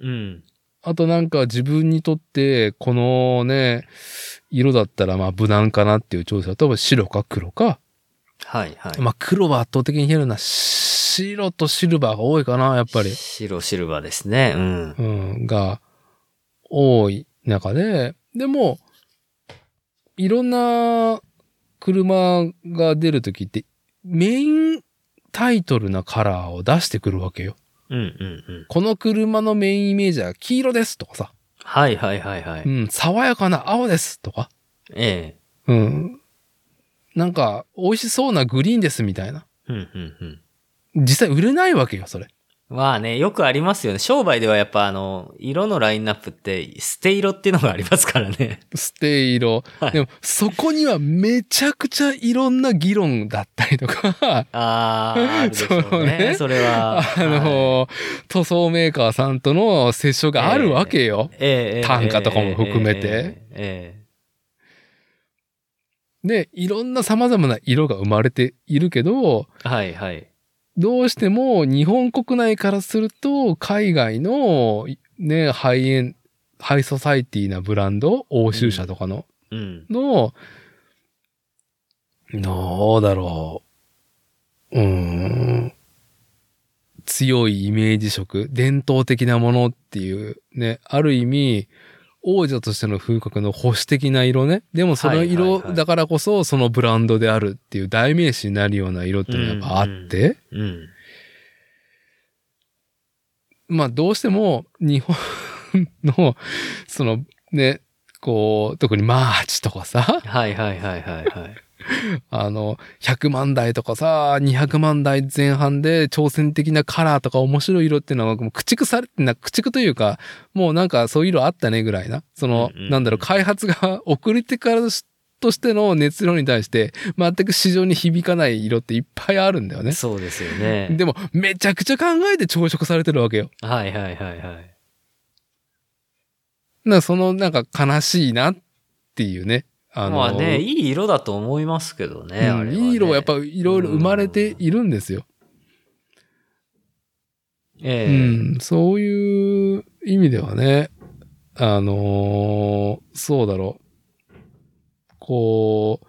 うん。あとなんか自分にとって、このね、色だったらまあ無難かなっていう調査だと、白か黒か？はいはい。まあ黒は圧倒的に減るな。白とシルバーが多いかな、やっぱり。白シルバーですね。うん。うん、が多い中で、でも、いろんな車が出るときって、メインタイトルなカラーを出してくるわけよ。うんうんうん。この車のメインイメージは黄色ですとかさ、はいはいはいはい。うん、爽やかな青ですとか、えうん、なんか美味しそうなグリーンですみたいな。え。うんうんうん。実際売れないわけよ、それ。まあね、よくありますよね。商売ではやっぱあの、色のラインナップって、捨て色っていうのがありますからね。ステイ色。はいでも、そこにはめちゃくちゃいろんな議論だったりとか、ああ、あるでしょうね。ねそれは。あの、はい塗装メーカーさんとの接触があるわけよ。ええええ単価とかも含めてえええで、いろんな様々な色が生まれているけど、えはいはい。どうしても日本国内からすると、海外のね、ハイエン、ハイソサイティなブランド、欧州車とかの、うん。の、どうだろう。うーん。強いイメージ色、伝統的なものっていうね、ある意味、王者としての風格の保守的な色ね。でもそのはい色だからこそそのブランドであるっていう代名詞になるような色っていうのがやっぱあって、うん。まあどうしても日本の、そのね、こう、特にマーチとかさ、はいはいはいはいはい。(laughs) あの、100万台とかさ、200万台前半で挑戦的なカラーとか面白い色っていうのはもう駆逐されてな、駆逐というか、もうなんかそういう色あったねぐらいな。その、うんうんうんなんだろう、開発が遅れてからとしての熱量に対して、全く市場に響かない色っていっぱいあるんだよね。そうですよね。でも、めちゃくちゃ考えて朝食されてるわけよ。はいはいはいはい。なその、なんか悲しいなっていうね。あの、まあね、いい色だと思いますけどね、うんねいい色はやっぱいろいろ生まれているんですよ。ええうん、そういう意味ではね、あのーそうだろう。こ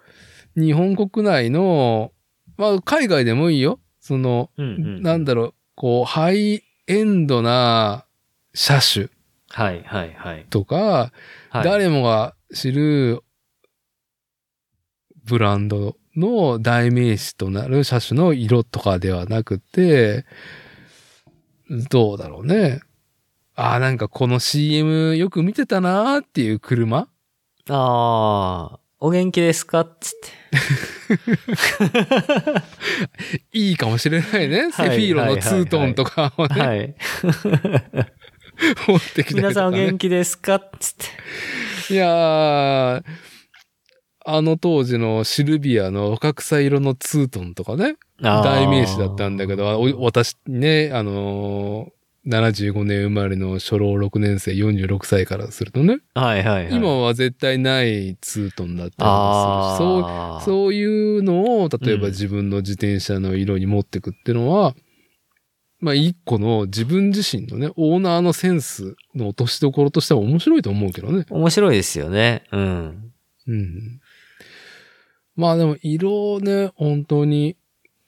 う、日本国内の、まあ、海外でもいいよ。その、うんうんなんだろう、こう、ハイエンドな車種はいはいはい。とか、はい、誰もが知るブランドの代名詞となる車種の色とかではなくて、どうだろうね。ああ、なんかこの CM よく見てたなーっていう車ああ、お元気ですかっつって。(laughs) いいかもしれないね。セフィーロのツートンとかをね、はい。(laughs) 持ってきたね。皆さんお元気ですかっつって。いやー、あの当時のシルビアの若草色のツートンとかね、代名詞だったんだけど、私ね、あのー75年生まれの初老6年生46歳からするとね、はいはいはい。今は絶対ないツートンだったりすそう。そういうのを、例えばうん自分の自転車の色に持ってくっていうのは、まあ一個の自分自身のね、オーナーのセンスの落としどころとしては面白いと思うけどね。面白いですよね。うん。うん。まあでも色ね、本当に、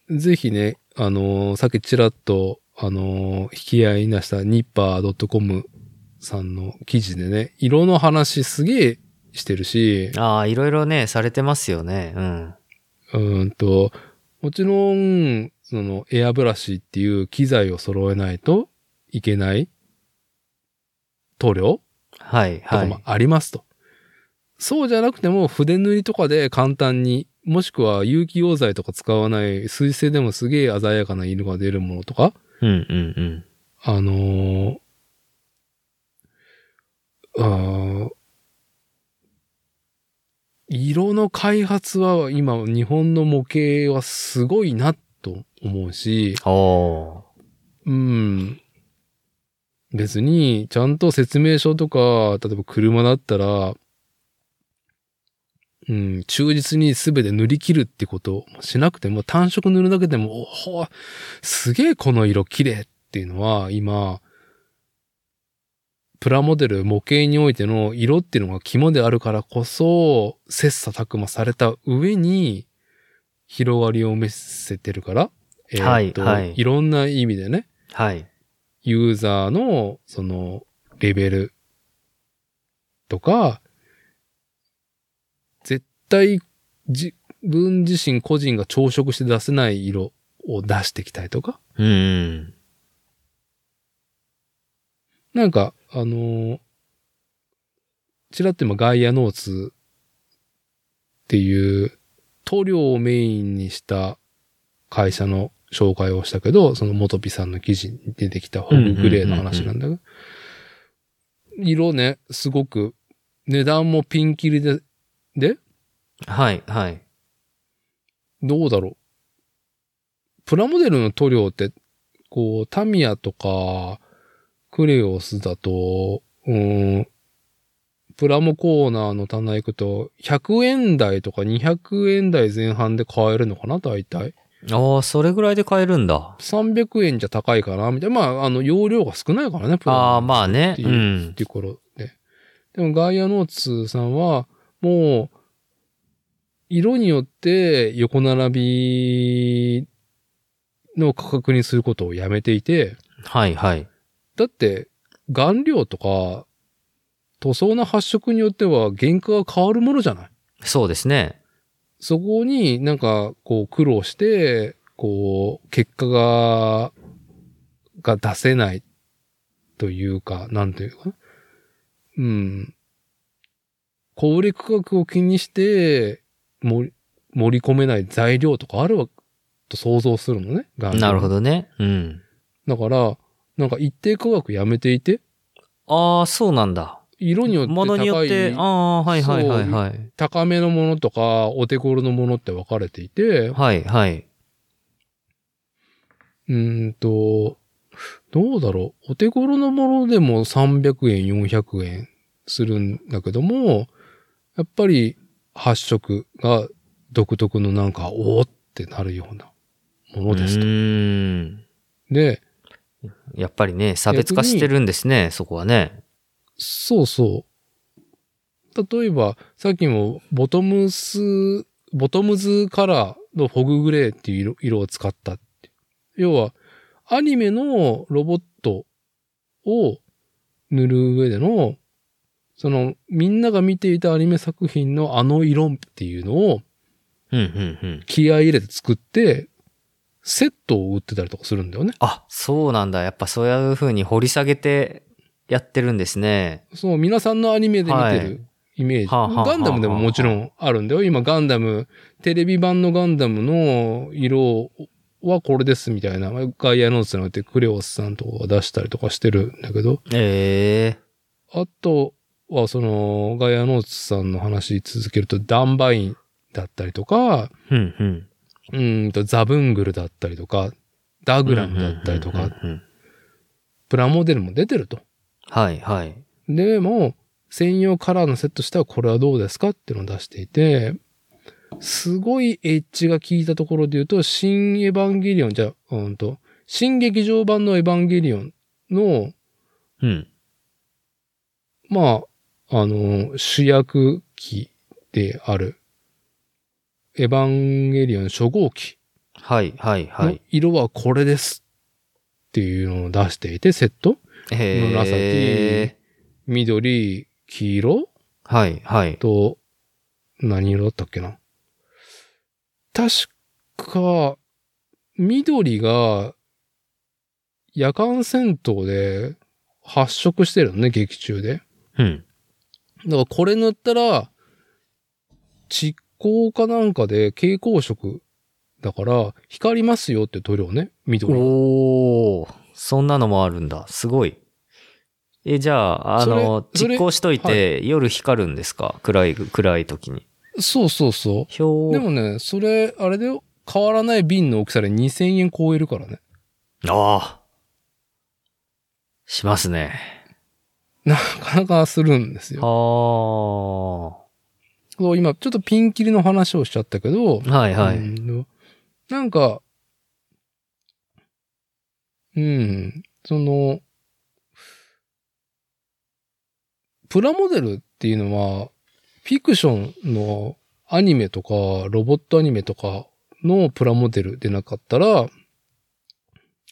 ぜひね、あのーさっきちらっと、あのー引き合いに出したニッパー .com さんの記事でね、色の話すげえしてるし、ああ、いろいろね、されてますよね。うん。うーんと、もちろん、そのエアブラシっていう機材を揃えないといけない塗料はい、とかはい。もありますと。そうじゃなくても筆塗りとかで簡単に、もしくは有機溶剤とか使わない水性でもすげえ鮮やかな色が出るものとか、うん、うん、うん。あのーあー色の開発は今日本の模型はすごいなと思うし、おー。うん。別に、ちゃんと説明書とか、例えば車だったら、うん、忠実に全て塗り切るってことをしなくても、単色塗るだけでも、おほすげえこの色綺麗っていうのは、今、プラモデル模型においての色っていうのが肝であるからこそ、切磋琢磨された上に、広がりを見せてるから、えーっとはいはいいろんな意味でね、はい。ユーザーの、その、レベルとか、絶対自分自身個人が朝食して出せない色を出していきたいとか、うん。なんか、あのーちらっと今ガイアノーツっていう塗料をメインにした会社の紹介をしたけど、その元ピさんの記事に出てきたホググレーの話なんだけど、色ね、すごく値段もピンキリで、で、はい、はい。どうだろう。プラモデルの塗料って、こう、タミヤとか、クレオスだと、うーん、プラモコーナーの棚行くと、100円台とか200円台前半で買えるのかな大体。ああ、それぐらいで買えるんだ。300円じゃ高いかなみたいな。まあ、あの、容量が少ないからね、プラモああ、まあね。っていうう、んっ。ていう頃で。でも、ガイアノーツさんは、もう、色によって横並びの価格にすることをやめていて、はい、はい。だって、顔料とか、塗装の発色によっては原価が変わるものじゃない？そうですね。そこになんか、こう、苦労して、こう、結果が、が出せないというか、なんというか。うん。小売価格を気にして、盛り、込めない材料とかあるわ、と想像するのね。なるほ。どね。うん。だから、なんか一定価格やめていて、ああ、そうなんだ。色によってものによって、高い、ああ、はいはいはいはい。高めのものとか、お手頃のものって分かれていて、はいはい。うーんと、どうだろう。お手頃のものでも300円、400円するんだけども、やっぱり発色が独特のなんか、おーってなるようなものですうと。で、やっぱりね、差別化してるんですね、そこはね。そうそう。例えば、さっきもボトムス、ボトムズカラーのフォググレーっていう色色を使ったって。要は、アニメのロボットを塗る上での、その、みんなが見ていたアニメ作品のあの色っていうのを。気合い入れて作って、セットを売ってたりとかするんだよね。あ、そうなんだ。やっぱそういう風に掘り下げてやってるんですね。そう、皆さんのアニメで見てはいるイメージ。ガンダムでももちろんあるんだよ。今ガンダム、テレビ版のガンダムの色はこれですみたいな。ガイアノーツなんてクレオスさんとかが出したりとかしてるんだけど。ええあと、はその、ガイアノーツさんの話続けると、ダンバインだったりとか、うん、うん。うーんと、ザブングルだったりとか、ダグラムだったりとか、プラモデルも出てると。はい、はい。でも、専用カラーのセットしてはこれはどうですかっていうのを出していて、すごいエッジが効いたところで言うと、新エヴァンゲリオン、じゃあ、うんと、新劇場版のエヴァンゲリオンの、うん。まあ、あの、主役機である、エヴァンゲリオン初号機はい、はい、はのい。色はこれですっていうのを出していて、セットへ紫え。緑、黄色はい、はい。と、何色だったっけな確か、緑が、夜間戦闘で発色してるのね、劇中で。うん。だからこれ塗ったら、蓄光かなんかで蛍光色だから、光りますよって塗料ね、緑。おー、そんなのもあるんだ。すごい。え、じゃあ、あの、実行しといて、夜光るんですか？暗い、暗い時に。そうそうそう。でもね、それ、あれで変わらない瓶の大きさで2000円超えるからね。ああ。しますね。なかなかするんですあよ。あ。そう今、ちょっとピンキリの話をしちゃったけど、はいはい。うんなんか、うん、その、プラモデルっていうのは、フィクションのアニメとか、ロボットアニメとかのプラモデルでなかったら、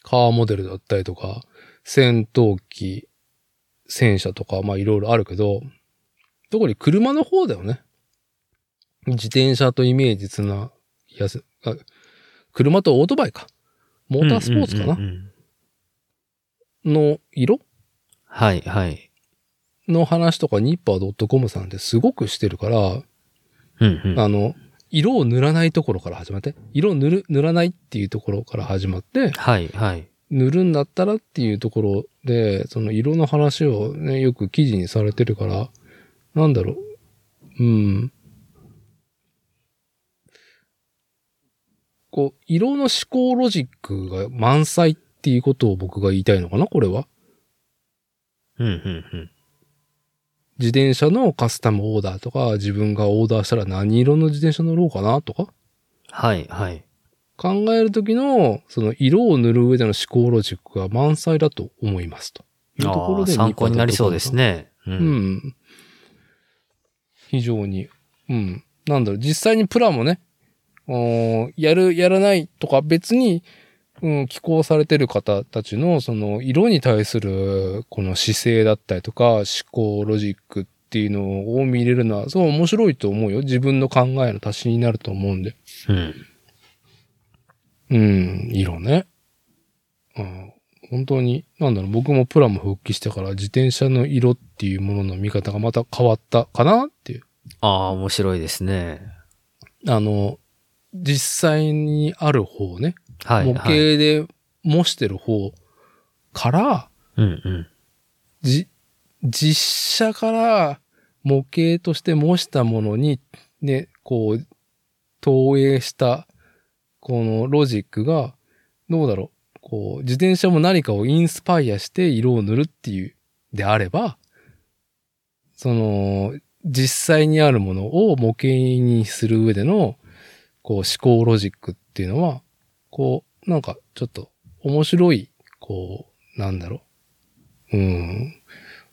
カーモデルだったりとか、戦闘機、戦車とか、まあいろいろあるけど、特に車の方だよね。自転車とイメージつなやす、あ車とオートバイか。モータースポーツかな、うんうんうんうんの色？はいはい。の話とかニッパー .com さんですごくしてるから、うんうん。あの、色を塗らないところから始まって、色を塗る、塗らないっていうところから始まって、はいはい。塗るんだったらっていうところで、その色の話をね、よく記事にされてるから、なんだろう。うん。こう、色の思考ロジックが満載っていうことを僕が言いたいのかなこれは。うんうんうん。自転車のカスタムオーダーとか、自分がオーダーしたら何色の自転車乗ろうかなとか、はいはい。考えるときの、その色を塗る上での思考ロジックが満載だと思いますと。いうところで参考になりそうです。ね。う。うんん。非常に。うん。なんだろう、実際にプラもね、やる、やらないとか別に、うん、寄稿されてる方たちの、その、色に対する、この姿勢だったりとか、思考、ロジックっていうのを見れるのは、そう面白いと思うよ。自分の考えの足しになると思うんで。うん。うん、色ね。うん、本当に、なんだろう、僕もプラモ復帰してから自転車の色っていうものの見方がまた変わったかなっていう。ああ、面白いですね。あの、実際にある方ね、はい、模型はい。で模してる方から、うんうん。じ、実写から模型として模したものに、ね、こう、投影した、このロジックが、どうだろう。こう、自転車も何かをインスパイアして色を塗るっていう、であれば、その、実際にあるものを模型にする上での、こう、思考ロジックっていうのは、こう、なんか、ちょっと、面白い、こう、なんだろう。うん。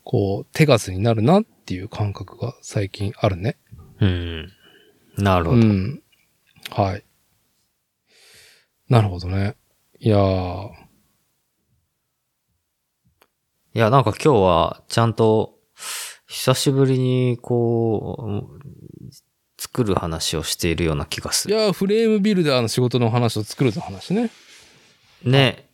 こう、手数になるなっていう感覚が最近あるね。うん。なるほど。うん。はい。なるほどね。いやー、いや、なんか今日はちゃんと久しぶりにこう、作る話をしているような気がする。いやー、フレームビルダーの仕事の話を作るの話ね。ね。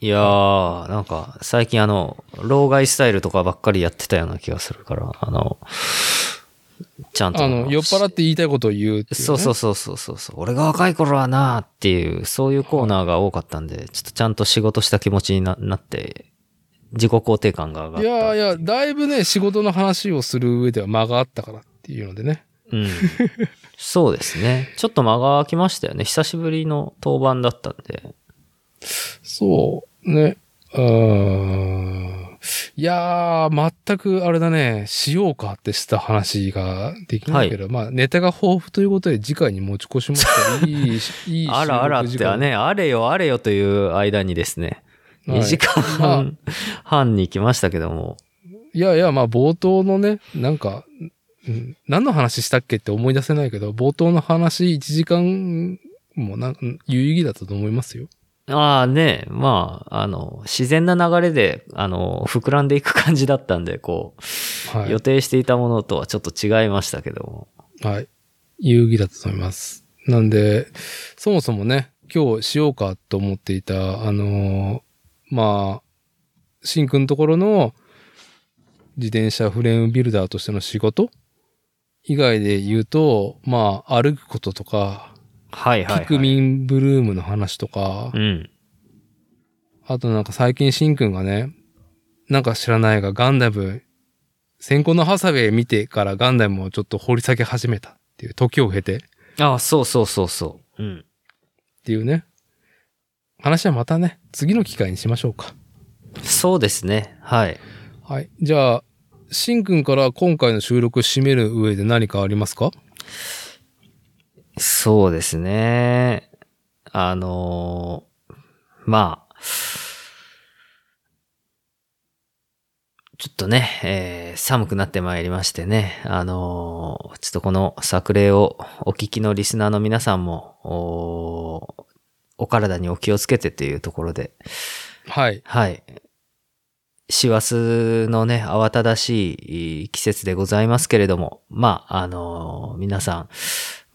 いやー、なんか最近あの、老害スタイルとかばっかりやってたような気がするから、あの、ちゃんと。あの、酔っ払って言いたいことを言うっていう、ね。そうそうそうそうそうそう。俺が若い頃はなーっていう、そういうコーナーが多かったんで、ちょっとちゃんと仕事した気持ちにななって、自己肯定感が上がっいた。やいや、だいぶね、仕事の話をする上では間があったからっていうのでね。うん。そうですね。ちょっと間が空きましたよね。久しぶりの登板だったんで。そう、ね。うーん。いやー、全くあれだね、しようかってした話ができないけど、まあ、ネタが豊富ということで次回に持ち越しました。(laughs) いい、いいあらあらってはね、あれよあれよという間にですね、はい2時間半半に来ましたけども。いやいや、まあ冒頭のね、なんか、うん何の話したっけって思い出せないけど、冒頭の話1時間もなんか有意義だったと思いますよ。ああね、まあ、あの、自然な流れで、あの、膨らんでいく感じだったんで、こう、はい予。定していたものとはちょっと違いましたけども。はい。有意義だと思います。なんで、そもそもね、今日しようかと思っていた、あのーまあ、シンくんところの自転車フレームビルダーとしての仕事以外で言うと、まあ、歩くこととか、はいはい、はい。ピクミンブルームの話とか、うん。あとなんか最近シンくんがね、なんか知らないがガンダム、先行のハサウェイ見てからガンダムをちょっと掘り下げ始めたっていう時を経てっああ、そうそうそうそう。うん。ていうね。話はまたね、次の機会にしましょうか。そうですね。はい。はい。じゃあ、シンくんから今回の収録締める上で何かありますか？そうですね。あのーまあ、ちょっとね、えー寒くなってまいりましてね、あのーちょっとこの作例をお聞きのリスナーの皆さんも、おお体にお気をつけてというところで、はい。はい。師走のね、慌ただしい季節でございますけれども、まあ、あの皆さん、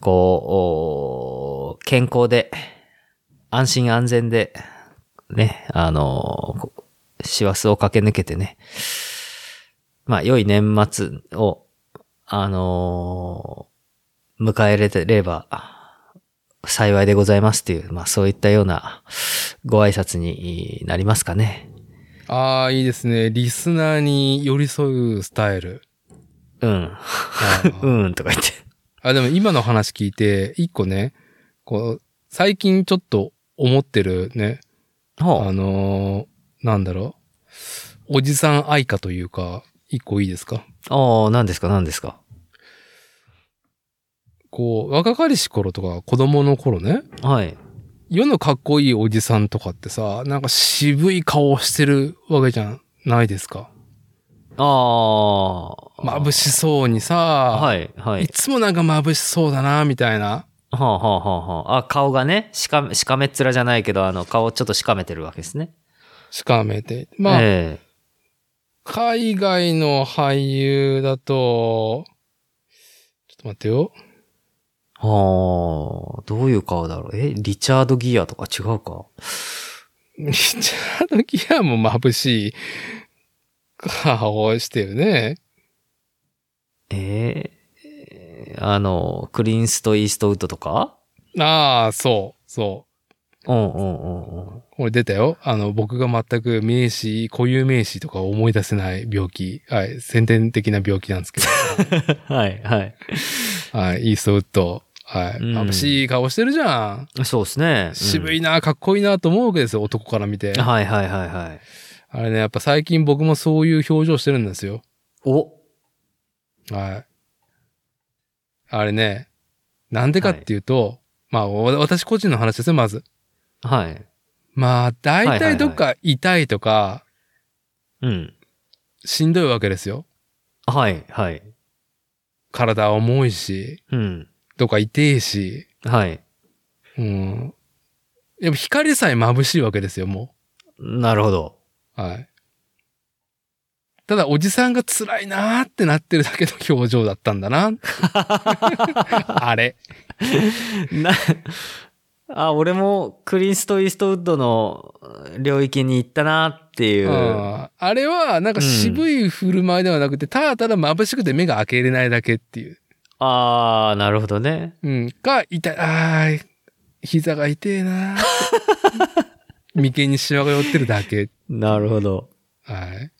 こう、お健康で、安心安全で、ね、あのこ師走を駆け抜けてね、まあ、良い年末を、あの迎えれれば、幸いでございますっていう、まあそういったようなご挨拶になりますかね。ああ、いいですね。リスナーに寄り添うスタイル。うん。(laughs) うん、とか言って。あ、でも今の話聞いて、一個ね、こう、最近ちょっと思ってるね、ほあのーなんだろう。おじさん愛花というか、一個いいですか？う。ああ、何ですか、何ですか？こう、若かりし頃とか子供の頃ね、はい。世のかっこいいおじさんとかってさ、なんか渋い顔をしてるわけじゃないですか。ああ。眩しそうにさ、、はい、はいい。つもなんか眩しそうだな、みたいな。はあ、はあ、はあ、はあ。あ、顔がね、しかめ、しかめっ面じゃないけど、あの、顔ちょっとしかめてるわけですね。しかめて。まあ、え海外の俳優だと、ちょっと待ってよ。えはあ、どういう顔だろう。え、リチャード・ギアとか違うか？(laughs) リチャード・ギアも眩しい (laughs) 顔をしてるね。ええあの、クリンスト・イーストウッドとか？ああ、そう、そう。うんうんうんうん。これ出たよ。あの、僕が全く名詞、固有名詞とか思い出せない病気。はい。先天的な病気なんですけど。(laughs) はい、はい。はい。イーストウッド。はい。うん眩しい顔してるじゃん。そうですね。い、渋いな、かっこいいなと思うわけですよ。男から見て。はいはいはいはい。あれね、やっぱ最近僕もそういう表情してるんですよ。おはい。あれね、なんでかっていうと、まあ、わ私個人の話ですよ、まず。はい。まあ、大はいはいはい体どっか痛いとか、うん。しんどいわけですよ。はいはい。体重いし、うん。どっか痛いし、はい。うん。やっぱ光さえ眩しいわけですよ、もなるほど。う。はい。ただ、おじさんが辛いなーってなってるだけの表情だったんだな。(laughs) あれ。な、あ、俺もクリンスト・イーストウッドの領域に行ったなっていう。うんあれは、なんか渋い振る舞いではなくて、ただただ眩しくて目が開けれないだけっていう。ああ、なるほどね。うん。か、痛い、あー膝が痛えなー (laughs) 眉間にシワが寄ってるだけ。なるほど。はい。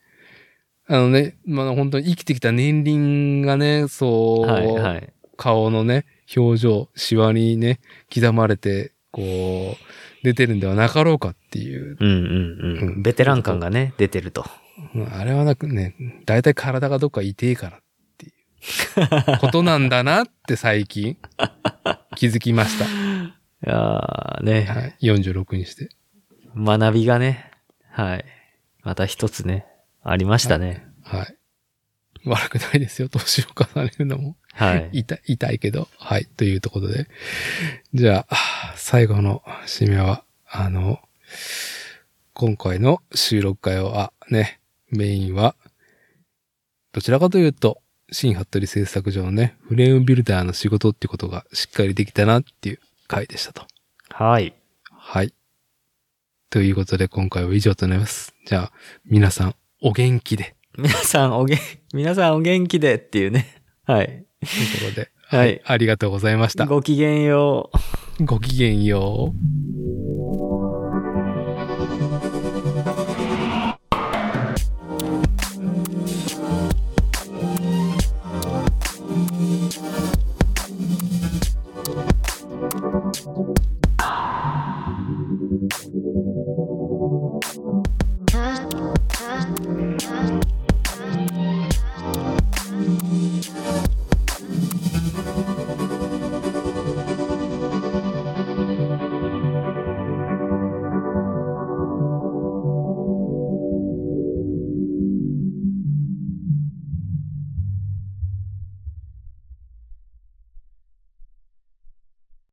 あのね、まあ本当に生きてきた年輪がね、そう、はいはい。顔のね、表情、シワにね、刻まれて、こう、出てるんではなかろうかっていう。うんうんう。うんんベテラン感がね、出てると。うんあれはなくね、だいたい体がどっか痛いからっていうことなんだなって最近気づきました。(laughs) いやーね、はい。46にして。学びがね、はい。また一つね、ありましたね。はい。悪くないですよ、年を重ねるのも。はい。(laughs) 痛い、痛いけど、はい、というところで。じゃあ、最後の締めは、あの、今回の収録会は、ね、メインは、どちらかというと、新服部製作所のね、フレームビルダーの仕事ってことがしっかりできたなっていう回でしたと。はい。はい。ということで、今回は以上となります。じゃあ、皆さん、お元気で。皆さんおげん、皆さんお元気でっていうね。はい。ということで、はいありがとうございました。ごきげんよう。ごきげんよう。